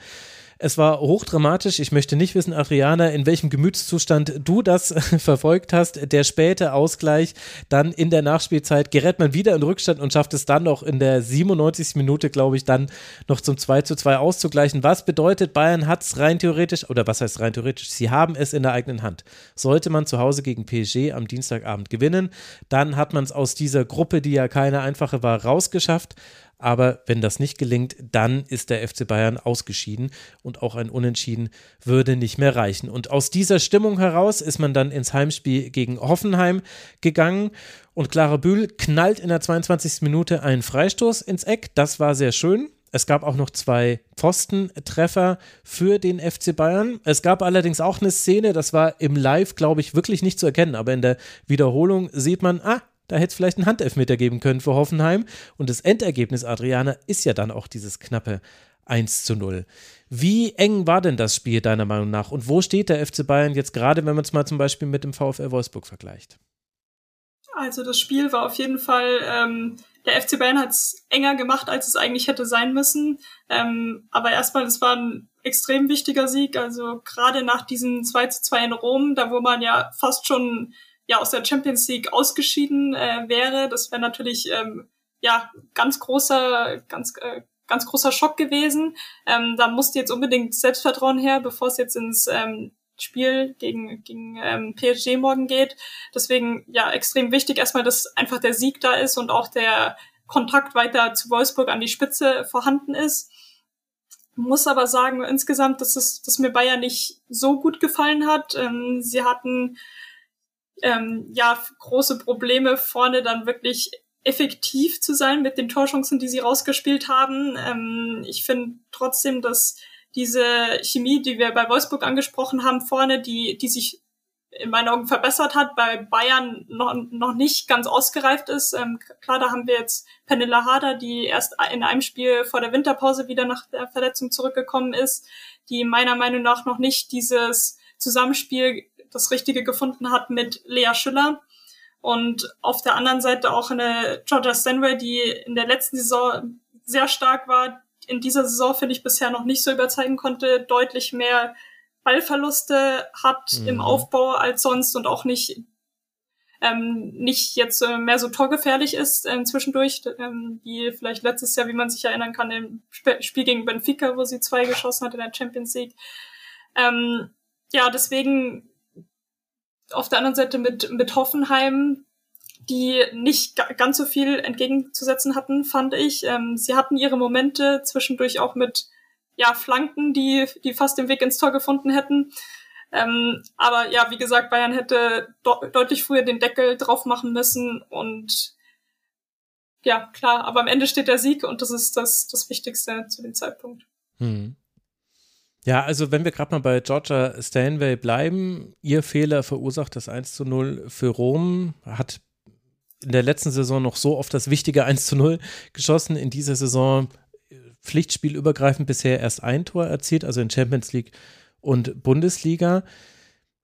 Es war hochdramatisch. Ich möchte nicht wissen, Adriana, in welchem Gemütszustand du das verfolgt hast. Der späte Ausgleich, dann in der Nachspielzeit gerät man wieder in Rückstand und schafft es dann noch in der 97. Minute, glaube ich, dann noch zum 2 zu 2 auszugleichen. Was bedeutet, Bayern hat es rein theoretisch, oder was heißt rein theoretisch? Sie haben es in der eigenen Hand. Sollte man zu Hause gegen PSG am Dienstagabend gewinnen, dann hat man es aus dieser Gruppe, die ja keine einfache war, rausgeschafft. Aber wenn das nicht gelingt, dann ist der FC Bayern ausgeschieden und auch ein Unentschieden würde nicht mehr reichen. Und aus dieser Stimmung heraus ist man dann ins Heimspiel gegen Hoffenheim gegangen und Clara Bühl knallt in der 22. Minute einen Freistoß ins Eck. Das war sehr schön. Es gab auch noch zwei Pfostentreffer für den FC Bayern. Es gab allerdings auch eine Szene, das war im Live, glaube ich, wirklich nicht zu erkennen, aber in der Wiederholung sieht man, ah, da hätte es vielleicht einen Handelfmeter geben können für Hoffenheim. Und das Endergebnis, Adriana, ist ja dann auch dieses knappe 1 zu 0. Wie eng war denn das Spiel deiner Meinung nach? Und wo steht der FC Bayern jetzt gerade, wenn man es mal zum Beispiel mit dem VfL Wolfsburg vergleicht? Also das Spiel war auf jeden Fall, ähm, der FC Bayern hat es enger gemacht, als es eigentlich hätte sein müssen. Ähm, aber erstmal, es war ein extrem wichtiger Sieg. Also gerade nach diesem 2 zu 2 in Rom, da wo man ja fast schon ja aus der Champions League ausgeschieden äh, wäre, das wäre natürlich ähm, ja ganz großer, ganz äh, ganz großer Schock gewesen. Ähm, da musste jetzt unbedingt Selbstvertrauen her, bevor es jetzt ins ähm, Spiel gegen, gegen ähm, PSG morgen geht. Deswegen ja extrem wichtig erstmal, dass einfach der Sieg da ist und auch der Kontakt weiter zu Wolfsburg an die Spitze vorhanden ist. Muss aber sagen insgesamt, dass es, dass mir Bayern nicht so gut gefallen hat. Ähm, sie hatten ähm, ja große Probleme vorne dann wirklich effektiv zu sein mit den Torchancen, die sie rausgespielt haben. Ähm, ich finde trotzdem, dass diese Chemie, die wir bei Wolfsburg angesprochen haben, vorne, die, die sich in meinen Augen verbessert hat, bei Bayern noch, noch nicht ganz ausgereift ist. Ähm, klar, da haben wir jetzt Penilla Harder, die erst in einem Spiel vor der Winterpause wieder nach der Verletzung zurückgekommen ist, die meiner Meinung nach noch nicht dieses Zusammenspiel, das Richtige gefunden hat mit Lea Schüller. Und auf der anderen Seite auch eine Georgia Stanway, die in der letzten Saison sehr stark war, in dieser Saison finde ich bisher noch nicht so überzeugen konnte, deutlich mehr Ballverluste hat mhm. im Aufbau als sonst und auch nicht ähm, nicht jetzt äh, mehr so torgefährlich ist ähm, zwischendurch, ähm, wie vielleicht letztes Jahr, wie man sich erinnern kann, im Sp Spiel gegen Benfica, wo sie zwei geschossen hat in der Champions League. Ähm, ja, deswegen auf der anderen Seite mit, mit Hoffenheim, die nicht ganz so viel entgegenzusetzen hatten, fand ich. Ähm, sie hatten ihre Momente zwischendurch auch mit ja, Flanken, die, die fast den Weg ins Tor gefunden hätten. Ähm, aber ja, wie gesagt, Bayern hätte de deutlich früher den Deckel drauf machen müssen und ja, klar, aber am Ende steht der Sieg und das ist das, das Wichtigste zu dem Zeitpunkt. Hm. Ja, also wenn wir gerade mal bei Georgia Stanway bleiben, ihr Fehler verursacht das 1 zu 0 für Rom, hat in der letzten Saison noch so oft das wichtige 1 zu 0 geschossen, in dieser Saison Pflichtspielübergreifend bisher erst ein Tor erzielt, also in Champions League und Bundesliga.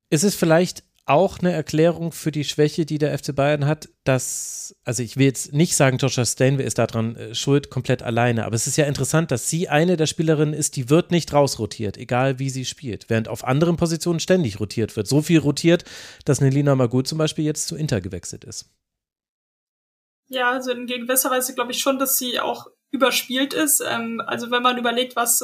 Ist es vielleicht auch eine Erklärung für die Schwäche, die der FC Bayern hat, dass, also ich will jetzt nicht sagen, Joshua Stanway ist daran äh, schuld, komplett alleine, aber es ist ja interessant, dass sie eine der Spielerinnen ist, die wird nicht rausrotiert, egal wie sie spielt, während auf anderen Positionen ständig rotiert wird. So viel rotiert, dass Nelina Magul zum Beispiel jetzt zu Inter gewechselt ist. Ja, also in gewisser Weise glaube ich schon, dass sie auch überspielt ist. Ähm, also wenn man überlegt, was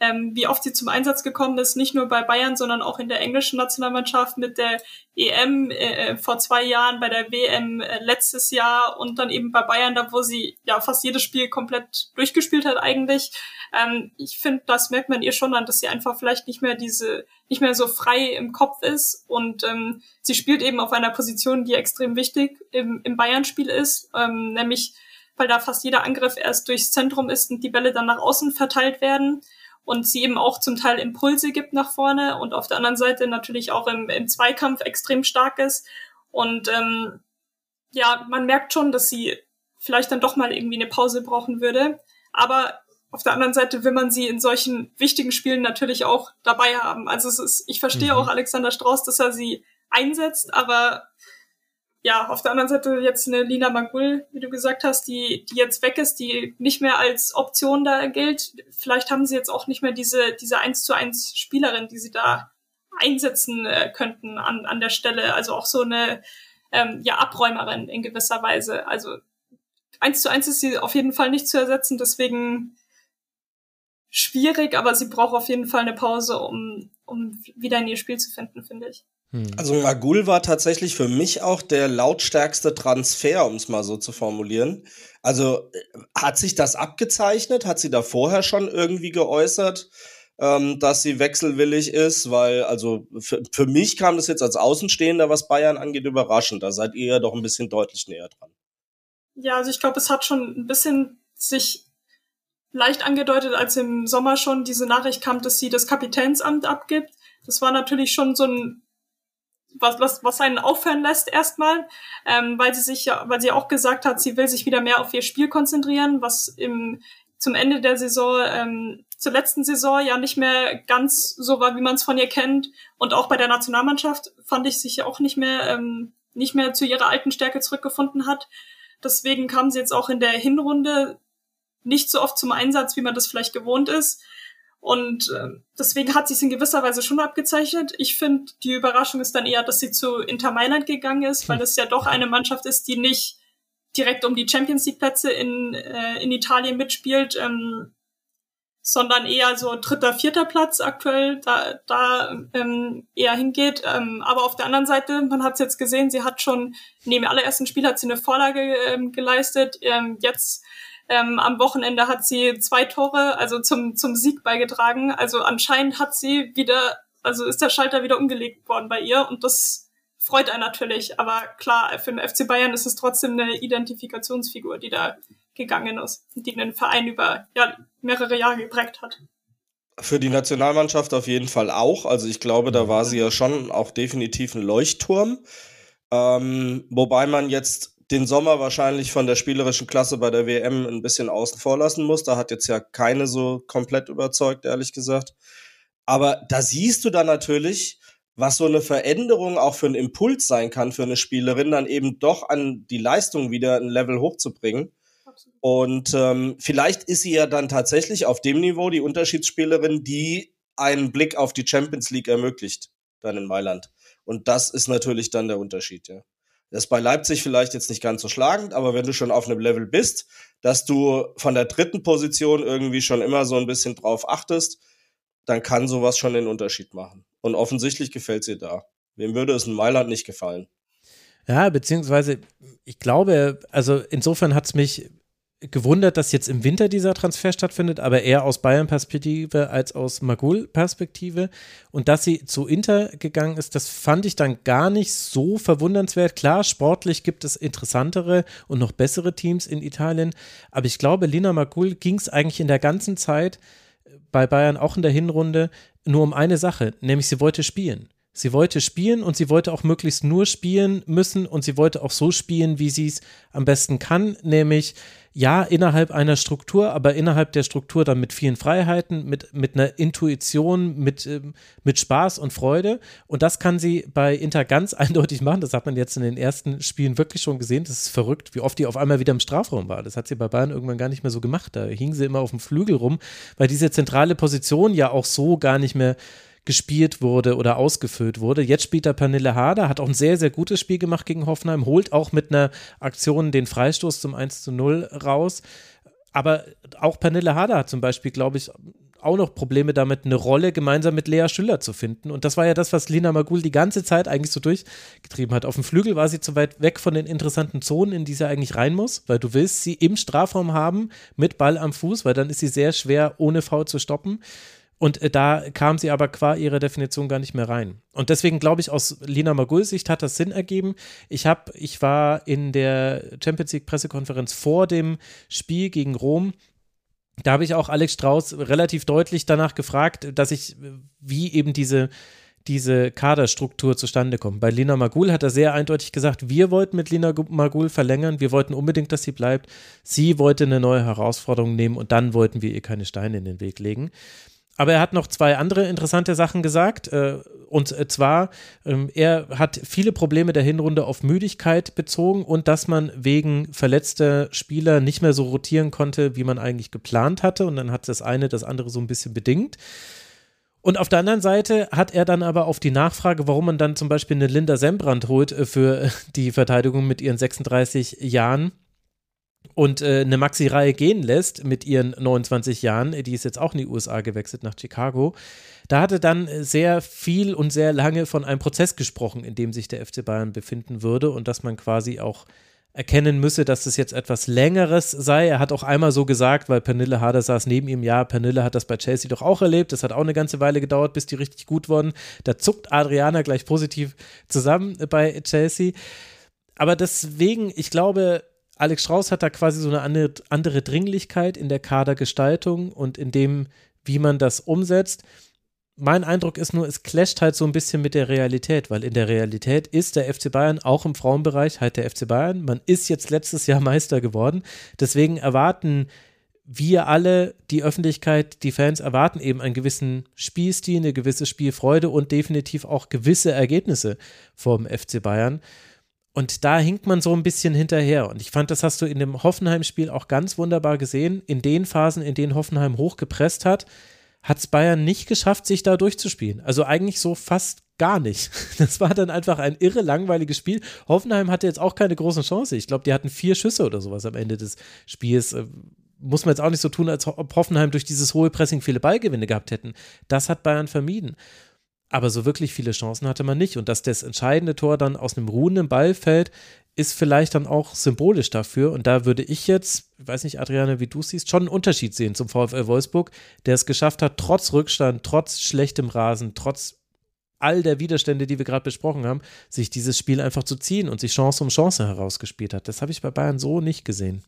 ähm, wie oft sie zum Einsatz gekommen ist, nicht nur bei Bayern, sondern auch in der englischen Nationalmannschaft mit der EM äh, äh, vor zwei Jahren, bei der WM äh, letztes Jahr und dann eben bei Bayern, da wo sie ja fast jedes Spiel komplett durchgespielt hat eigentlich. Ähm, ich finde, das merkt man ihr schon an, dass sie einfach vielleicht nicht mehr diese, nicht mehr so frei im Kopf ist und ähm, sie spielt eben auf einer Position, die extrem wichtig im, im Bayern-Spiel ist, ähm, nämlich weil da fast jeder Angriff erst durchs Zentrum ist und die Bälle dann nach außen verteilt werden und sie eben auch zum Teil Impulse gibt nach vorne und auf der anderen Seite natürlich auch im, im Zweikampf extrem stark ist. Und ähm, ja, man merkt schon, dass sie vielleicht dann doch mal irgendwie eine Pause brauchen würde. Aber auf der anderen Seite will man sie in solchen wichtigen Spielen natürlich auch dabei haben. Also es ist, ich verstehe mhm. auch Alexander Strauß, dass er sie einsetzt, aber ja, auf der anderen Seite jetzt eine Lina Magul, wie du gesagt hast, die, die jetzt weg ist, die nicht mehr als Option da gilt. Vielleicht haben sie jetzt auch nicht mehr diese, diese 1 zu 1 Spielerin, die sie da einsetzen äh, könnten an, an der Stelle. Also auch so eine ähm, ja, Abräumerin in gewisser Weise. Also 1 zu 1 ist sie auf jeden Fall nicht zu ersetzen, deswegen schwierig, aber sie braucht auf jeden Fall eine Pause, um, um wieder in ihr Spiel zu finden, finde ich. Hm. Also Magul war tatsächlich für mich auch der lautstärkste Transfer, um es mal so zu formulieren. Also äh, hat sich das abgezeichnet? Hat sie da vorher schon irgendwie geäußert, ähm, dass sie wechselwillig ist? Weil, also für, für mich kam das jetzt als Außenstehender, was Bayern angeht, überraschend. Da seid ihr ja doch ein bisschen deutlich näher dran. Ja, also ich glaube, es hat schon ein bisschen sich leicht angedeutet, als im Sommer schon diese Nachricht kam, dass sie das Kapitänsamt abgibt. Das war natürlich schon so ein was, was, was einen aufhören lässt erstmal, ähm, weil sie sich ja, weil sie auch gesagt hat, sie will sich wieder mehr auf ihr Spiel konzentrieren, was im zum Ende der Saison, ähm, zur letzten Saison ja nicht mehr ganz so war, wie man es von ihr kennt. Und auch bei der Nationalmannschaft fand ich sich ja auch nicht mehr, ähm, nicht mehr zu ihrer alten Stärke zurückgefunden hat. Deswegen kam sie jetzt auch in der Hinrunde nicht so oft zum Einsatz, wie man das vielleicht gewohnt ist. Und äh, deswegen hat sie es in gewisser Weise schon abgezeichnet. Ich finde, die Überraschung ist dann eher, dass sie zu Inter Mailand gegangen ist, weil es ja doch eine Mannschaft ist, die nicht direkt um die Champions League Plätze in, äh, in Italien mitspielt, ähm, sondern eher so dritter, vierter Platz aktuell da, da ähm, eher hingeht. Ähm, aber auf der anderen Seite, man hat es jetzt gesehen, sie hat schon neben dem allerersten Spiel hat sie eine Vorlage ähm, geleistet. Ähm, jetzt ähm, am Wochenende hat sie zwei Tore, also zum, zum Sieg beigetragen. Also anscheinend hat sie wieder, also ist der Schalter wieder umgelegt worden bei ihr und das freut einen natürlich. Aber klar, für den FC Bayern ist es trotzdem eine Identifikationsfigur, die da gegangen ist, die den Verein über ja, mehrere Jahre geprägt hat. Für die Nationalmannschaft auf jeden Fall auch. Also ich glaube, da war sie ja schon auch definitiv ein Leuchtturm. Ähm, wobei man jetzt den Sommer wahrscheinlich von der spielerischen Klasse bei der WM ein bisschen außen vor lassen muss. Da hat jetzt ja keine so komplett überzeugt, ehrlich gesagt. Aber da siehst du dann natürlich, was so eine Veränderung auch für einen Impuls sein kann für eine Spielerin, dann eben doch an die Leistung wieder ein Level hochzubringen. Und ähm, vielleicht ist sie ja dann tatsächlich auf dem Niveau die Unterschiedsspielerin, die einen Blick auf die Champions League ermöglicht, dann in Mailand. Und das ist natürlich dann der Unterschied, ja. Das ist bei Leipzig vielleicht jetzt nicht ganz so schlagend, aber wenn du schon auf einem Level bist, dass du von der dritten Position irgendwie schon immer so ein bisschen drauf achtest, dann kann sowas schon den Unterschied machen. Und offensichtlich gefällt ihr da. Wem würde es in Mailand nicht gefallen? Ja, beziehungsweise, ich glaube, also insofern hat es mich gewundert, dass jetzt im Winter dieser Transfer stattfindet, aber eher aus Bayern-Perspektive als aus Magul-Perspektive. Und dass sie zu Inter gegangen ist, das fand ich dann gar nicht so verwundernswert. Klar, sportlich gibt es interessantere und noch bessere Teams in Italien, aber ich glaube, Lina Magul ging es eigentlich in der ganzen Zeit bei Bayern auch in der Hinrunde nur um eine Sache, nämlich sie wollte spielen. Sie wollte spielen und sie wollte auch möglichst nur spielen müssen und sie wollte auch so spielen, wie sie es am besten kann, nämlich ja, innerhalb einer Struktur, aber innerhalb der Struktur dann mit vielen Freiheiten, mit, mit einer Intuition, mit, ähm, mit Spaß und Freude. Und das kann sie bei Inter ganz eindeutig machen. Das hat man jetzt in den ersten Spielen wirklich schon gesehen. Das ist verrückt, wie oft die auf einmal wieder im Strafraum war. Das hat sie bei Bayern irgendwann gar nicht mehr so gemacht. Da hing sie immer auf dem Flügel rum, weil diese zentrale Position ja auch so gar nicht mehr gespielt wurde oder ausgefüllt wurde. Jetzt spielt er Pernille Harder, hat auch ein sehr, sehr gutes Spiel gemacht gegen Hoffenheim, holt auch mit einer Aktion den Freistoß zum 1 zu 0 raus. Aber auch Pernille Harder hat zum Beispiel, glaube ich, auch noch Probleme damit, eine Rolle gemeinsam mit Lea Schüller zu finden. Und das war ja das, was Lina Magul die ganze Zeit eigentlich so durchgetrieben hat. Auf dem Flügel war sie zu weit weg von den interessanten Zonen, in die sie eigentlich rein muss, weil du willst sie im Strafraum haben mit Ball am Fuß, weil dann ist sie sehr schwer ohne Foul zu stoppen. Und äh, da kam sie aber qua ihrer Definition gar nicht mehr rein. Und deswegen glaube ich, aus Lina Maguls Sicht hat das Sinn ergeben. Ich habe, ich war in der Champions League Pressekonferenz vor dem Spiel gegen Rom. Da habe ich auch Alex Strauß relativ deutlich danach gefragt, dass ich, wie eben diese, diese Kaderstruktur zustande kommt. Bei Lina Magul hat er sehr eindeutig gesagt, wir wollten mit Lina Magul verlängern, wir wollten unbedingt, dass sie bleibt. Sie wollte eine neue Herausforderung nehmen und dann wollten wir ihr keine Steine in den Weg legen. Aber er hat noch zwei andere interessante Sachen gesagt. Äh, und äh, zwar, ähm, er hat viele Probleme der Hinrunde auf Müdigkeit bezogen und dass man wegen verletzter Spieler nicht mehr so rotieren konnte, wie man eigentlich geplant hatte. Und dann hat das eine das andere so ein bisschen bedingt. Und auf der anderen Seite hat er dann aber auf die Nachfrage, warum man dann zum Beispiel eine Linda Sembrand holt äh, für die Verteidigung mit ihren 36 Jahren, und äh, eine Maxi-Reihe gehen lässt mit ihren 29 Jahren, die ist jetzt auch in die USA gewechselt nach Chicago, da hatte dann sehr viel und sehr lange von einem Prozess gesprochen, in dem sich der FC Bayern befinden würde und dass man quasi auch erkennen müsse, dass das jetzt etwas Längeres sei. Er hat auch einmal so gesagt, weil Pernille Harder saß neben ihm, ja, Pernille hat das bei Chelsea doch auch erlebt. Das hat auch eine ganze Weile gedauert, bis die richtig gut wurden. Da zuckt Adriana gleich positiv zusammen bei Chelsea. Aber deswegen, ich glaube, Alex Strauß hat da quasi so eine andere, Dringlichkeit in der Kadergestaltung und in dem, wie man das umsetzt. Mein Eindruck ist nur, es clasht halt so ein bisschen mit der Realität, weil in der Realität ist der FC Bayern auch im Frauenbereich halt der FC Bayern. Man ist jetzt letztes Jahr Meister geworden. Deswegen erwarten wir alle, die Öffentlichkeit, die Fans erwarten eben einen gewissen Spielstil, eine gewisse Spielfreude und definitiv auch gewisse Ergebnisse vom FC Bayern. Und da hinkt man so ein bisschen hinterher. Und ich fand, das hast du in dem Hoffenheim-Spiel auch ganz wunderbar gesehen. In den Phasen, in denen Hoffenheim hochgepresst hat, hat es Bayern nicht geschafft, sich da durchzuspielen. Also eigentlich so fast gar nicht. Das war dann einfach ein irre langweiliges Spiel. Hoffenheim hatte jetzt auch keine großen Chance. Ich glaube, die hatten vier Schüsse oder sowas am Ende des Spiels. Äh, muss man jetzt auch nicht so tun, als ob Hoffenheim durch dieses hohe Pressing viele Ballgewinne gehabt hätten. Das hat Bayern vermieden. Aber so wirklich viele Chancen hatte man nicht. Und dass das entscheidende Tor dann aus einem ruhenden Ball fällt, ist vielleicht dann auch symbolisch dafür. Und da würde ich jetzt, ich weiß nicht, Adriane, wie du siehst, schon einen Unterschied sehen zum VfL Wolfsburg, der es geschafft hat, trotz Rückstand, trotz schlechtem Rasen, trotz all der Widerstände, die wir gerade besprochen haben, sich dieses Spiel einfach zu ziehen und sich Chance um Chance herausgespielt hat. Das habe ich bei Bayern so nicht gesehen.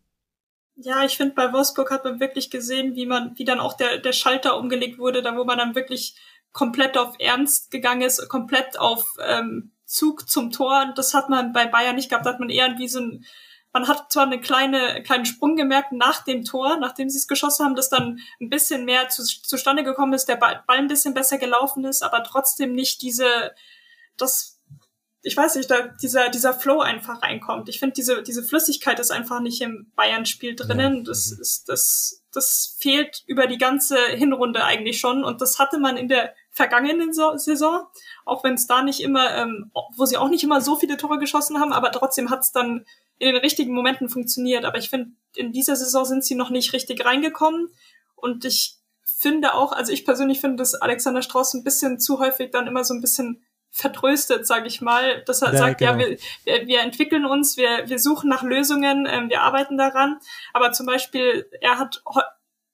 Ja, ich finde, bei Wolfsburg hat man wirklich gesehen, wie man, wie dann auch der, der Schalter umgelegt wurde, da wo man dann wirklich komplett auf Ernst gegangen ist, komplett auf ähm, Zug zum Tor. Das hat man bei Bayern nicht gehabt, da hat man eher wie so ein, man hat zwar eine kleine, kleinen Sprung gemerkt nach dem Tor, nachdem sie es geschossen haben, dass dann ein bisschen mehr zu, zustande gekommen ist, der Ball ein bisschen besser gelaufen ist, aber trotzdem nicht diese, das ich weiß nicht, da dieser, dieser Flow einfach reinkommt. Ich finde, diese, diese Flüssigkeit ist einfach nicht im Bayern-Spiel drinnen. Das mhm. ist, das, das fehlt über die ganze Hinrunde eigentlich schon. Und das hatte man in der vergangenen Saison, auch wenn es da nicht immer, ähm, wo sie auch nicht immer so viele Tore geschossen haben, aber trotzdem hat es dann in den richtigen Momenten funktioniert. Aber ich finde, in dieser Saison sind sie noch nicht richtig reingekommen. Und ich finde auch, also ich persönlich finde, dass Alexander Strauß ein bisschen zu häufig dann immer so ein bisschen vertröstet, sage ich mal, dass er ja, sagt, genau. ja, wir, wir, wir entwickeln uns, wir, wir suchen nach Lösungen, ähm, wir arbeiten daran. Aber zum Beispiel, er hat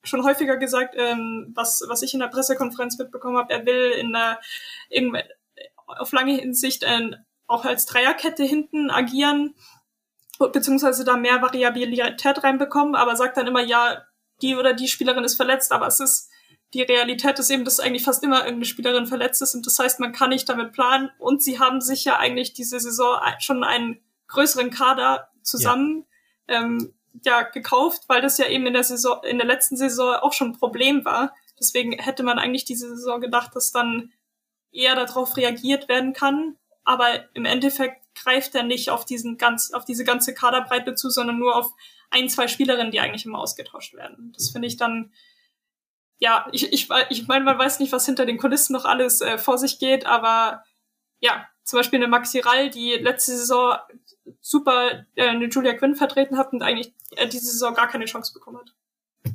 schon häufiger gesagt, ähm, was, was ich in der Pressekonferenz mitbekommen habe, er will in der in, auf lange Hinsicht äh, auch als Dreierkette hinten agieren, beziehungsweise da mehr Variabilität reinbekommen, aber sagt dann immer, ja, die oder die Spielerin ist verletzt, aber es ist die Realität ist eben, dass eigentlich fast immer irgendeine Spielerin verletzt ist und das heißt, man kann nicht damit planen und sie haben sich ja eigentlich diese Saison schon einen größeren Kader zusammen ja. Ähm, ja gekauft, weil das ja eben in der Saison, in der letzten Saison auch schon ein Problem war. Deswegen hätte man eigentlich diese Saison gedacht, dass dann eher darauf reagiert werden kann. Aber im Endeffekt greift er nicht auf diesen ganz, auf diese ganze Kaderbreite zu, sondern nur auf ein, zwei Spielerinnen, die eigentlich immer ausgetauscht werden. Das finde ich dann ja, ich, ich, ich meine, man weiß nicht, was hinter den Kulissen noch alles äh, vor sich geht, aber ja, zum Beispiel eine Maxi Rall, die letzte Saison super äh, eine Julia Quinn vertreten hat und eigentlich äh, diese Saison gar keine Chance bekommen hat.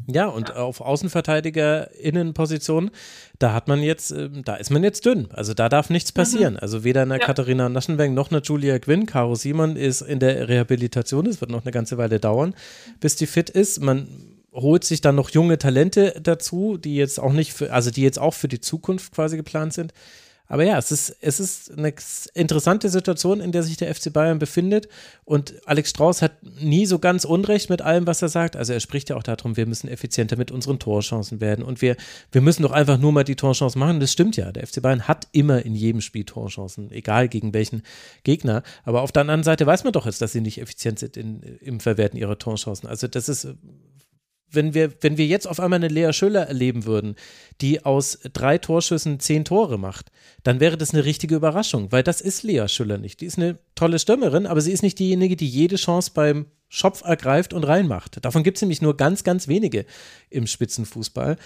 Ja, und ja. auf Außenverteidiger-Innenposition, da hat man jetzt, äh, da ist man jetzt dünn. Also da darf nichts mhm. passieren. Mhm. Also weder eine ja. Katharina Naschenweng noch eine Julia Quinn. Caro Simon ist in der Rehabilitation. Es wird noch eine ganze Weile dauern, bis die fit ist. Man holt sich dann noch junge Talente dazu, die jetzt auch nicht für, also die jetzt auch für die Zukunft quasi geplant sind. Aber ja, es ist, es ist eine interessante Situation, in der sich der FC Bayern befindet. Und Alex Strauß hat nie so ganz Unrecht mit allem, was er sagt. Also er spricht ja auch darum, wir müssen effizienter mit unseren Torchancen werden. Und wir, wir müssen doch einfach nur mal die Torchancen machen. Das stimmt ja. Der FC Bayern hat immer in jedem Spiel Torchancen, egal gegen welchen Gegner. Aber auf der anderen Seite weiß man doch jetzt, dass sie nicht effizient sind in, im Verwerten ihrer Torchancen. Also das ist wenn wir, wenn wir jetzt auf einmal eine Lea Schüller erleben würden, die aus drei Torschüssen zehn Tore macht, dann wäre das eine richtige Überraschung, weil das ist Lea Schüller nicht. Die ist eine tolle Stürmerin, aber sie ist nicht diejenige, die jede Chance beim Schopf ergreift und reinmacht. Davon gibt es nämlich nur ganz, ganz wenige im Spitzenfußball.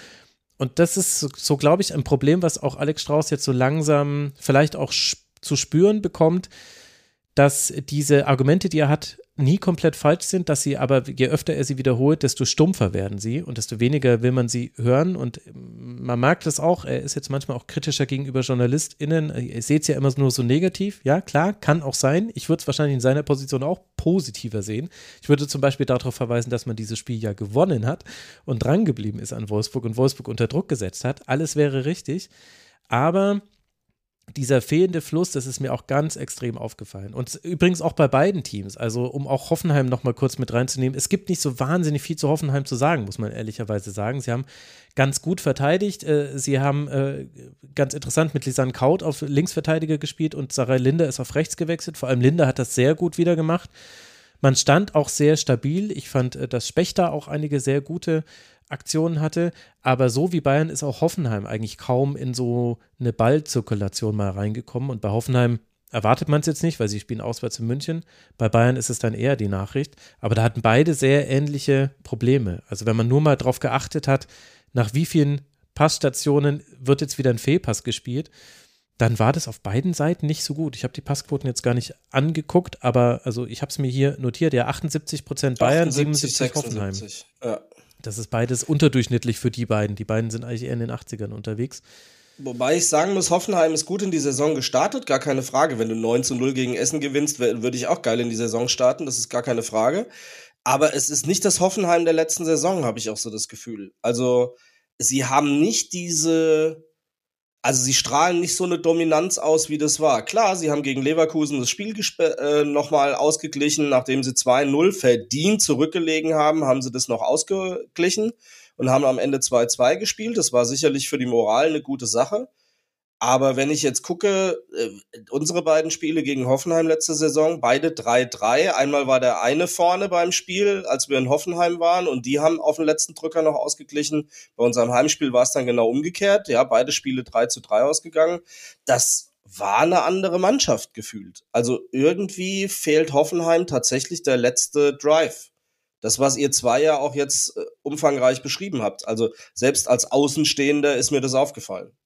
Und das ist so glaube ich, ein Problem, was auch Alex Strauß jetzt so langsam vielleicht auch zu spüren bekommt, dass diese Argumente, die er hat, nie komplett falsch sind, dass sie aber, je öfter er sie wiederholt, desto stumpfer werden sie und desto weniger will man sie hören. Und man merkt das auch, er ist jetzt manchmal auch kritischer gegenüber JournalistInnen. Ihr seht es ja immer nur so negativ. Ja, klar, kann auch sein. Ich würde es wahrscheinlich in seiner Position auch positiver sehen. Ich würde zum Beispiel darauf verweisen, dass man dieses Spiel ja gewonnen hat und drangeblieben ist an Wolfsburg und Wolfsburg unter Druck gesetzt hat. Alles wäre richtig. Aber dieser fehlende Fluss, das ist mir auch ganz extrem aufgefallen. Und übrigens auch bei beiden Teams. Also, um auch Hoffenheim nochmal kurz mit reinzunehmen. Es gibt nicht so wahnsinnig viel zu Hoffenheim zu sagen, muss man ehrlicherweise sagen. Sie haben ganz gut verteidigt. Äh, sie haben äh, ganz interessant mit Lisanne Kaut auf Linksverteidiger gespielt und Sarah Linde ist auf rechts gewechselt. Vor allem Linde hat das sehr gut wieder gemacht. Man stand auch sehr stabil. Ich fand, äh, dass Spechter auch einige sehr gute Aktionen hatte. Aber so wie Bayern ist auch Hoffenheim eigentlich kaum in so eine Ballzirkulation mal reingekommen. Und bei Hoffenheim erwartet man es jetzt nicht, weil sie spielen auswärts in München. Bei Bayern ist es dann eher die Nachricht. Aber da hatten beide sehr ähnliche Probleme. Also wenn man nur mal darauf geachtet hat, nach wie vielen Passstationen wird jetzt wieder ein Fehlpass gespielt, dann war das auf beiden Seiten nicht so gut. Ich habe die Passquoten jetzt gar nicht angeguckt, aber also ich habe es mir hier notiert, ja 78 Prozent Bayern, 78, 77 Hoffenheim. Ja. Das ist beides unterdurchschnittlich für die beiden. Die beiden sind eigentlich eher in den 80ern unterwegs. Wobei ich sagen muss, Hoffenheim ist gut in die Saison gestartet, gar keine Frage. Wenn du 9 zu 0 gegen Essen gewinnst, würde ich auch geil in die Saison starten, das ist gar keine Frage. Aber es ist nicht das Hoffenheim der letzten Saison, habe ich auch so das Gefühl. Also, sie haben nicht diese also sie strahlen nicht so eine Dominanz aus, wie das war. Klar, sie haben gegen Leverkusen das Spiel äh, nochmal ausgeglichen, nachdem sie 2-0 verdient zurückgelegen haben, haben sie das noch ausgeglichen und haben am Ende 2-2 gespielt. Das war sicherlich für die Moral eine gute Sache. Aber wenn ich jetzt gucke, äh, unsere beiden Spiele gegen Hoffenheim letzte Saison, beide 3-3. Einmal war der eine vorne beim Spiel, als wir in Hoffenheim waren, und die haben auf den letzten Drücker noch ausgeglichen. Bei unserem Heimspiel war es dann genau umgekehrt. Ja, beide Spiele 3 zu 3 ausgegangen. Das war eine andere Mannschaft gefühlt. Also irgendwie fehlt Hoffenheim tatsächlich der letzte Drive. Das, was ihr zwei ja auch jetzt äh, umfangreich beschrieben habt. Also selbst als Außenstehender ist mir das aufgefallen.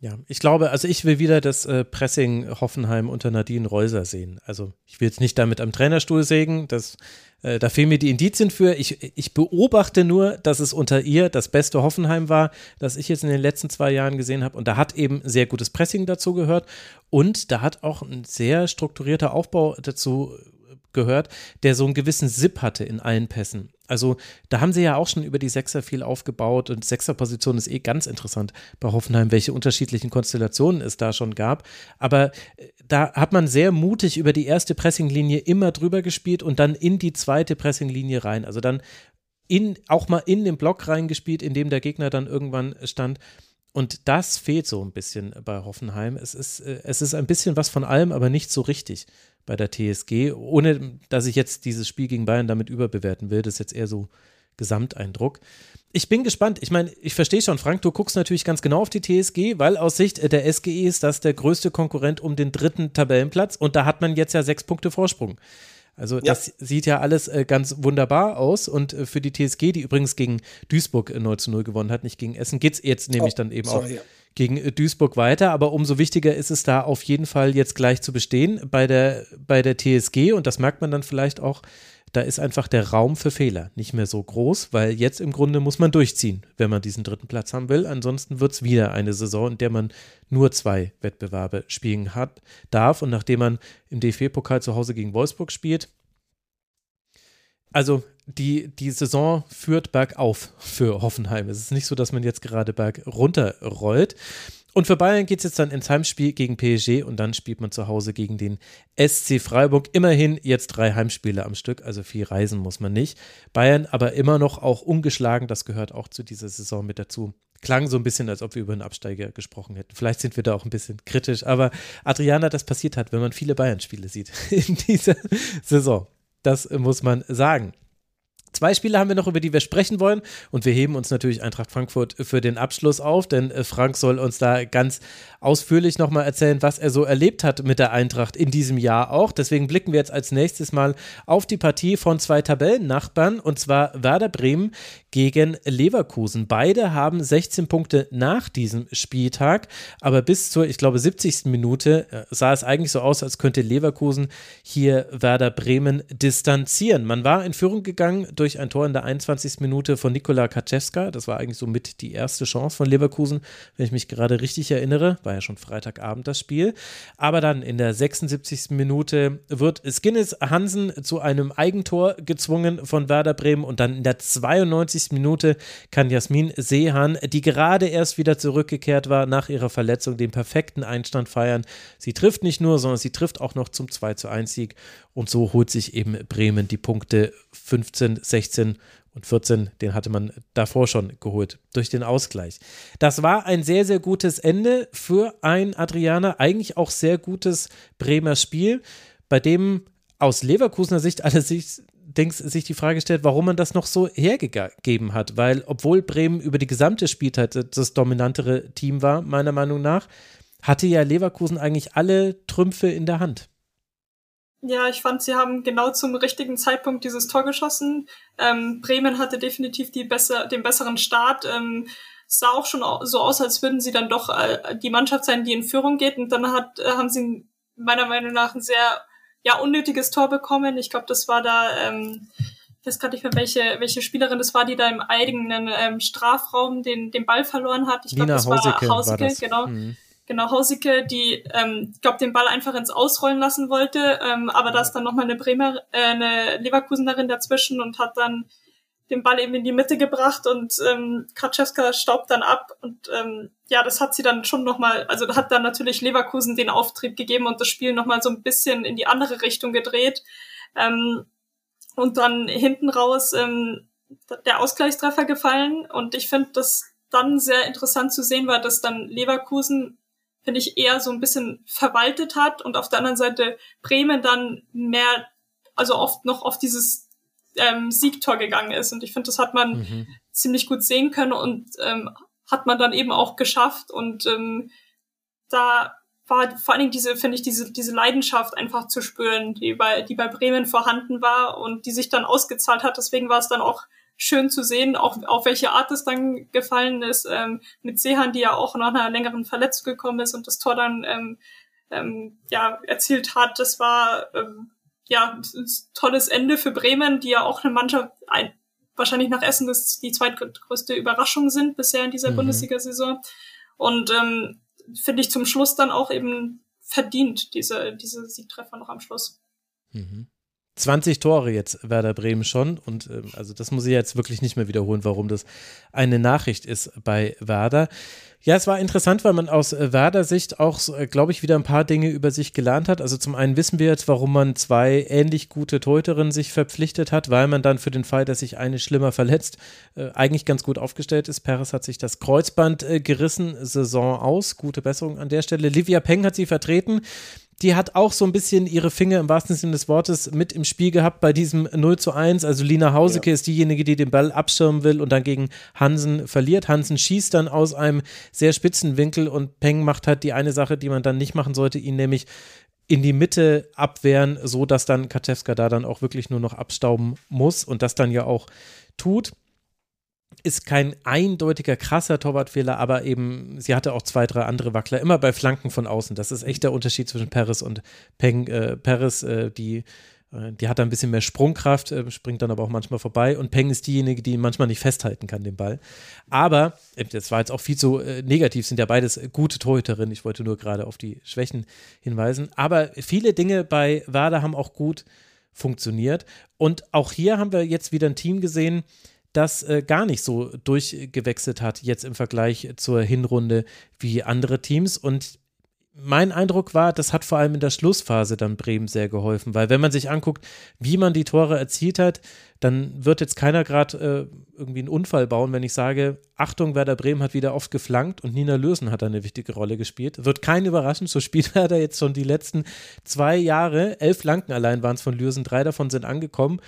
Ja, ich glaube, also ich will wieder das äh, Pressing Hoffenheim unter Nadine Reuser sehen. Also ich will jetzt nicht damit am Trainerstuhl sägen, das, äh, da fehlen mir die Indizien für. Ich, ich beobachte nur, dass es unter ihr das beste Hoffenheim war, das ich jetzt in den letzten zwei Jahren gesehen habe. Und da hat eben sehr gutes Pressing dazu gehört. Und da hat auch ein sehr strukturierter Aufbau dazu gehört, der so einen gewissen Sip hatte in allen Pässen. Also da haben sie ja auch schon über die Sechser viel aufgebaut und Sechserposition ist eh ganz interessant bei Hoffenheim, welche unterschiedlichen Konstellationen es da schon gab. Aber äh, da hat man sehr mutig über die erste Pressinglinie immer drüber gespielt und dann in die zweite Pressinglinie rein. Also dann in, auch mal in den Block reingespielt, in dem der Gegner dann irgendwann stand. Und das fehlt so ein bisschen bei Hoffenheim. Es ist, äh, es ist ein bisschen was von allem, aber nicht so richtig bei der TSG, ohne dass ich jetzt dieses Spiel gegen Bayern damit überbewerten will. Das ist jetzt eher so Gesamteindruck. Ich bin gespannt. Ich meine, ich verstehe schon, Frank, du guckst natürlich ganz genau auf die TSG, weil aus Sicht der SGE ist das der größte Konkurrent um den dritten Tabellenplatz und da hat man jetzt ja sechs Punkte Vorsprung. Also ja. das sieht ja alles äh, ganz wunderbar aus und äh, für die TSG, die übrigens gegen Duisburg äh, 0 zu 0 gewonnen hat, nicht gegen Essen, geht es jetzt nämlich oh, dann eben sorry, auch gegen Duisburg weiter. Aber umso wichtiger ist es da auf jeden Fall jetzt gleich zu bestehen bei der, bei der TSG. Und das merkt man dann vielleicht auch. Da ist einfach der Raum für Fehler nicht mehr so groß, weil jetzt im Grunde muss man durchziehen, wenn man diesen dritten Platz haben will. Ansonsten wird es wieder eine Saison, in der man nur zwei Wettbewerbe spielen hat, darf. Und nachdem man im DFB-Pokal zu Hause gegen Wolfsburg spielt, also die, die Saison führt bergauf für Hoffenheim. Es ist nicht so, dass man jetzt gerade bergunter rollt. Und für Bayern geht es jetzt dann ins Heimspiel gegen PSG und dann spielt man zu Hause gegen den SC Freiburg. Immerhin jetzt drei Heimspiele am Stück, also viel reisen muss man nicht. Bayern aber immer noch auch ungeschlagen, das gehört auch zu dieser Saison mit dazu. Klang so ein bisschen, als ob wir über einen Absteiger gesprochen hätten. Vielleicht sind wir da auch ein bisschen kritisch, aber Adriana, das passiert hat, wenn man viele Bayern-Spiele sieht in dieser Saison. Das muss man sagen. Zwei Spiele haben wir noch, über die wir sprechen wollen. Und wir heben uns natürlich Eintracht Frankfurt für den Abschluss auf, denn äh, Frank soll uns da ganz ausführlich nochmal erzählen, was er so erlebt hat mit der Eintracht in diesem Jahr auch. Deswegen blicken wir jetzt als nächstes mal auf die Partie von zwei Tabellennachbarn, und zwar Werder Bremen gegen Leverkusen. Beide haben 16 Punkte nach diesem Spieltag, aber bis zur, ich glaube, 70. Minute äh, sah es eigentlich so aus, als könnte Leverkusen hier Werder Bremen distanzieren. Man war in Führung gegangen durch ein Tor in der 21. Minute von Nikola Kaczewska. Das war eigentlich so mit die erste Chance von Leverkusen, wenn ich mich gerade richtig erinnere. War ja schon Freitagabend das Spiel. Aber dann in der 76. Minute wird Skinnes Hansen zu einem Eigentor gezwungen von Werder Bremen und dann in der 92. Minute kann Jasmin Seehan, die gerade erst wieder zurückgekehrt war nach ihrer Verletzung, den perfekten Einstand feiern. Sie trifft nicht nur, sondern sie trifft auch noch zum 2 zu 1 Sieg und so holt sich eben Bremen die Punkte 15, 16 und 14, den hatte man davor schon geholt durch den Ausgleich. Das war ein sehr, sehr gutes Ende für ein Adriana, eigentlich auch sehr gutes Bremer Spiel, bei dem aus Leverkusener Sicht allerdings sich die Frage stellt, warum man das noch so hergegeben hat, weil obwohl Bremen über die gesamte Spielzeit das dominantere Team war, meiner Meinung nach, hatte ja Leverkusen eigentlich alle Trümpfe in der Hand. Ja, ich fand, sie haben genau zum richtigen Zeitpunkt dieses Tor geschossen. Ähm, Bremen hatte definitiv die besser, den besseren Start. Ähm, sah auch schon so aus, als würden sie dann doch äh, die Mannschaft sein, die in Führung geht. Und dann hat, äh, haben sie meiner Meinung nach ein sehr ja, unnötiges Tor bekommen. Ich glaube, das war da, ähm, ich weiß gerade nicht mehr, welche, welche Spielerin das war, die da im eigenen ähm, Strafraum den, den Ball verloren hat. Ich glaube, das Hauseke war Hauseke, war genau. Mhm genau, Hausike, die, ähm, glaube den Ball einfach ins Ausrollen lassen wollte, ähm, aber da ist dann nochmal eine Bremer, äh, eine Leverkusenerin dazwischen und hat dann den Ball eben in die Mitte gebracht und ähm, Kaczewska staubt dann ab und ähm, ja, das hat sie dann schon nochmal, also hat dann natürlich Leverkusen den Auftrieb gegeben und das Spiel nochmal so ein bisschen in die andere Richtung gedreht. Ähm, und dann hinten raus ähm, der Ausgleichstreffer gefallen und ich finde das dann sehr interessant zu sehen war, dass dann Leverkusen, finde ich, eher so ein bisschen verwaltet hat und auf der anderen Seite Bremen dann mehr, also oft noch auf dieses ähm, Siegtor gegangen ist. Und ich finde, das hat man mhm. ziemlich gut sehen können und ähm, hat man dann eben auch geschafft. Und ähm, da war vor allen Dingen diese, finde ich, diese, diese Leidenschaft einfach zu spüren, die bei, die bei Bremen vorhanden war und die sich dann ausgezahlt hat. Deswegen war es dann auch schön zu sehen, auch auf welche Art es dann gefallen ist, ähm, mit Sehan, die ja auch nach einer längeren Verletzung gekommen ist und das Tor dann ähm, ähm, ja, erzielt hat. Das war ähm, ja ein tolles Ende für Bremen, die ja auch eine Mannschaft, ein, wahrscheinlich nach Essen das die zweitgrößte Überraschung sind bisher in dieser mhm. Bundesliga-Saison. Und ähm, finde ich zum Schluss dann auch eben verdient, diese, diese Siegtreffer noch am Schluss. Mhm. 20 Tore jetzt Werder Bremen schon und ähm, also das muss ich jetzt wirklich nicht mehr wiederholen, warum das eine Nachricht ist bei Werder. Ja, es war interessant, weil man aus äh, Werder Sicht auch, äh, glaube ich, wieder ein paar Dinge über sich gelernt hat. Also zum einen wissen wir jetzt, warum man zwei ähnlich gute Torhüterinnen sich verpflichtet hat, weil man dann für den Fall, dass sich eine schlimmer verletzt, äh, eigentlich ganz gut aufgestellt ist. Peres hat sich das Kreuzband gerissen, Saison aus. Gute Besserung an der Stelle. Livia Peng hat sie vertreten die hat auch so ein bisschen ihre Finger im wahrsten Sinne des Wortes mit im Spiel gehabt bei diesem 0 zu 1. Also Lina Hauseke ja. ist diejenige, die den Ball abschirmen will und dann gegen Hansen verliert. Hansen schießt dann aus einem sehr spitzen Winkel und Peng macht halt die eine Sache, die man dann nicht machen sollte, ihn nämlich in die Mitte abwehren, so dass dann Kaczewska da dann auch wirklich nur noch abstauben muss und das dann ja auch tut ist kein eindeutiger krasser Torwartfehler, aber eben, sie hatte auch zwei, drei andere Wackler, immer bei Flanken von außen. Das ist echt der Unterschied zwischen Paris und Peng. Äh, Paris, äh, die, äh, die hat ein bisschen mehr Sprungkraft, äh, springt dann aber auch manchmal vorbei und Peng ist diejenige, die manchmal nicht festhalten kann, den Ball. Aber, äh, das war jetzt auch viel zu äh, negativ, sind ja beides gute Torhüterinnen. Ich wollte nur gerade auf die Schwächen hinweisen. Aber viele Dinge bei Werder haben auch gut funktioniert. Und auch hier haben wir jetzt wieder ein Team gesehen, das äh, gar nicht so durchgewechselt hat, jetzt im Vergleich zur Hinrunde wie andere Teams. Und mein Eindruck war, das hat vor allem in der Schlussphase dann Bremen sehr geholfen, weil wenn man sich anguckt, wie man die Tore erzielt hat, dann wird jetzt keiner gerade äh, irgendwie einen Unfall bauen, wenn ich sage, Achtung, Werder Bremen hat wieder oft geflankt und Nina Lösen hat da eine wichtige Rolle gespielt. Wird keinen überraschen, so spielt Werder jetzt schon die letzten zwei Jahre. Elf Flanken allein waren es von Lösen, drei davon sind angekommen.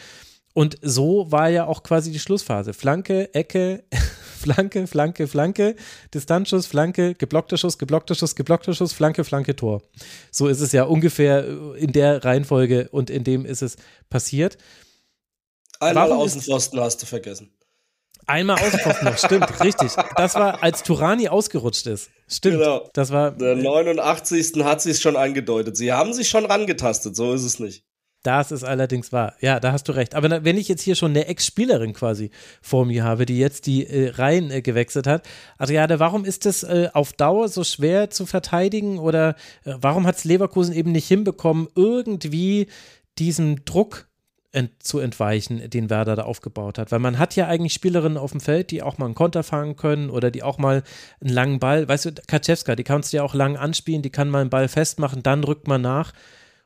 Und so war ja auch quasi die Schlussphase. Flanke, Ecke, Flanke, Flanke, Flanke, Distanzschuss, Flanke, geblockter Schuss, geblockter Schuss, geblockter Schuss, Flanke, Flanke, Tor. So ist es ja ungefähr in der Reihenfolge und in dem ist es passiert. Einmal Außenpfosten hast du vergessen. Einmal Außenpfosten noch, stimmt, richtig. Das war, als Turani ausgerutscht ist. Stimmt. Genau. Das war. Der 89. hat sie es schon angedeutet. Sie haben sich schon rangetastet, so ist es nicht. Das ist allerdings wahr. Ja, da hast du recht. Aber wenn ich jetzt hier schon eine Ex-Spielerin quasi vor mir habe, die jetzt die äh, Reihen äh, gewechselt hat, Adriane, warum ist das äh, auf Dauer so schwer zu verteidigen oder äh, warum hat es Leverkusen eben nicht hinbekommen, irgendwie diesem Druck ent zu entweichen, den Werder da aufgebaut hat? Weil man hat ja eigentlich Spielerinnen auf dem Feld, die auch mal einen Konter fangen können oder die auch mal einen langen Ball, weißt du, Kaczewska, die kannst du ja auch lang anspielen, die kann mal einen Ball festmachen, dann rückt man nach.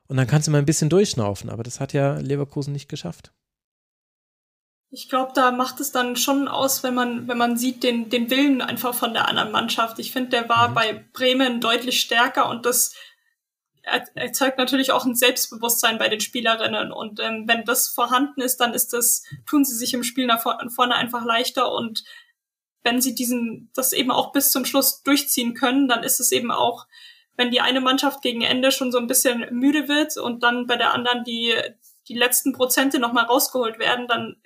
Und dann kannst du mal ein bisschen durchschnaufen, aber das hat ja Leverkusen nicht geschafft. Ich glaube, da macht es dann schon aus, wenn man, wenn man sieht, den, den Willen einfach von der anderen Mannschaft. Ich finde, der war mhm. bei Bremen deutlich stärker und das erzeugt natürlich auch ein Selbstbewusstsein bei den Spielerinnen. Und ähm, wenn das vorhanden ist, dann ist das, tun sie sich im Spiel nach vorne einfach leichter und wenn sie diesen, das eben auch bis zum Schluss durchziehen können, dann ist es eben auch wenn die eine Mannschaft gegen Ende schon so ein bisschen müde wird und dann bei der anderen die, die letzten Prozente nochmal rausgeholt werden, dann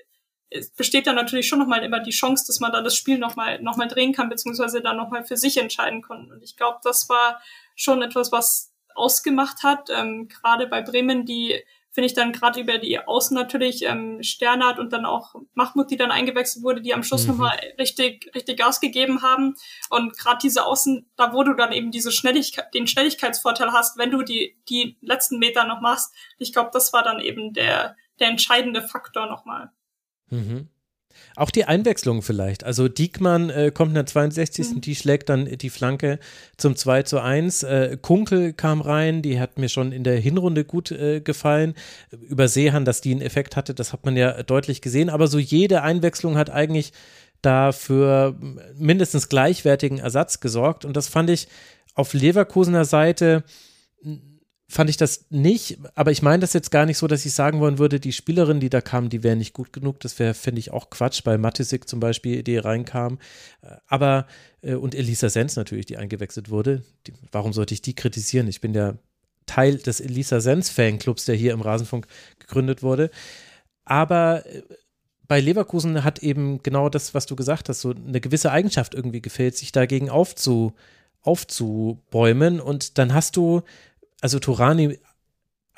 besteht da natürlich schon nochmal immer die Chance, dass man da das Spiel nochmal noch mal drehen kann, beziehungsweise dann nochmal für sich entscheiden kann. Und ich glaube, das war schon etwas, was ausgemacht hat, ähm, gerade bei Bremen, die finde ich dann gerade über die Außen natürlich ähm, Sternert und dann auch Mahmoud, die dann eingewechselt wurde, die am Schluss mhm. nochmal richtig, richtig Gas gegeben haben. Und gerade diese Außen, da wo du dann eben diese Schnelligkeit, den Schnelligkeitsvorteil hast, wenn du die, die letzten Meter noch machst, ich glaube, das war dann eben der, der entscheidende Faktor nochmal. Mhm. Auch die Einwechslung vielleicht. Also Diekmann äh, kommt in der 62. Mhm. Die schlägt dann die Flanke zum 2 zu 1. Äh, Kunkel kam rein, die hat mir schon in der Hinrunde gut äh, gefallen. Über Seehan, dass die einen Effekt hatte, das hat man ja deutlich gesehen. Aber so jede Einwechslung hat eigentlich dafür mindestens gleichwertigen Ersatz gesorgt. Und das fand ich auf Leverkusener Seite fand ich das nicht, aber ich meine das jetzt gar nicht so, dass ich sagen wollen würde, die Spielerin, die da kam, die wäre nicht gut genug. Das wäre, finde ich, auch Quatsch, bei Matisik zum Beispiel, die reinkam. Aber, äh, und Elisa Sens natürlich, die eingewechselt wurde. Die, warum sollte ich die kritisieren? Ich bin der Teil des Elisa Sens Fanclubs, der hier im Rasenfunk gegründet wurde. Aber äh, bei Leverkusen hat eben genau das, was du gesagt hast, so eine gewisse Eigenschaft irgendwie gefehlt, sich dagegen aufzu, aufzubäumen. Und dann hast du also Turani,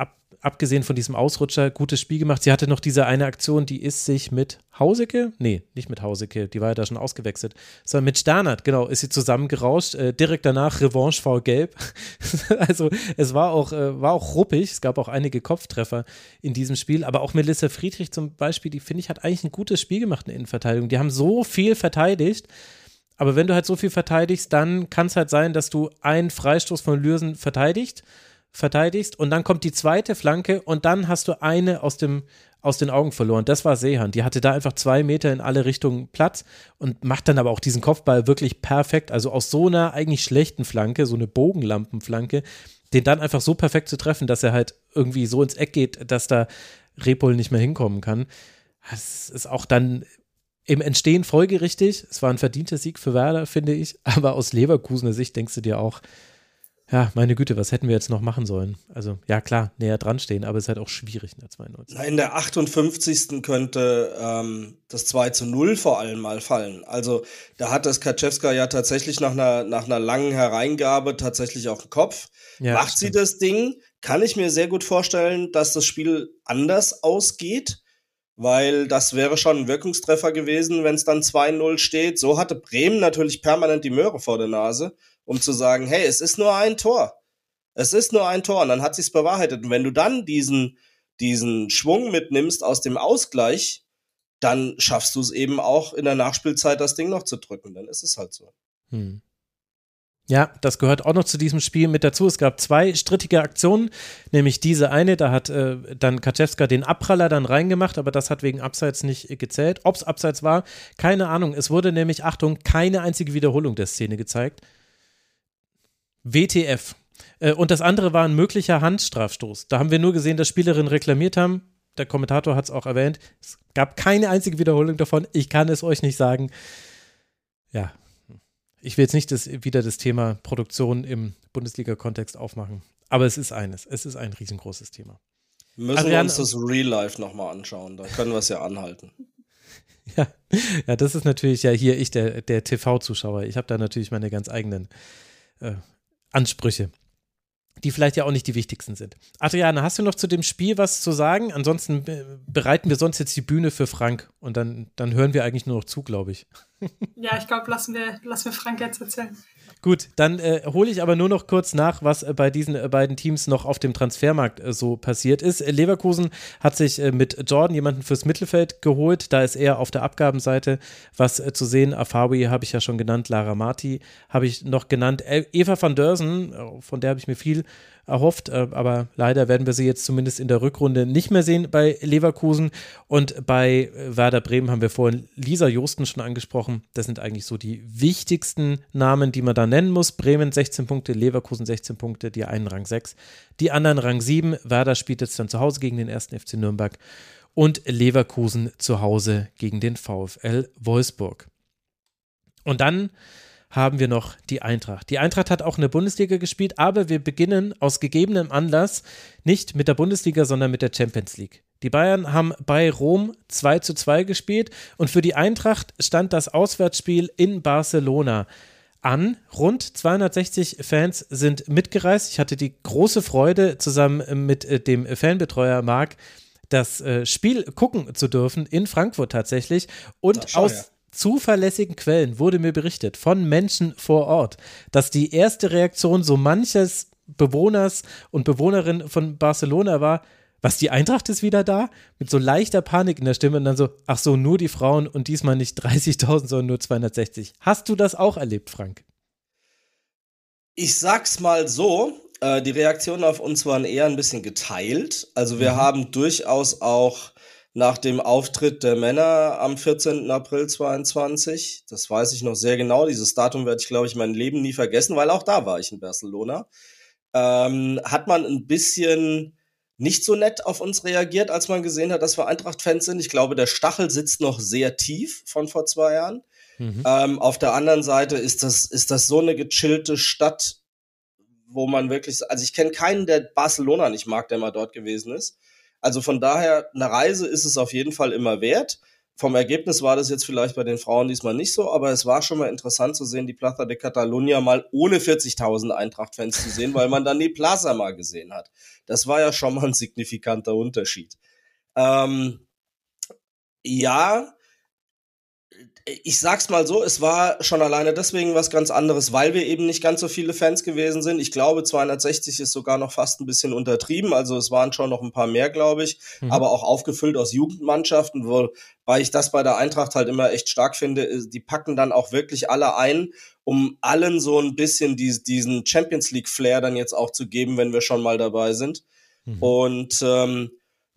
ab, abgesehen von diesem Ausrutscher, gutes Spiel gemacht. Sie hatte noch diese eine Aktion, die ist sich mit Hauseke, nee, nicht mit Hauseke, die war ja da schon ausgewechselt, sondern mit Sternert, genau, ist sie zusammengerauscht. Äh, direkt danach Revanche V gelb. also es war auch, äh, war auch ruppig, es gab auch einige Kopftreffer in diesem Spiel, aber auch Melissa Friedrich zum Beispiel, die finde ich, hat eigentlich ein gutes Spiel gemacht in Innenverteidigung. Die haben so viel verteidigt. Aber wenn du halt so viel verteidigst, dann kann es halt sein, dass du einen Freistoß von Lürsen verteidigt verteidigst und dann kommt die zweite Flanke und dann hast du eine aus, dem, aus den Augen verloren. Das war Seehan. Die hatte da einfach zwei Meter in alle Richtungen Platz und macht dann aber auch diesen Kopfball wirklich perfekt. Also aus so einer eigentlich schlechten Flanke, so eine Bogenlampenflanke, den dann einfach so perfekt zu treffen, dass er halt irgendwie so ins Eck geht, dass da Repol nicht mehr hinkommen kann. Das ist auch dann im Entstehen folgerichtig. Es war ein verdienter Sieg für Werder, finde ich. Aber aus Leverkusener Sicht denkst du dir auch, ja, meine Güte, was hätten wir jetzt noch machen sollen? Also, ja, klar, näher dran stehen, aber es ist halt auch schwierig in der 92. In der 58. könnte ähm, das 2 zu 0 vor allem mal fallen. Also, da hat das Kaczewska ja tatsächlich nach einer, nach einer langen Hereingabe tatsächlich auch einen Kopf. Ja, Macht sie das Ding, kann ich mir sehr gut vorstellen, dass das Spiel anders ausgeht, weil das wäre schon ein Wirkungstreffer gewesen, wenn es dann 2-0 steht. So hatte Bremen natürlich permanent die Möhre vor der Nase um zu sagen, hey, es ist nur ein Tor. Es ist nur ein Tor und dann hat sich's bewahrheitet. Und wenn du dann diesen, diesen Schwung mitnimmst aus dem Ausgleich, dann schaffst du es eben auch in der Nachspielzeit das Ding noch zu drücken. Dann ist es halt so. Hm. Ja, das gehört auch noch zu diesem Spiel mit dazu. Es gab zwei strittige Aktionen, nämlich diese eine, da hat äh, dann Kaczewska den Abpraller dann reingemacht, aber das hat wegen Abseits nicht gezählt. Ob es Abseits war, keine Ahnung. Es wurde nämlich, Achtung, keine einzige Wiederholung der Szene gezeigt. WTF. Äh, und das andere war ein möglicher Handstrafstoß. Da haben wir nur gesehen, dass Spielerinnen reklamiert haben. Der Kommentator hat es auch erwähnt. Es gab keine einzige Wiederholung davon. Ich kann es euch nicht sagen. Ja, ich will jetzt nicht das, wieder das Thema Produktion im Bundesliga-Kontext aufmachen. Aber es ist eines. Es ist ein riesengroßes Thema. Müssen Adrian, wir uns das Real Life nochmal anschauen. Da können wir es ja anhalten. Ja, ja, das ist natürlich ja hier ich, der, der TV-Zuschauer. Ich habe da natürlich meine ganz eigenen äh, Ansprüche, die vielleicht ja auch nicht die wichtigsten sind. Adriane, hast du noch zu dem Spiel was zu sagen? Ansonsten bereiten wir sonst jetzt die Bühne für Frank und dann, dann hören wir eigentlich nur noch zu, glaube ich. Ja, ich glaube, lassen wir, lassen wir Frank jetzt erzählen. Gut, dann äh, hole ich aber nur noch kurz nach, was äh, bei diesen äh, beiden Teams noch auf dem Transfermarkt äh, so passiert ist. Äh, Leverkusen hat sich äh, mit Jordan jemanden fürs Mittelfeld geholt. Da ist er auf der Abgabenseite was zu sehen. Afawi habe ich ja schon genannt, Lara Marti habe ich noch genannt. Eva van Dörsen, von der habe ich mir viel erhofft, äh, aber leider werden wir sie jetzt zumindest in der Rückrunde nicht mehr sehen bei Leverkusen. Und bei äh, Werder Bremen haben wir vorhin Lisa Josten schon angesprochen. Das sind eigentlich so die wichtigsten Namen, die man da nennen muss. Bremen 16 Punkte, Leverkusen 16 Punkte, die einen Rang 6, die anderen Rang 7. Werder spielt jetzt dann zu Hause gegen den ersten FC Nürnberg und Leverkusen zu Hause gegen den VfL Wolfsburg. Und dann haben wir noch die Eintracht. Die Eintracht hat auch in der Bundesliga gespielt, aber wir beginnen aus gegebenem Anlass nicht mit der Bundesliga, sondern mit der Champions League. Die Bayern haben bei Rom 2 zu 2 gespielt und für die Eintracht stand das Auswärtsspiel in Barcelona an. Rund 260 Fans sind mitgereist. Ich hatte die große Freude, zusammen mit äh, dem Fanbetreuer Marc das äh, Spiel gucken zu dürfen in Frankfurt tatsächlich. Und Ach, aus, ja zuverlässigen Quellen wurde mir berichtet von Menschen vor Ort, dass die erste Reaktion so manches Bewohners und Bewohnerinnen von Barcelona war, Was, die Eintracht ist wieder da? Mit so leichter Panik in der Stimme und dann so, ach so, nur die Frauen und diesmal nicht 30.000, sondern nur 260. Hast du das auch erlebt, Frank? Ich sag's mal so, äh, die Reaktionen auf uns waren eher ein bisschen geteilt. Also wir mhm. haben durchaus auch nach dem Auftritt der Männer am 14. April 22, das weiß ich noch sehr genau, dieses Datum werde ich, glaube ich, mein Leben nie vergessen, weil auch da war ich in Barcelona, ähm, hat man ein bisschen nicht so nett auf uns reagiert, als man gesehen hat, dass wir Eintracht-Fans sind. Ich glaube, der Stachel sitzt noch sehr tief von vor zwei Jahren. Mhm. Ähm, auf der anderen Seite ist das, ist das so eine gechillte Stadt, wo man wirklich, also ich kenne keinen, der Barcelona nicht mag, der mal dort gewesen ist. Also von daher, eine Reise ist es auf jeden Fall immer wert. Vom Ergebnis war das jetzt vielleicht bei den Frauen diesmal nicht so, aber es war schon mal interessant zu sehen, die Plaza de Catalunya mal ohne 40.000 Eintracht-Fans zu sehen, weil man dann die Plaza mal gesehen hat. Das war ja schon mal ein signifikanter Unterschied. Ähm, ja, ich sag's mal so, es war schon alleine deswegen was ganz anderes, weil wir eben nicht ganz so viele Fans gewesen sind. Ich glaube, 260 ist sogar noch fast ein bisschen untertrieben. Also es waren schon noch ein paar mehr, glaube ich, mhm. aber auch aufgefüllt aus Jugendmannschaften, wobei ich das bei der Eintracht halt immer echt stark finde. Die packen dann auch wirklich alle ein, um allen so ein bisschen die, diesen Champions League Flair dann jetzt auch zu geben, wenn wir schon mal dabei sind. Mhm. Und ähm,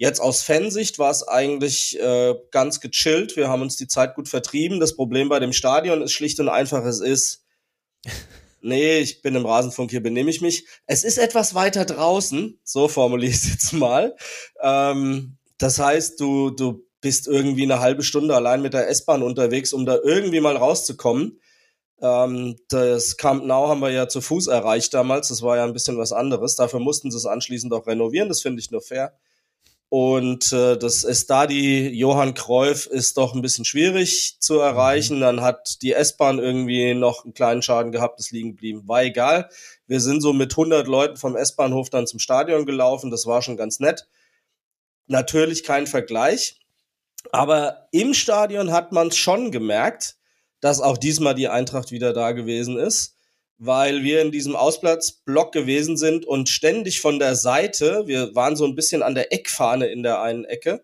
Jetzt aus Fansicht war es eigentlich äh, ganz gechillt. Wir haben uns die Zeit gut vertrieben. Das Problem bei dem Stadion ist schlicht und einfach, es ist, nee, ich bin im Rasenfunk, hier benehme ich mich. Es ist etwas weiter draußen, so formuliere ich es jetzt mal. Ähm, das heißt, du, du bist irgendwie eine halbe Stunde allein mit der S-Bahn unterwegs, um da irgendwie mal rauszukommen. Ähm, das Camp Nou haben wir ja zu Fuß erreicht damals. Das war ja ein bisschen was anderes. Dafür mussten sie es anschließend auch renovieren. Das finde ich nur fair. Und äh, das Estadi Johann Kreuf ist doch ein bisschen schwierig zu erreichen. Mhm. Dann hat die S-Bahn irgendwie noch einen kleinen Schaden gehabt, ist liegen geblieben. War egal. Wir sind so mit 100 Leuten vom S-Bahnhof dann zum Stadion gelaufen. Das war schon ganz nett. Natürlich kein Vergleich. Aber im Stadion hat man es schon gemerkt, dass auch diesmal die Eintracht wieder da gewesen ist weil wir in diesem Ausplatzblock gewesen sind und ständig von der Seite, wir waren so ein bisschen an der Eckfahne in der einen Ecke,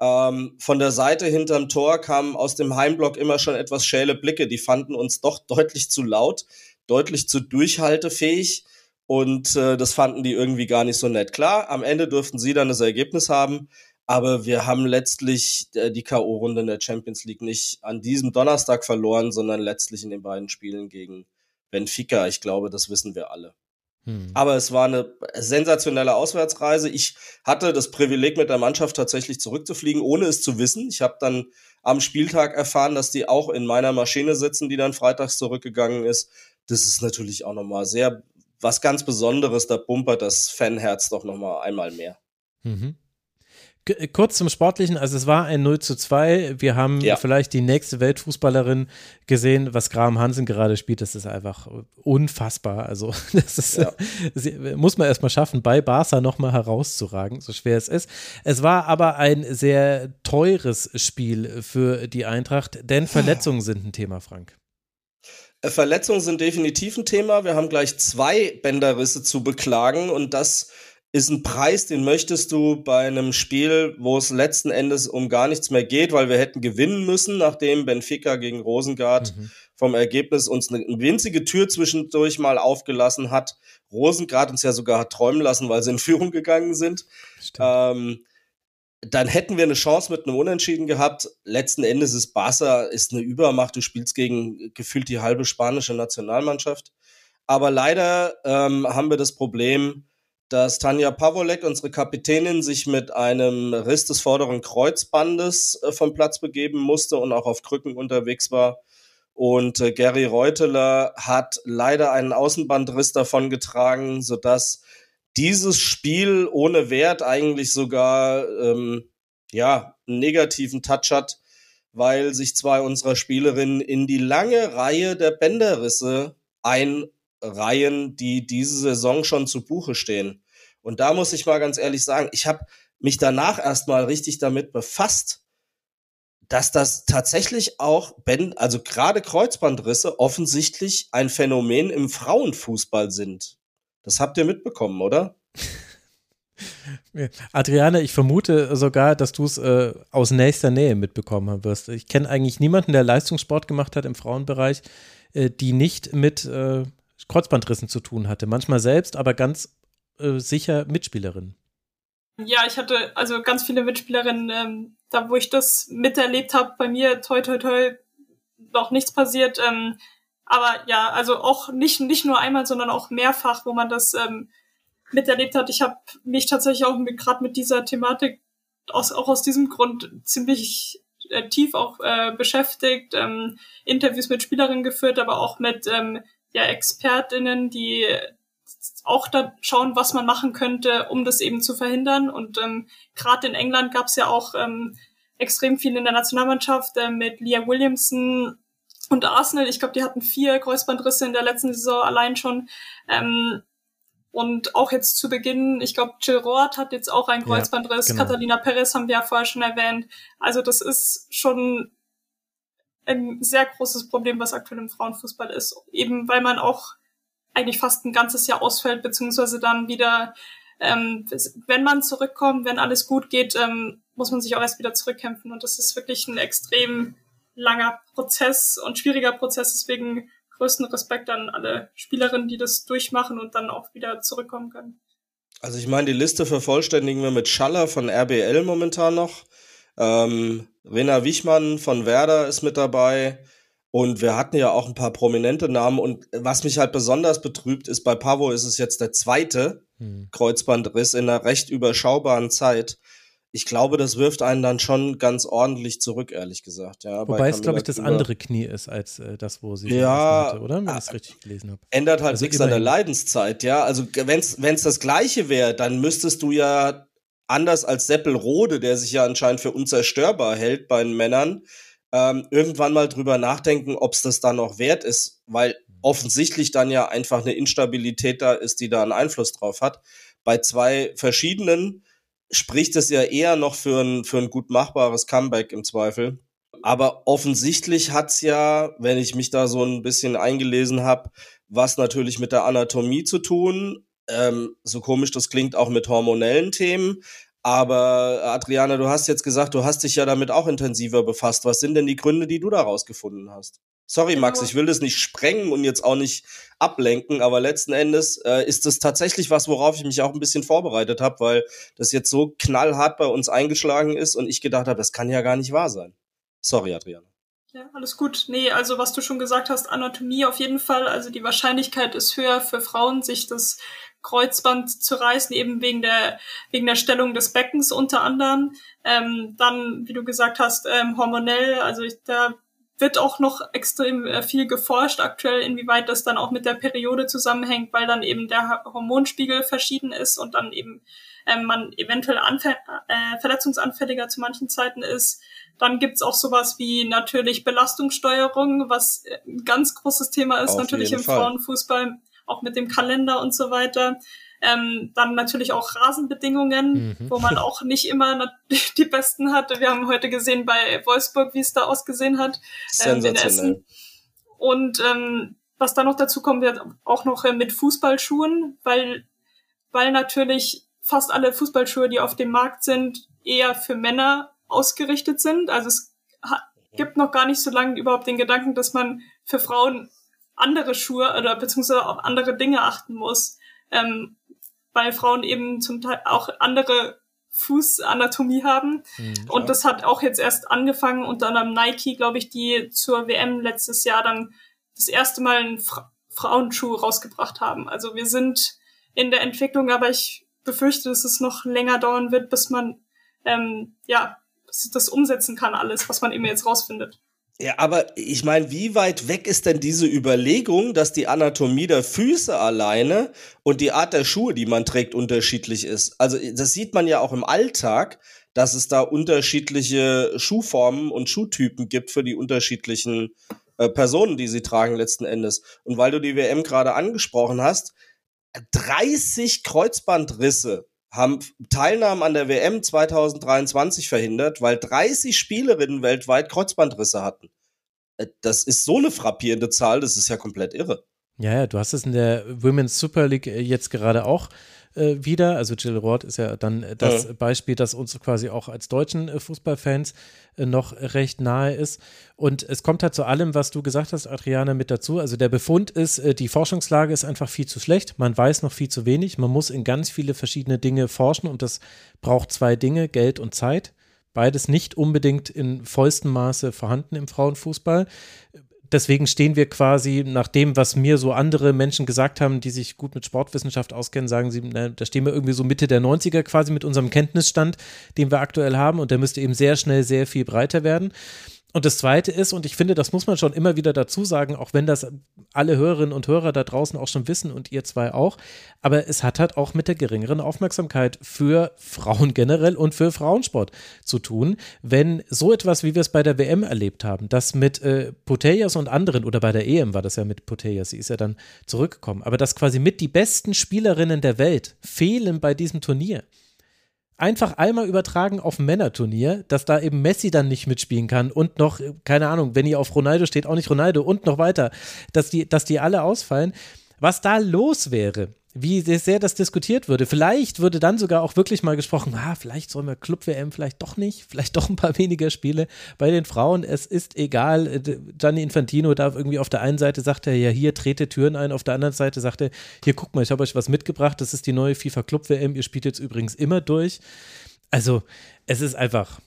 ähm, von der Seite hinterm Tor kamen aus dem Heimblock immer schon etwas schäle Blicke, die fanden uns doch deutlich zu laut, deutlich zu durchhaltefähig und äh, das fanden die irgendwie gar nicht so nett. Klar, am Ende durften sie dann das Ergebnis haben, aber wir haben letztlich äh, die K.O.-Runde in der Champions League nicht an diesem Donnerstag verloren, sondern letztlich in den beiden Spielen gegen Benfica. Ich glaube, das wissen wir alle. Hm. Aber es war eine sensationelle Auswärtsreise. Ich hatte das Privileg, mit der Mannschaft tatsächlich zurückzufliegen, ohne es zu wissen. Ich habe dann am Spieltag erfahren, dass die auch in meiner Maschine sitzen, die dann freitags zurückgegangen ist. Das ist natürlich auch nochmal sehr was ganz Besonderes. Da bumpert das Fanherz doch nochmal einmal mehr. Mhm. Äh, kurz zum Sportlichen, also es war ein 0 zu 2. Wir haben ja. vielleicht die nächste Weltfußballerin gesehen, was Graham Hansen gerade spielt. Das ist einfach unfassbar. Also, das ist, ja. muss man erstmal schaffen, bei Barca nochmal herauszuragen, so schwer es ist. Es war aber ein sehr teures Spiel für die Eintracht, denn Verletzungen sind ein Thema, Frank. Äh, Verletzungen sind definitiv ein Thema. Wir haben gleich zwei Bänderrisse zu beklagen und das ist ein Preis, den möchtest du bei einem Spiel, wo es letzten Endes um gar nichts mehr geht, weil wir hätten gewinnen müssen, nachdem Benfica gegen Rosengard mhm. vom Ergebnis uns eine winzige Tür zwischendurch mal aufgelassen hat. Rosengard uns ja sogar hat träumen lassen, weil sie in Führung gegangen sind. Ähm, dann hätten wir eine Chance mit einem Unentschieden gehabt. Letzten Endes ist Barca ist eine Übermacht. Du spielst gegen gefühlt die halbe spanische Nationalmannschaft. Aber leider ähm, haben wir das Problem, dass Tanja Pavolek, unsere Kapitänin, sich mit einem Riss des vorderen Kreuzbandes äh, vom Platz begeben musste und auch auf Krücken unterwegs war. Und äh, Gary Reuteler hat leider einen Außenbandriss davon getragen, sodass dieses Spiel ohne Wert eigentlich sogar ähm, ja, einen negativen Touch hat, weil sich zwei unserer Spielerinnen in die lange Reihe der Bänderrisse ein Reihen, die diese Saison schon zu Buche stehen. Und da muss ich mal ganz ehrlich sagen, ich habe mich danach erstmal richtig damit befasst, dass das tatsächlich auch, also gerade Kreuzbandrisse offensichtlich ein Phänomen im Frauenfußball sind. Das habt ihr mitbekommen, oder? Adriane, ich vermute sogar, dass du es äh, aus nächster Nähe mitbekommen wirst. Ich kenne eigentlich niemanden, der Leistungssport gemacht hat im Frauenbereich, äh, die nicht mit äh, Kreuzbandrissen zu tun hatte. Manchmal selbst, aber ganz äh, sicher Mitspielerinnen. Ja, ich hatte also ganz viele Mitspielerinnen, ähm, da wo ich das miterlebt habe, bei mir toi toi toi noch nichts passiert. Ähm, aber ja, also auch nicht, nicht nur einmal, sondern auch mehrfach, wo man das ähm, miterlebt hat. Ich habe mich tatsächlich auch gerade mit dieser Thematik aus, auch aus diesem Grund ziemlich äh, tief auch äh, beschäftigt, ähm, Interviews mit Spielerinnen geführt, aber auch mit ähm, ja, ExpertInnen, die auch da schauen, was man machen könnte, um das eben zu verhindern. Und ähm, gerade in England gab es ja auch ähm, extrem viel in der Nationalmannschaft äh, mit Leah Williamson und Arsenal. Ich glaube, die hatten vier Kreuzbandrisse in der letzten Saison allein schon. Ähm, und auch jetzt zu Beginn, ich glaube, Jill Roth hat jetzt auch einen Kreuzbandriss. Ja, genau. Catalina Perez haben wir ja vorher schon erwähnt. Also das ist schon ein sehr großes Problem, was aktuell im Frauenfußball ist. Eben weil man auch eigentlich fast ein ganzes Jahr ausfällt, beziehungsweise dann wieder, ähm, wenn man zurückkommt, wenn alles gut geht, ähm, muss man sich auch erst wieder zurückkämpfen. Und das ist wirklich ein extrem langer Prozess und schwieriger Prozess. Deswegen größten Respekt an alle Spielerinnen, die das durchmachen und dann auch wieder zurückkommen können. Also ich meine, die Liste vervollständigen wir mit Schaller von RBL momentan noch. Ähm, Rena Wichmann von Werder ist mit dabei. Und wir hatten ja auch ein paar prominente Namen. Und was mich halt besonders betrübt, ist, bei Pavo ist es jetzt der zweite hm. Kreuzbandriss in einer recht überschaubaren Zeit ich glaube, das wirft einen dann schon ganz ordentlich zurück, ehrlich gesagt. Ja, Wobei es, glaube ich, das andere Knie ist als äh, das, wo sie ja, hatte, oder? Wenn ich das richtig gelesen habe. Ändert halt also nichts an der Leidenszeit, ja. Also wenn es das Gleiche wäre, dann müsstest du ja anders als Seppelrode, der sich ja anscheinend für unzerstörbar hält bei den Männern, ähm, irgendwann mal drüber nachdenken, ob es das dann noch wert ist, weil offensichtlich dann ja einfach eine Instabilität da ist, die da einen Einfluss drauf hat. Bei zwei verschiedenen spricht es ja eher noch für ein, für ein gut machbares Comeback im Zweifel. Aber offensichtlich hat's ja, wenn ich mich da so ein bisschen eingelesen habe, was natürlich mit der Anatomie zu tun. Ähm, so komisch das klingt, auch mit hormonellen Themen. Aber Adriana, du hast jetzt gesagt, du hast dich ja damit auch intensiver befasst. Was sind denn die Gründe, die du daraus gefunden hast? Sorry, Max, ich will das nicht sprengen und jetzt auch nicht ablenken, aber letzten Endes äh, ist das tatsächlich was, worauf ich mich auch ein bisschen vorbereitet habe, weil das jetzt so knallhart bei uns eingeschlagen ist und ich gedacht habe, das kann ja gar nicht wahr sein. Sorry, Adriana. Ja, alles gut. Nee, also was du schon gesagt hast, Anatomie auf jeden Fall. Also die Wahrscheinlichkeit ist höher für Frauen, sich das Kreuzband zu reißen, eben wegen der, wegen der Stellung des Beckens unter anderem. Ähm, dann, wie du gesagt hast, ähm, hormonell, also ich, da wird auch noch extrem äh, viel geforscht aktuell, inwieweit das dann auch mit der Periode zusammenhängt, weil dann eben der Hormonspiegel verschieden ist und dann eben ähm, man eventuell äh, verletzungsanfälliger zu manchen Zeiten ist. Dann gibt's auch sowas wie natürlich Belastungssteuerung, was äh, ein ganz großes Thema ist, Auf natürlich im Fall. Frauenfußball, auch mit dem Kalender und so weiter. Ähm, dann natürlich auch Rasenbedingungen, mhm. wo man auch nicht immer die besten hatte. Wir haben heute gesehen bei Wolfsburg, wie es da ausgesehen hat ähm, in Essen. Und ähm, was da noch dazu kommt, wird auch noch äh, mit Fußballschuhen, weil, weil natürlich fast alle Fußballschuhe, die auf dem Markt sind, eher für Männer ausgerichtet sind. Also es gibt noch gar nicht so lange überhaupt den Gedanken, dass man für Frauen andere Schuhe oder beziehungsweise auf andere Dinge achten muss. Ähm, weil Frauen eben zum Teil auch andere Fußanatomie haben. Mhm, und das hat auch jetzt erst angefangen und dann am Nike, glaube ich, die zur WM letztes Jahr dann das erste Mal einen Fra Frauenschuh rausgebracht haben. Also wir sind in der Entwicklung, aber ich befürchte, dass es noch länger dauern wird, bis man ähm, ja das umsetzen kann, alles, was man eben jetzt rausfindet. Ja, aber ich meine, wie weit weg ist denn diese Überlegung, dass die Anatomie der Füße alleine und die Art der Schuhe, die man trägt, unterschiedlich ist? Also das sieht man ja auch im Alltag, dass es da unterschiedliche Schuhformen und Schuhtypen gibt für die unterschiedlichen äh, Personen, die sie tragen letzten Endes. Und weil du die WM gerade angesprochen hast, 30 Kreuzbandrisse haben Teilnahmen an der WM 2023 verhindert, weil 30 Spielerinnen weltweit Kreuzbandrisse hatten. Äh, das ist so eine frappierende Zahl, das ist ja komplett irre. Ja, ja, du hast es in der Women's Super League äh, jetzt gerade auch äh, wieder. Also Jill Roth ist ja dann das ja. Beispiel, das uns quasi auch als deutschen äh, Fußballfans äh, noch recht nahe ist. Und es kommt halt zu allem, was du gesagt hast, Adriana, mit dazu. Also der Befund ist, äh, die Forschungslage ist einfach viel zu schlecht. Man weiß noch viel zu wenig. Man muss in ganz viele verschiedene Dinge forschen und das braucht zwei Dinge, Geld und Zeit. Beides nicht unbedingt in vollstem Maße vorhanden im Frauenfußball deswegen stehen wir quasi nach dem, was mir so andere Menschen gesagt haben, die sich gut mit Sportwissenschaft auskennen, sagen sie, na, da stehen wir irgendwie so Mitte der 90er quasi mit unserem Kenntnisstand, den wir aktuell haben und der müsste eben sehr schnell sehr viel breiter werden. Und das Zweite ist, und ich finde, das muss man schon immer wieder dazu sagen, auch wenn das alle Hörerinnen und Hörer da draußen auch schon wissen und ihr zwei auch, aber es hat halt auch mit der geringeren Aufmerksamkeit für Frauen generell und für Frauensport zu tun, wenn so etwas, wie wir es bei der WM erlebt haben, das mit äh, Putellas und anderen, oder bei der EM war das ja mit Putellas, sie ist ja dann zurückgekommen, aber dass quasi mit die besten Spielerinnen der Welt fehlen bei diesem Turnier einfach einmal übertragen auf Männerturnier, dass da eben Messi dann nicht mitspielen kann und noch, keine Ahnung, wenn ihr auf Ronaldo steht, auch nicht Ronaldo und noch weiter, dass die, dass die alle ausfallen. Was da los wäre, wie sehr das diskutiert würde. Vielleicht würde dann sogar auch wirklich mal gesprochen, ah, vielleicht sollen wir Club-WM, vielleicht doch nicht, vielleicht doch ein paar weniger Spiele bei den Frauen. Es ist egal. Äh, Gianni Infantino darf irgendwie auf der einen Seite sagt er, ja, hier trete Türen ein, auf der anderen Seite sagt er, hier guck mal, ich habe euch was mitgebracht, das ist die neue FIFA Club-WM, ihr spielt jetzt übrigens immer durch. Also, es ist einfach,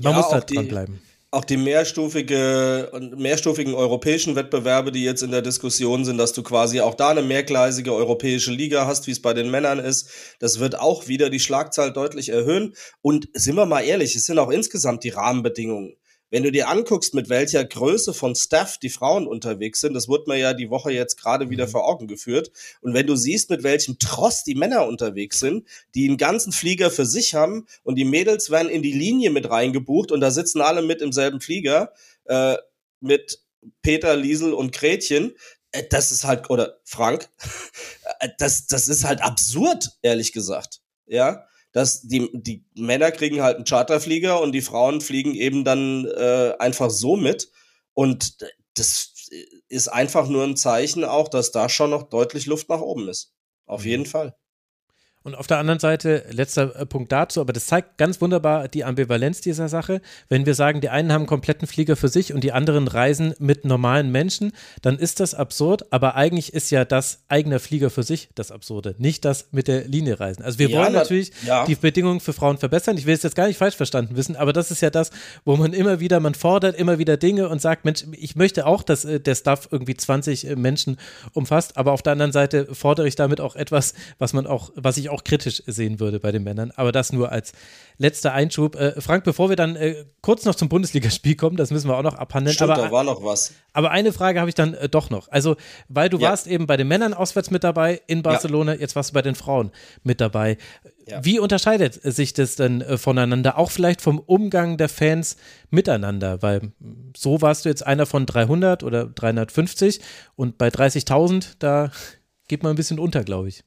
man ja, muss da dranbleiben auch die mehrstufige mehrstufigen europäischen Wettbewerbe, die jetzt in der Diskussion sind, dass du quasi auch da eine mehrgleisige europäische Liga hast, wie es bei den Männern ist, das wird auch wieder die Schlagzahl deutlich erhöhen. Und sind wir mal ehrlich, es sind auch insgesamt die Rahmenbedingungen. Wenn du dir anguckst, mit welcher Größe von Staff die Frauen unterwegs sind, das wurde mir ja die Woche jetzt gerade wieder mhm. vor Augen geführt. Und wenn du siehst, mit welchem Tross die Männer unterwegs sind, die einen ganzen Flieger für sich haben und die Mädels werden in die Linie mit reingebucht und da sitzen alle mit im selben Flieger, äh, mit Peter, Liesel und Gretchen, äh, das ist halt, oder Frank, äh, das, das ist halt absurd, ehrlich gesagt. Ja, dass die, die Männer kriegen halt einen Charterflieger und die Frauen fliegen eben dann äh, einfach so mit. Und das ist einfach nur ein Zeichen auch, dass da schon noch deutlich Luft nach oben ist. Auf mhm. jeden Fall. Und auf der anderen Seite, letzter äh, Punkt dazu, aber das zeigt ganz wunderbar die Ambivalenz dieser Sache. Wenn wir sagen, die einen haben einen kompletten Flieger für sich und die anderen reisen mit normalen Menschen, dann ist das absurd, aber eigentlich ist ja das eigener Flieger für sich das Absurde, nicht das mit der Linie reisen. Also wir ja, wollen natürlich ja. die Bedingungen für Frauen verbessern. Ich will es jetzt gar nicht falsch verstanden wissen, aber das ist ja das, wo man immer wieder, man fordert immer wieder Dinge und sagt, Mensch, ich möchte auch, dass äh, der Staff irgendwie 20 äh, Menschen umfasst, aber auf der anderen Seite fordere ich damit auch etwas, was man auch, was ich auch kritisch sehen würde bei den Männern. Aber das nur als letzter Einschub. Äh, Frank, bevor wir dann äh, kurz noch zum Bundesligaspiel kommen, das müssen wir auch noch abhandeln. Stimmt, aber, da war noch was. Aber eine Frage habe ich dann äh, doch noch. Also, weil du ja. warst eben bei den Männern auswärts mit dabei in Barcelona, ja. jetzt warst du bei den Frauen mit dabei. Ja. Wie unterscheidet sich das denn äh, voneinander? Auch vielleicht vom Umgang der Fans miteinander, weil so warst du jetzt einer von 300 oder 350 und bei 30.000, da geht man ein bisschen unter, glaube ich.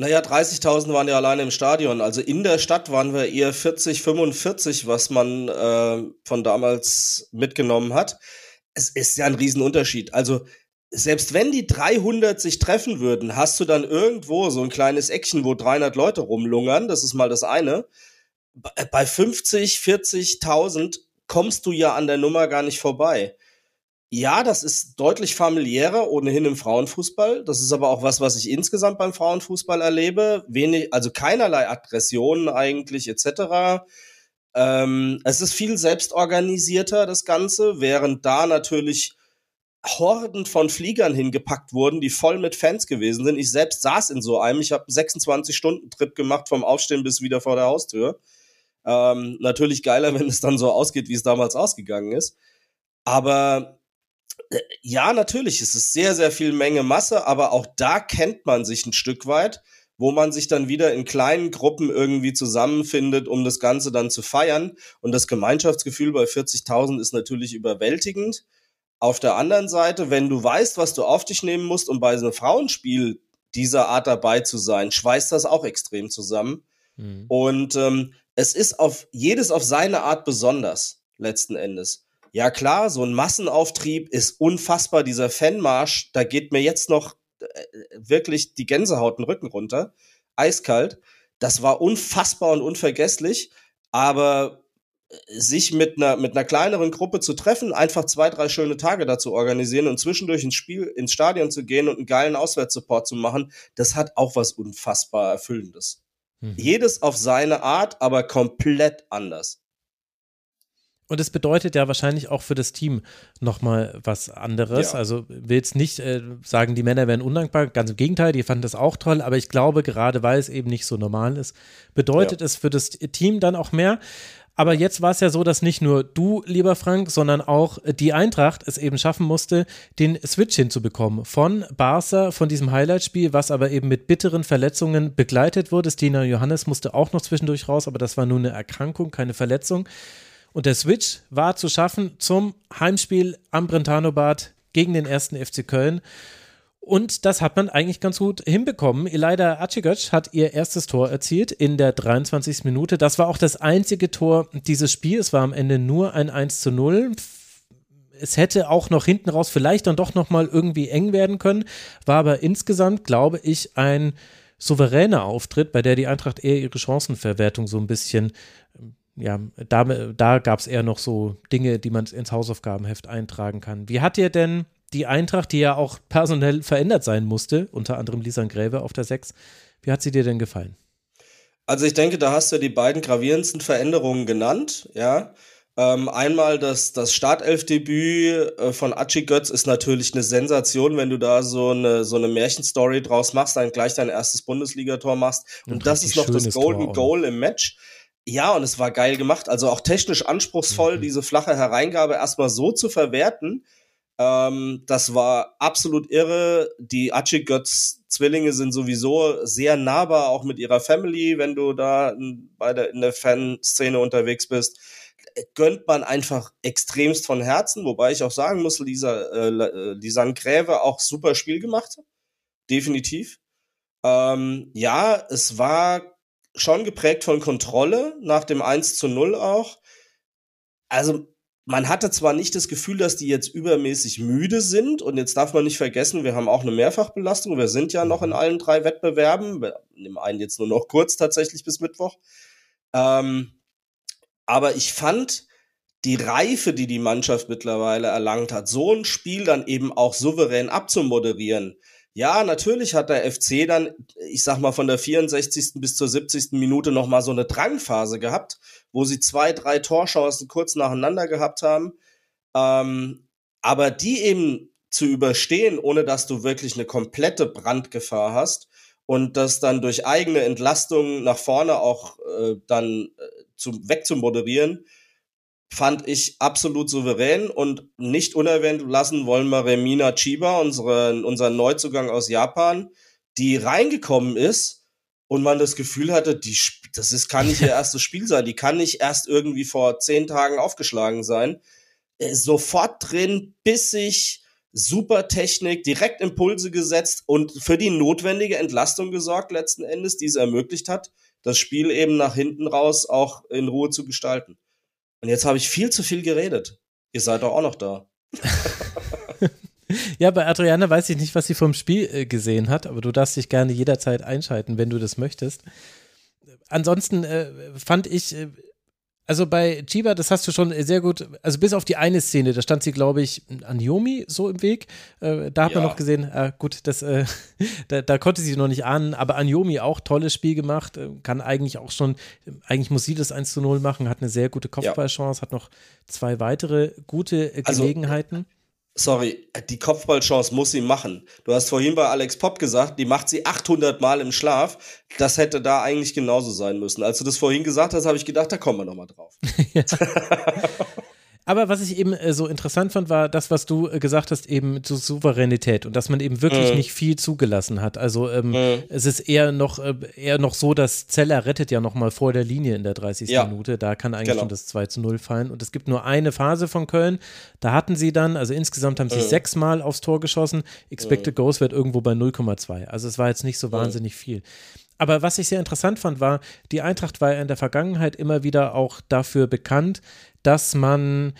Naja, 30.000 waren ja alleine im Stadion. Also in der Stadt waren wir eher 40, 45, was man äh, von damals mitgenommen hat. Es ist ja ein Riesenunterschied. Also selbst wenn die 300 sich treffen würden, hast du dann irgendwo so ein kleines Eckchen, wo 300 Leute rumlungern. Das ist mal das eine. Bei 50, 40.000 kommst du ja an der Nummer gar nicht vorbei. Ja, das ist deutlich familiärer, ohnehin im Frauenfußball. Das ist aber auch was, was ich insgesamt beim Frauenfußball erlebe. Wenig, also keinerlei Aggressionen eigentlich, etc. Ähm, es ist viel selbstorganisierter, das Ganze, während da natürlich Horden von Fliegern hingepackt wurden, die voll mit Fans gewesen sind. Ich selbst saß in so einem. Ich habe 26-Stunden-Trip gemacht vom Aufstehen bis wieder vor der Haustür. Ähm, natürlich geiler, wenn es dann so ausgeht, wie es damals ausgegangen ist. Aber ja, natürlich, es ist sehr, sehr viel Menge Masse, aber auch da kennt man sich ein Stück weit, wo man sich dann wieder in kleinen Gruppen irgendwie zusammenfindet, um das Ganze dann zu feiern. Und das Gemeinschaftsgefühl bei 40.000 ist natürlich überwältigend. Auf der anderen Seite, wenn du weißt, was du auf dich nehmen musst, um bei einem Frauenspiel dieser Art dabei zu sein, schweißt das auch extrem zusammen. Mhm. Und ähm, es ist auf jedes auf seine Art besonders, letzten Endes. Ja klar, so ein Massenauftrieb ist unfassbar. Dieser Fanmarsch, da geht mir jetzt noch äh, wirklich die Gänsehaut den Rücken runter. Eiskalt. Das war unfassbar und unvergesslich. Aber sich mit einer, mit einer kleineren Gruppe zu treffen, einfach zwei, drei schöne Tage dazu organisieren und zwischendurch ins Spiel, ins Stadion zu gehen und einen geilen Auswärtssupport zu machen, das hat auch was unfassbar Erfüllendes. Mhm. Jedes auf seine Art, aber komplett anders. Und es bedeutet ja wahrscheinlich auch für das Team nochmal was anderes. Ja. Also will jetzt nicht äh, sagen, die Männer wären undankbar, ganz im Gegenteil, die fanden das auch toll, aber ich glaube, gerade weil es eben nicht so normal ist, bedeutet ja. es für das Team dann auch mehr. Aber jetzt war es ja so, dass nicht nur du, lieber Frank, sondern auch die Eintracht es eben schaffen musste, den Switch hinzubekommen. Von Barca, von diesem Highlight-Spiel, was aber eben mit bitteren Verletzungen begleitet wurde. Stina Johannes musste auch noch zwischendurch raus, aber das war nur eine Erkrankung, keine Verletzung. Und der Switch war zu schaffen zum Heimspiel am Brentano-Bad gegen den ersten FC Köln. Und das hat man eigentlich ganz gut hinbekommen. Elida Acigöc hat ihr erstes Tor erzielt in der 23. Minute. Das war auch das einzige Tor dieses Spiels. Es war am Ende nur ein 1 zu 0. Es hätte auch noch hinten raus vielleicht dann doch nochmal irgendwie eng werden können. War aber insgesamt, glaube ich, ein souveräner Auftritt, bei der die Eintracht eher ihre Chancenverwertung so ein bisschen ja, da, da gab es eher noch so Dinge, die man ins Hausaufgabenheft eintragen kann. Wie hat dir denn die Eintracht, die ja auch personell verändert sein musste, unter anderem Lisan Gräve auf der 6, wie hat sie dir denn gefallen? Also ich denke, da hast du die beiden gravierendsten Veränderungen genannt, ja. Ähm, einmal das, das Startelfdebüt äh, von Achi Götz ist natürlich eine Sensation, wenn du da so eine, so eine Märchenstory draus machst, dann gleich dein erstes Bundesligator machst. Und, Und das ist noch das Golden Goal im Match. Ja, und es war geil gemacht. Also auch technisch anspruchsvoll, mhm. diese flache Hereingabe erstmal so zu verwerten. Ähm, das war absolut irre. Die Achik-Götz-Zwillinge sind sowieso sehr nahbar, auch mit ihrer Family, wenn du da bei der, in der Fanszene unterwegs bist. Gönnt man einfach extremst von Herzen, wobei ich auch sagen muss, Lisa, äh, Lisanne Gräve auch super Spiel gemacht. Definitiv. Ähm, ja, es war schon geprägt von Kontrolle, nach dem 1 zu 0 auch. Also man hatte zwar nicht das Gefühl, dass die jetzt übermäßig müde sind und jetzt darf man nicht vergessen, wir haben auch eine Mehrfachbelastung, wir sind ja noch in allen drei Wettbewerben, wir nehmen einen jetzt nur noch kurz tatsächlich bis Mittwoch. Ähm, aber ich fand die Reife, die die Mannschaft mittlerweile erlangt hat, so ein Spiel dann eben auch souverän abzumoderieren, ja, natürlich hat der FC dann, ich sag mal, von der 64. bis zur 70. Minute nochmal so eine Drangphase gehabt, wo sie zwei, drei Torchancen kurz nacheinander gehabt haben. Ähm, aber die eben zu überstehen, ohne dass du wirklich eine komplette Brandgefahr hast und das dann durch eigene Entlastung nach vorne auch äh, dann äh, zu, wegzumoderieren, fand ich absolut souverän und nicht unerwähnt lassen wollen wir Remina Chiba, unsere, unseren Neuzugang aus Japan, die reingekommen ist und man das Gefühl hatte, die, das ist, kann nicht ihr erstes Spiel sein, die kann nicht erst irgendwie vor zehn Tagen aufgeschlagen sein. Äh, sofort drin, bissig, super Technik, direkt Impulse gesetzt und für die notwendige Entlastung gesorgt letzten Endes, die es ermöglicht hat, das Spiel eben nach hinten raus auch in Ruhe zu gestalten. Und jetzt habe ich viel zu viel geredet. Ihr seid doch auch noch da. ja, bei Adriana weiß ich nicht, was sie vom Spiel äh, gesehen hat, aber du darfst dich gerne jederzeit einschalten, wenn du das möchtest. Ansonsten äh, fand ich, äh, also bei Chiba, das hast du schon sehr gut, also bis auf die eine Szene, da stand sie, glaube ich, an Yomi so im Weg. Äh, da hat ja. man noch gesehen, äh, gut, das, äh, da, da, konnte sie noch nicht ahnen, aber Anjomi auch tolles Spiel gemacht, äh, kann eigentlich auch schon, eigentlich muss sie das 1 zu 0 machen, hat eine sehr gute Kopfballchance, ja. hat noch zwei weitere gute also, Gelegenheiten. Also, sorry, die Kopfballchance muss sie machen. Du hast vorhin bei Alex Pop gesagt, die macht sie 800 Mal im Schlaf. Das hätte da eigentlich genauso sein müssen. Als du das vorhin gesagt hast, habe ich gedacht, da kommen wir noch mal drauf. Aber was ich eben äh, so interessant fand, war das, was du äh, gesagt hast, eben zur Souveränität und dass man eben wirklich mhm. nicht viel zugelassen hat. Also ähm, mhm. es ist eher noch, äh, eher noch so, dass Zeller rettet ja noch mal vor der Linie in der 30. Ja. Minute. Da kann eigentlich genau. schon das 2 zu 0 fallen. Und es gibt nur eine Phase von Köln. Da hatten sie dann, also insgesamt haben sie mhm. sechsmal aufs Tor geschossen. Expected. Goals wird irgendwo bei 0,2. Also es war jetzt nicht so wahnsinnig viel. Aber was ich sehr interessant fand, war, die Eintracht war in der Vergangenheit immer wieder auch dafür bekannt, dass man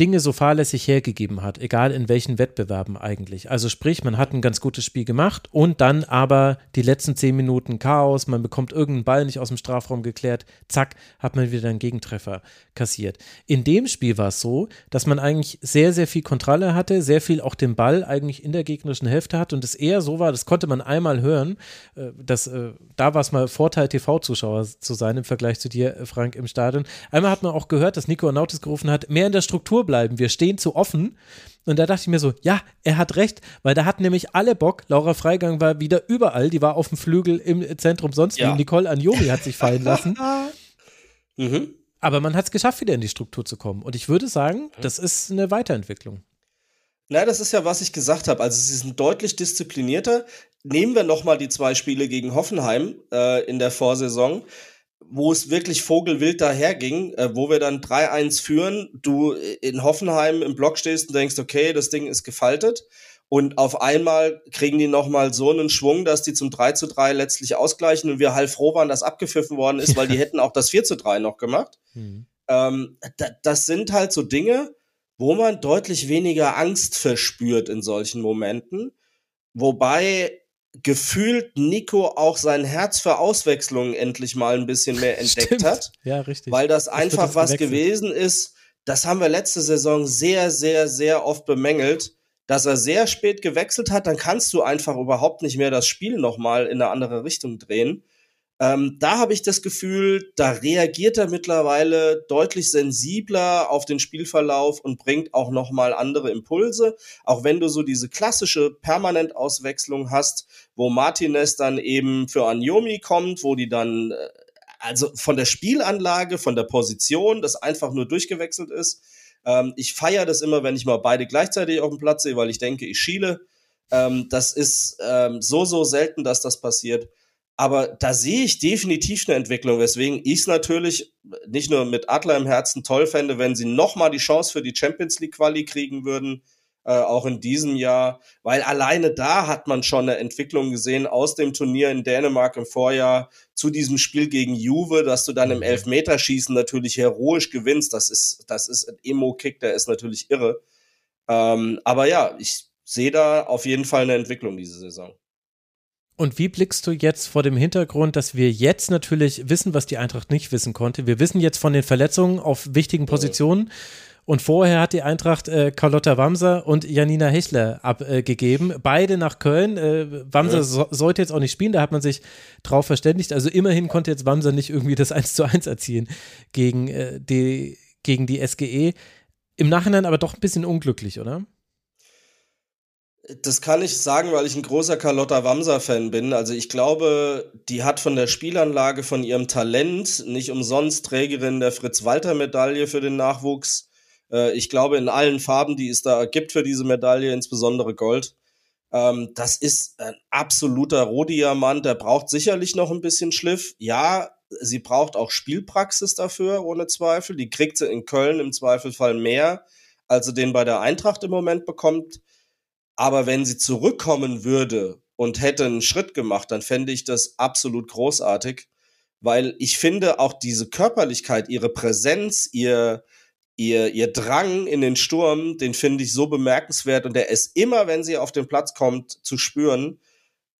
Dinge so fahrlässig hergegeben hat, egal in welchen Wettbewerben eigentlich. Also sprich, man hat ein ganz gutes Spiel gemacht und dann aber die letzten zehn Minuten Chaos, man bekommt irgendeinen Ball nicht aus dem Strafraum geklärt, zack, hat man wieder einen Gegentreffer kassiert. In dem Spiel war es so, dass man eigentlich sehr, sehr viel Kontrolle hatte, sehr viel auch den Ball eigentlich in der gegnerischen Hälfte hat und es eher so war, das konnte man einmal hören, äh, dass äh, da war es mal Vorteil, TV-Zuschauer zu sein im Vergleich zu dir, Frank, im Stadion. Einmal hat man auch gehört, dass Nico Nautis gerufen hat, mehr in der Struktur bleiben, wir stehen zu offen. Und da dachte ich mir so, ja, er hat recht, weil da hatten nämlich alle Bock. Laura Freigang war wieder überall, die war auf dem Flügel im Zentrum sonst ja. wie. Nicole Anjomi hat sich fallen lassen. mhm. Aber man hat es geschafft, wieder in die Struktur zu kommen. Und ich würde sagen, das ist eine Weiterentwicklung. Na, das ist ja, was ich gesagt habe. Also sie sind deutlich disziplinierter. Nehmen wir noch mal die zwei Spiele gegen Hoffenheim äh, in der Vorsaison wo es wirklich vogelwild daherging, äh, wo wir dann 3-1 führen, du in Hoffenheim im Block stehst und denkst, okay, das Ding ist gefaltet. Und auf einmal kriegen die nochmal so einen Schwung, dass die zum 3 zu 3 letztlich ausgleichen und wir halb froh waren, dass abgepfiffen worden ist, weil die hätten auch das 4 zu 3 noch gemacht. Mhm. Ähm, das sind halt so Dinge, wo man deutlich weniger Angst verspürt in solchen Momenten. Wobei gefühlt Nico auch sein Herz für Auswechslungen endlich mal ein bisschen mehr entdeckt Stimmt. hat. Ja, richtig. Weil das, das einfach was gewesen ist, das haben wir letzte Saison sehr, sehr, sehr oft bemängelt, dass er sehr spät gewechselt hat, dann kannst du einfach überhaupt nicht mehr das Spiel nochmal in eine andere Richtung drehen. Ähm, da habe ich das Gefühl, da reagiert er mittlerweile deutlich sensibler auf den Spielverlauf und bringt auch noch mal andere Impulse. Auch wenn du so diese klassische Permanentauswechslung hast, wo Martinez dann eben für Anjomi kommt, wo die dann äh, also von der Spielanlage, von der Position, das einfach nur durchgewechselt ist. Ähm, ich feiere das immer, wenn ich mal beide gleichzeitig auf dem Platz sehe, weil ich denke, ich schiele. Ähm, das ist ähm, so, so selten, dass das passiert. Aber da sehe ich definitiv eine Entwicklung, weswegen ich es natürlich nicht nur mit Adler im Herzen toll fände, wenn sie nochmal die Chance für die Champions League Quali kriegen würden, äh, auch in diesem Jahr, weil alleine da hat man schon eine Entwicklung gesehen aus dem Turnier in Dänemark im Vorjahr zu diesem Spiel gegen Juve, dass du dann im mhm. Elfmeterschießen natürlich heroisch gewinnst. Das ist, das ist ein Emo-Kick, der ist natürlich irre. Ähm, aber ja, ich sehe da auf jeden Fall eine Entwicklung diese Saison. Und wie blickst du jetzt vor dem Hintergrund, dass wir jetzt natürlich wissen, was die Eintracht nicht wissen konnte? Wir wissen jetzt von den Verletzungen auf wichtigen Positionen. Und vorher hat die Eintracht äh, Carlotta Wamser und Janina Hechler abgegeben. Äh, Beide nach Köln. Äh, Wamser ja. so, sollte jetzt auch nicht spielen, da hat man sich drauf verständigt. Also immerhin konnte jetzt Wamser nicht irgendwie das 1 zu 1 erzielen gegen, äh, die, gegen die SGE. Im Nachhinein aber doch ein bisschen unglücklich, oder? Das kann ich sagen, weil ich ein großer Carlotta Wamser-Fan bin. Also ich glaube, die hat von der Spielanlage, von ihrem Talent nicht umsonst Trägerin der Fritz-Walter-Medaille für den Nachwuchs. Äh, ich glaube, in allen Farben, die es da gibt für diese Medaille, insbesondere Gold. Ähm, das ist ein absoluter Rohdiamant. Der braucht sicherlich noch ein bisschen Schliff. Ja, sie braucht auch Spielpraxis dafür, ohne Zweifel. Die kriegt sie in Köln im Zweifelfall mehr, als sie den bei der Eintracht im Moment bekommt. Aber wenn sie zurückkommen würde und hätte einen Schritt gemacht, dann fände ich das absolut großartig, weil ich finde auch diese Körperlichkeit, ihre Präsenz, ihr, ihr, ihr Drang in den Sturm, den finde ich so bemerkenswert und der ist immer, wenn sie auf den Platz kommt, zu spüren.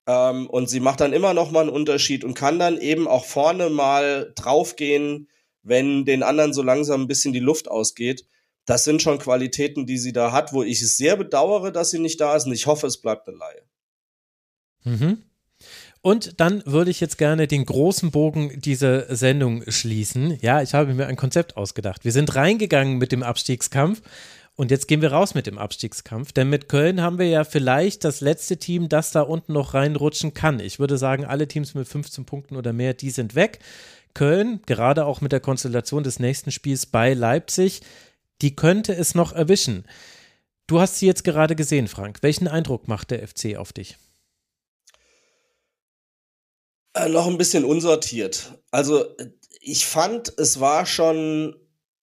Ähm, und sie macht dann immer noch mal einen Unterschied und kann dann eben auch vorne mal draufgehen, wenn den anderen so langsam ein bisschen die Luft ausgeht das sind schon Qualitäten, die sie da hat, wo ich es sehr bedauere, dass sie nicht da ist und ich hoffe, es bleibt eine Laie. Mhm. Und dann würde ich jetzt gerne den großen Bogen dieser Sendung schließen. Ja, ich habe mir ein Konzept ausgedacht. Wir sind reingegangen mit dem Abstiegskampf und jetzt gehen wir raus mit dem Abstiegskampf. Denn mit Köln haben wir ja vielleicht das letzte Team, das da unten noch reinrutschen kann. Ich würde sagen, alle Teams mit 15 Punkten oder mehr, die sind weg. Köln, gerade auch mit der Konstellation des nächsten Spiels bei Leipzig, die könnte es noch erwischen. Du hast sie jetzt gerade gesehen, Frank. Welchen Eindruck macht der FC auf dich? Äh, noch ein bisschen unsortiert. Also ich fand, es war schon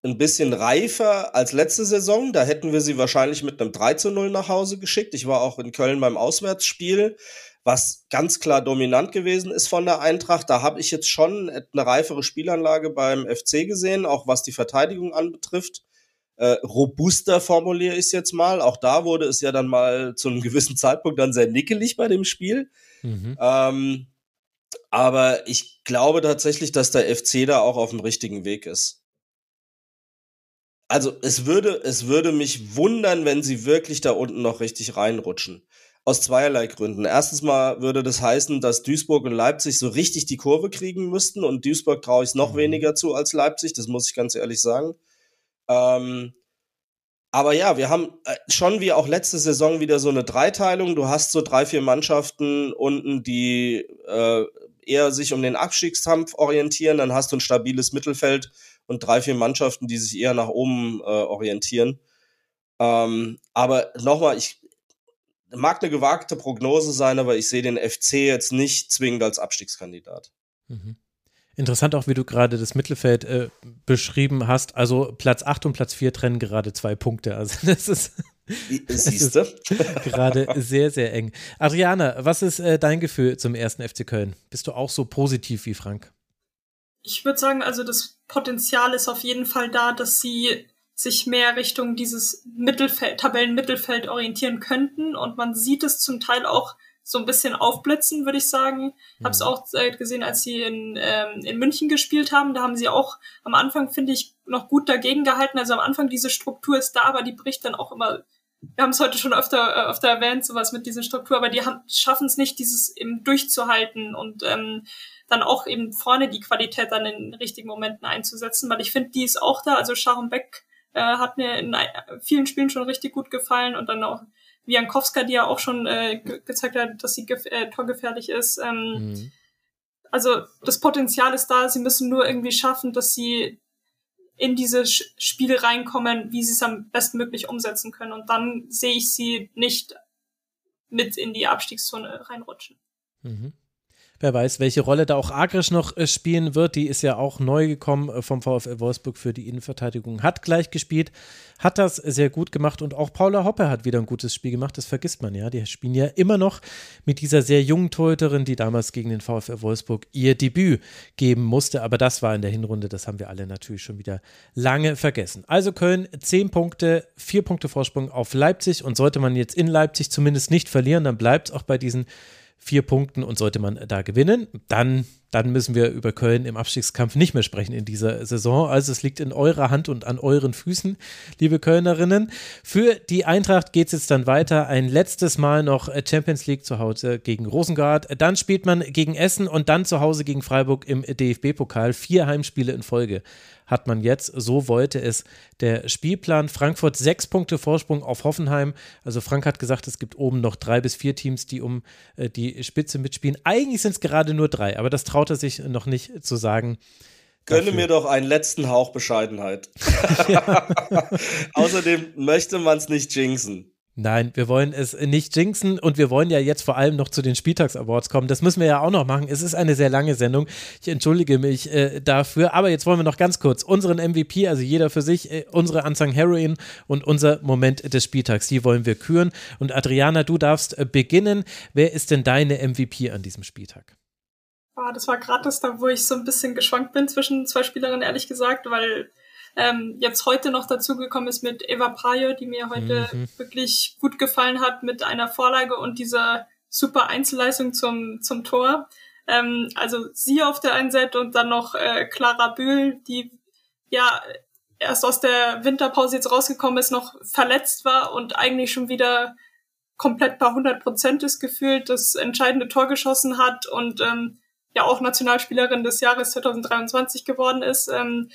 ein bisschen reifer als letzte Saison. Da hätten wir sie wahrscheinlich mit einem 3 zu 0 nach Hause geschickt. Ich war auch in Köln beim Auswärtsspiel, was ganz klar dominant gewesen ist von der Eintracht. Da habe ich jetzt schon eine reifere Spielanlage beim FC gesehen, auch was die Verteidigung anbetrifft. Äh, robuster, formuliere ich es jetzt mal. Auch da wurde es ja dann mal zu einem gewissen Zeitpunkt dann sehr nickelig bei dem Spiel. Mhm. Ähm, aber ich glaube tatsächlich, dass der FC da auch auf dem richtigen Weg ist. Also es würde, es würde mich wundern, wenn sie wirklich da unten noch richtig reinrutschen. Aus zweierlei Gründen. Erstens mal würde das heißen, dass Duisburg und Leipzig so richtig die Kurve kriegen müssten und Duisburg traue ich es noch mhm. weniger zu als Leipzig, das muss ich ganz ehrlich sagen. Ähm, aber ja, wir haben äh, schon wie auch letzte Saison wieder so eine Dreiteilung. Du hast so drei, vier Mannschaften unten, die äh, eher sich um den Abstiegskampf orientieren. Dann hast du ein stabiles Mittelfeld und drei, vier Mannschaften, die sich eher nach oben äh, orientieren. Ähm, aber nochmal, ich mag eine gewagte Prognose sein, aber ich sehe den FC jetzt nicht zwingend als Abstiegskandidat. Mhm. Interessant auch, wie du gerade das Mittelfeld äh, beschrieben hast. Also Platz 8 und Platz 4 trennen gerade zwei Punkte. Also das ist, Siehst du? gerade sehr, sehr eng. Adriana, was ist äh, dein Gefühl zum ersten FC Köln? Bist du auch so positiv wie Frank? Ich würde sagen, also das Potenzial ist auf jeden Fall da, dass sie sich mehr Richtung dieses Mittelfeld, Tabellenmittelfeld orientieren könnten. Und man sieht es zum Teil auch so ein bisschen aufblitzen, würde ich sagen. Ich habe es mhm. auch äh, gesehen, als sie in, ähm, in München gespielt haben. Da haben sie auch am Anfang, finde ich, noch gut dagegen gehalten. Also am Anfang diese Struktur ist da, aber die bricht dann auch immer. Wir haben es heute schon öfter, äh, öfter erwähnt, sowas mit dieser Struktur, aber die schaffen es nicht, dieses eben durchzuhalten und ähm, dann auch eben vorne die Qualität dann in richtigen Momenten einzusetzen, weil ich finde, die ist auch da. Also Sharon Beck äh, hat mir in vielen Spielen schon richtig gut gefallen und dann auch Wiankowska, die ja auch schon äh, ge gezeigt hat, dass sie äh, torgefährlich ist. Ähm, mhm. Also das Potenzial ist da, sie müssen nur irgendwie schaffen, dass sie in diese Spiele reinkommen, wie sie es am besten möglich umsetzen können. Und dann sehe ich sie nicht mit in die Abstiegszone reinrutschen. Mhm. Wer weiß, welche Rolle da auch Agrisch noch äh, spielen wird. Die ist ja auch neu gekommen äh, vom VfL Wolfsburg für die Innenverteidigung. Hat gleich gespielt, hat das sehr gut gemacht und auch Paula Hoppe hat wieder ein gutes Spiel gemacht. Das vergisst man ja. Die spielen ja immer noch mit dieser sehr jungen Torhüterin, die damals gegen den VfL Wolfsburg ihr Debüt geben musste. Aber das war in der Hinrunde, das haben wir alle natürlich schon wieder lange vergessen. Also Köln, zehn Punkte, vier Punkte Vorsprung auf Leipzig und sollte man jetzt in Leipzig zumindest nicht verlieren, dann bleibt es auch bei diesen vier Punkten und sollte man da gewinnen, dann, dann müssen wir über Köln im Abstiegskampf nicht mehr sprechen in dieser Saison. Also es liegt in eurer Hand und an euren Füßen, liebe Kölnerinnen. Für die Eintracht geht es jetzt dann weiter. Ein letztes Mal noch Champions League zu Hause gegen Rosengard. Dann spielt man gegen Essen und dann zu Hause gegen Freiburg im DFB-Pokal. Vier Heimspiele in Folge hat man jetzt. So wollte es der Spielplan. Frankfurt sechs Punkte Vorsprung auf Hoffenheim. Also Frank hat gesagt, es gibt oben noch drei bis vier Teams, die um äh, die Spitze mitspielen. Eigentlich sind es gerade nur drei, aber das traut er sich noch nicht zu sagen. Gönne mir doch einen letzten Hauch Bescheidenheit. Außerdem möchte man es nicht jinxen. Nein, wir wollen es nicht jinxen und wir wollen ja jetzt vor allem noch zu den Spieltags-Awards kommen. Das müssen wir ja auch noch machen. Es ist eine sehr lange Sendung. Ich entschuldige mich äh, dafür. Aber jetzt wollen wir noch ganz kurz unseren MVP, also jeder für sich, äh, unsere Unsung Heroin und unser Moment des Spieltags, die wollen wir küren. Und Adriana, du darfst äh, beginnen. Wer ist denn deine MVP an diesem Spieltag? Oh, das war gratis, da wo ich so ein bisschen geschwankt bin zwischen zwei Spielerinnen, ehrlich gesagt, weil ähm, jetzt heute noch dazugekommen ist mit Eva Prayo, die mir heute mhm. wirklich gut gefallen hat mit einer Vorlage und dieser super Einzelleistung zum, zum Tor. Ähm, also sie auf der einen Seite und dann noch äh, Clara Bühl, die ja erst aus der Winterpause jetzt rausgekommen ist, noch verletzt war und eigentlich schon wieder komplett bei 100 Prozent ist gefühlt, das entscheidende Tor geschossen hat und ähm, ja auch Nationalspielerin des Jahres 2023 geworden ist. Ähm,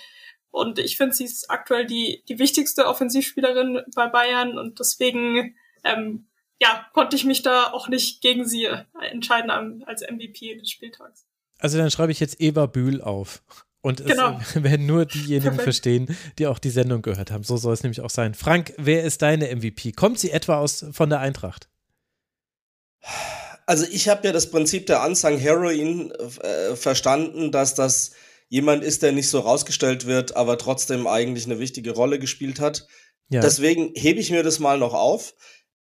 und ich finde, sie ist aktuell die, die wichtigste Offensivspielerin bei Bayern und deswegen ähm, ja, konnte ich mich da auch nicht gegen sie entscheiden als MVP des Spieltags. Also dann schreibe ich jetzt Eva Bühl auf. Und genau. es werden nur diejenigen Perfekt. verstehen, die auch die Sendung gehört haben. So soll es nämlich auch sein. Frank, wer ist deine MVP? Kommt sie etwa aus von der Eintracht? Also ich habe ja das Prinzip der Unsung Heroin äh, verstanden, dass das jemand ist, der nicht so rausgestellt wird, aber trotzdem eigentlich eine wichtige Rolle gespielt hat. Ja. Deswegen hebe ich mir das mal noch auf.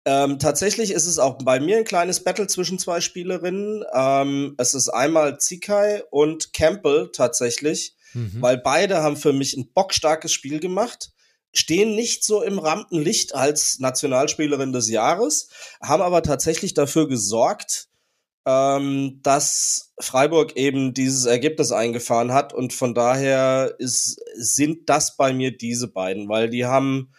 Ähm, tatsächlich ist es auch bei mir ein kleines Battle zwischen zwei Spielerinnen. Ähm, es ist einmal Zikai und Campbell tatsächlich, mhm. weil beide haben für mich ein bockstarkes Spiel gemacht. stehen nicht so im Rampenlicht als Nationalspielerin des Jahres, haben aber tatsächlich dafür gesorgt, ähm, dass Freiburg eben dieses Ergebnis eingefahren hat und von daher ist, sind das bei mir diese beiden, weil die haben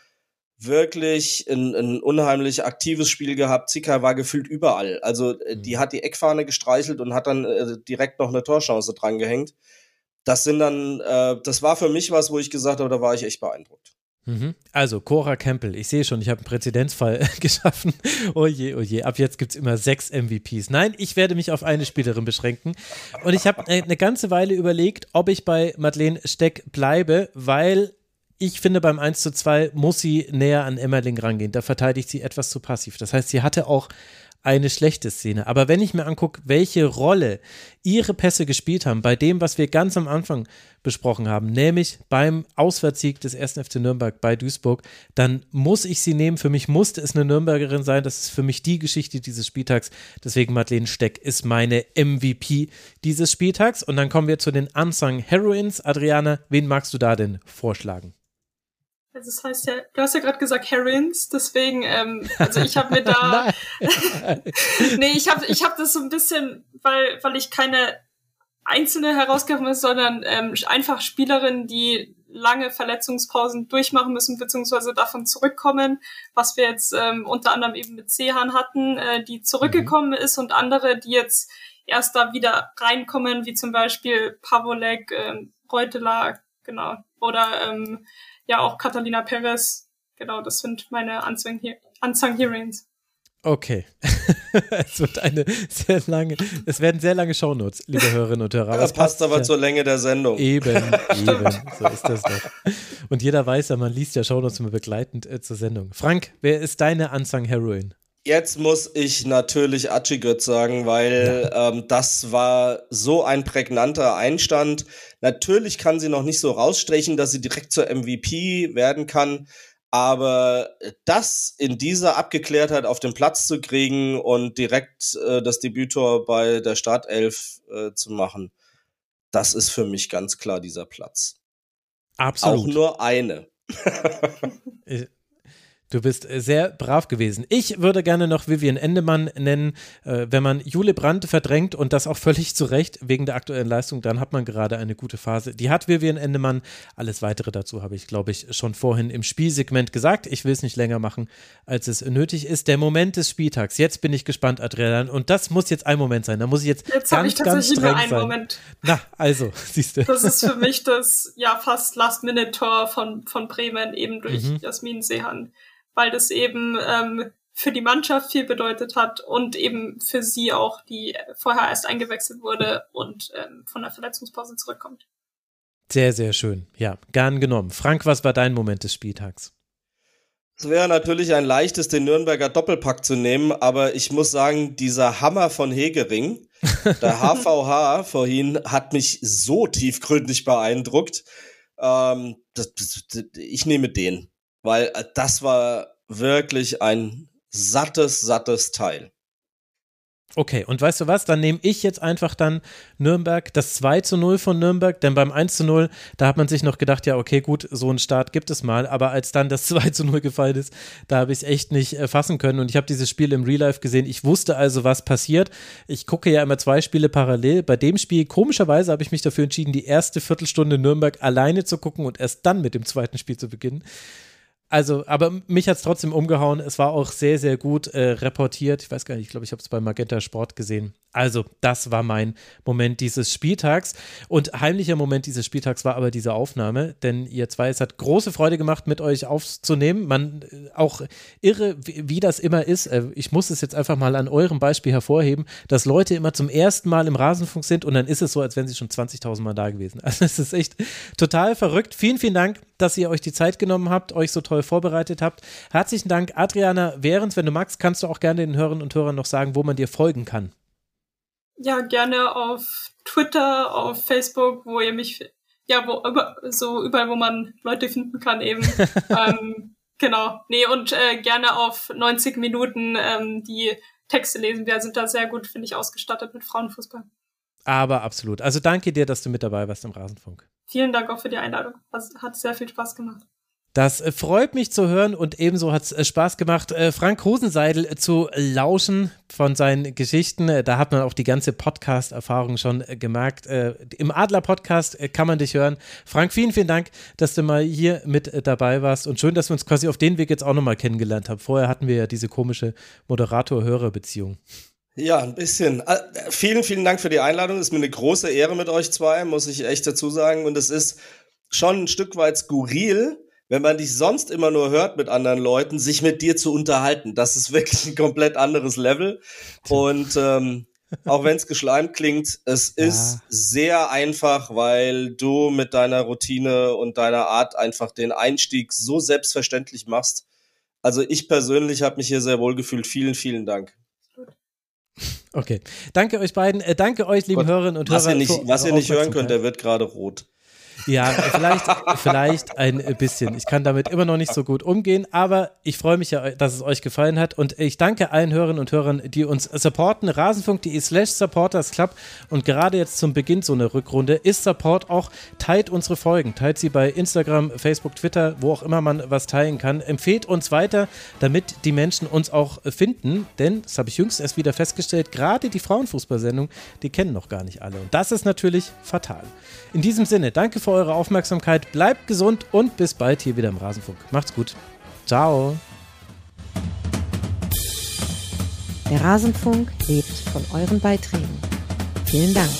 wirklich ein, ein unheimlich aktives Spiel gehabt. Zika war gefühlt überall. Also äh, die mhm. hat die Eckfahne gestreichelt und hat dann äh, direkt noch eine Torchance dran gehängt. Das sind dann, äh, das war für mich was, wo ich gesagt habe, da war ich echt beeindruckt. Mhm. Also, Cora Campbell, ich sehe schon, ich habe einen Präzedenzfall geschaffen. Oh je, oh ab jetzt gibt es immer sechs MVPs. Nein, ich werde mich auf eine Spielerin beschränken. Und ich habe eine ganze Weile überlegt, ob ich bei Madeleine Steck bleibe, weil ich finde, beim 1 zu 2 muss sie näher an Emmerling rangehen. Da verteidigt sie etwas zu passiv. Das heißt, sie hatte auch eine schlechte Szene. Aber wenn ich mir angucke, welche Rolle ihre Pässe gespielt haben, bei dem, was wir ganz am Anfang besprochen haben, nämlich beim Auswärtssieg des 1. FC Nürnberg bei Duisburg, dann muss ich sie nehmen. Für mich musste es eine Nürnbergerin sein. Das ist für mich die Geschichte dieses Spieltags. Deswegen Madeleine Steck ist meine MVP dieses Spieltags. Und dann kommen wir zu den Unsung Heroines. Adriana, wen magst du da denn vorschlagen? Also das heißt ja, du hast ja gerade gesagt Herrings, deswegen, ähm, also ich habe mir da, nee, ich habe ich hab das so ein bisschen, weil weil ich keine einzelne herausgekommen ist, sondern ähm, einfach Spielerinnen, die lange Verletzungspausen durchmachen müssen, beziehungsweise davon zurückkommen, was wir jetzt ähm, unter anderem eben mit Sehan hatten, äh, die zurückgekommen mhm. ist und andere, die jetzt erst da wieder reinkommen, wie zum Beispiel Pavolek, ähm, Reuteler, genau, oder ähm, ja auch Catalina Perez. Genau, das sind meine Unsung, Unsung Heroines. Okay. es wird eine sehr lange, es werden sehr lange Shownotes, liebe Hörerinnen und Hörer. Das passt, passt aber ja. zur Länge der Sendung. Eben, eben. So ist das doch. Und jeder weiß ja, man liest ja Shownotes immer begleitend äh, zur Sendung. Frank, wer ist deine Unsung Heroine? Jetzt muss ich natürlich Achigöt sagen, weil ähm, das war so ein prägnanter Einstand. Natürlich kann sie noch nicht so rausstechen, dass sie direkt zur MVP werden kann. Aber das in dieser Abgeklärtheit auf den Platz zu kriegen und direkt äh, das Debütor bei der Startelf äh, zu machen, das ist für mich ganz klar dieser Platz. Absolut. Auch nur eine. Du bist äh, sehr brav gewesen. Ich würde gerne noch Vivian Endemann nennen. Äh, wenn man Jule Brandt verdrängt und das auch völlig zu Recht wegen der aktuellen Leistung, dann hat man gerade eine gute Phase. Die hat Vivian Endemann. Alles weitere dazu habe ich, glaube ich, schon vorhin im Spielsegment gesagt. Ich will es nicht länger machen, als es nötig ist. Der Moment des Spieltags. Jetzt bin ich gespannt, Adrian. Und das muss jetzt ein Moment sein. Da muss ich jetzt, jetzt ganz, ich tatsächlich ganz streng sein. Moment. Na, also, siehst du. Das ist für mich das ja fast Last-Minute-Tor von, von Bremen eben durch mhm. Jasmin Sehan weil das eben ähm, für die Mannschaft viel bedeutet hat und eben für sie auch, die vorher erst eingewechselt wurde und ähm, von der Verletzungspause zurückkommt. Sehr, sehr schön. Ja, gern genommen. Frank, was war dein Moment des Spieltags? Es wäre natürlich ein leichtes, den Nürnberger Doppelpack zu nehmen, aber ich muss sagen, dieser Hammer von Hegering, der HVH vorhin, hat mich so tiefgründig beeindruckt. Ähm, das, das, ich nehme den weil äh, das war wirklich ein sattes, sattes Teil. Okay, und weißt du was? Dann nehme ich jetzt einfach dann Nürnberg, das 2 zu 0 von Nürnberg, denn beim 1 zu 0, da hat man sich noch gedacht, ja, okay, gut, so einen Start gibt es mal, aber als dann das 2 zu 0 gefallen ist, da habe ich es echt nicht äh, fassen können und ich habe dieses Spiel im Real Life gesehen. Ich wusste also, was passiert. Ich gucke ja immer zwei Spiele parallel. Bei dem Spiel, komischerweise, habe ich mich dafür entschieden, die erste Viertelstunde Nürnberg alleine zu gucken und erst dann mit dem zweiten Spiel zu beginnen. Also, aber mich hat es trotzdem umgehauen. Es war auch sehr, sehr gut äh, reportiert. Ich weiß gar nicht, ich glaube, ich habe es bei Magenta Sport gesehen. Also, das war mein Moment dieses Spieltags. Und heimlicher Moment dieses Spieltags war aber diese Aufnahme, denn ihr zwei, es hat große Freude gemacht, mit euch aufzunehmen. Man äh, auch irre, wie, wie, das immer ist. Äh, ich muss es jetzt einfach mal an eurem Beispiel hervorheben, dass Leute immer zum ersten Mal im Rasenfunk sind und dann ist es so, als wären sie schon 20.000 Mal da gewesen. Also, es ist echt total verrückt. Vielen, vielen Dank, dass ihr euch die Zeit genommen habt, euch so toll vorbereitet habt. Herzlichen Dank, Adriana Währens. Wenn du magst, kannst du auch gerne den Hörerinnen und Hörern noch sagen, wo man dir folgen kann. Ja, gerne auf Twitter, auf Facebook, wo ihr mich, ja, wo, so überall, wo man Leute finden kann eben. ähm, genau. Nee, und äh, gerne auf 90 Minuten ähm, die Texte lesen. Wir sind da sehr gut, finde ich, ausgestattet mit Frauenfußball. Aber absolut. Also danke dir, dass du mit dabei warst im Rasenfunk. Vielen Dank auch für die Einladung. Das hat sehr viel Spaß gemacht. Das äh, freut mich zu hören und ebenso hat es äh, Spaß gemacht, äh, Frank Rosenseidel zu lauschen von seinen Geschichten. Da hat man auch die ganze Podcast-Erfahrung schon gemerkt. Im Adler-Podcast kann man dich hören. Frank, vielen, vielen Dank, dass du mal hier mit dabei warst und schön, dass wir uns quasi auf den Weg jetzt auch nochmal kennengelernt haben. Vorher hatten wir ja diese komische Moderator-Hörer-Beziehung. Ja, ein bisschen. Vielen, vielen Dank für die Einladung. Es ist mir eine große Ehre mit euch zwei, muss ich echt dazu sagen. Und es ist schon ein Stück weit skurril, wenn man dich sonst immer nur hört mit anderen Leuten, sich mit dir zu unterhalten. Das ist wirklich ein komplett anderes Level. Und ähm, auch wenn es geschleimt klingt, es ja. ist sehr einfach, weil du mit deiner Routine und deiner Art einfach den Einstieg so selbstverständlich machst. Also ich persönlich habe mich hier sehr wohl gefühlt. Vielen, vielen Dank. Okay. Danke euch beiden. Äh, danke euch, lieben Gott, Hörerinnen und was Hörer. Ihr nicht, was ihr nicht hören könnt, der wird gerade rot. Ja, vielleicht, vielleicht ein bisschen. Ich kann damit immer noch nicht so gut umgehen, aber ich freue mich ja, dass es euch gefallen hat und ich danke allen Hörerinnen und Hörern, die uns supporten. Rasenfunk.de slash Supporters Club und gerade jetzt zum Beginn so einer Rückrunde ist Support auch, teilt unsere Folgen, teilt sie bei Instagram, Facebook, Twitter, wo auch immer man was teilen kann. Empfehlt uns weiter, damit die Menschen uns auch finden, denn, das habe ich jüngst erst wieder festgestellt, gerade die Frauenfußballsendung, die kennen noch gar nicht alle und das ist natürlich fatal. In diesem Sinne, danke für eure Aufmerksamkeit. Bleibt gesund und bis bald hier wieder im Rasenfunk. Macht's gut. Ciao. Der Rasenfunk lebt von euren Beiträgen. Vielen Dank.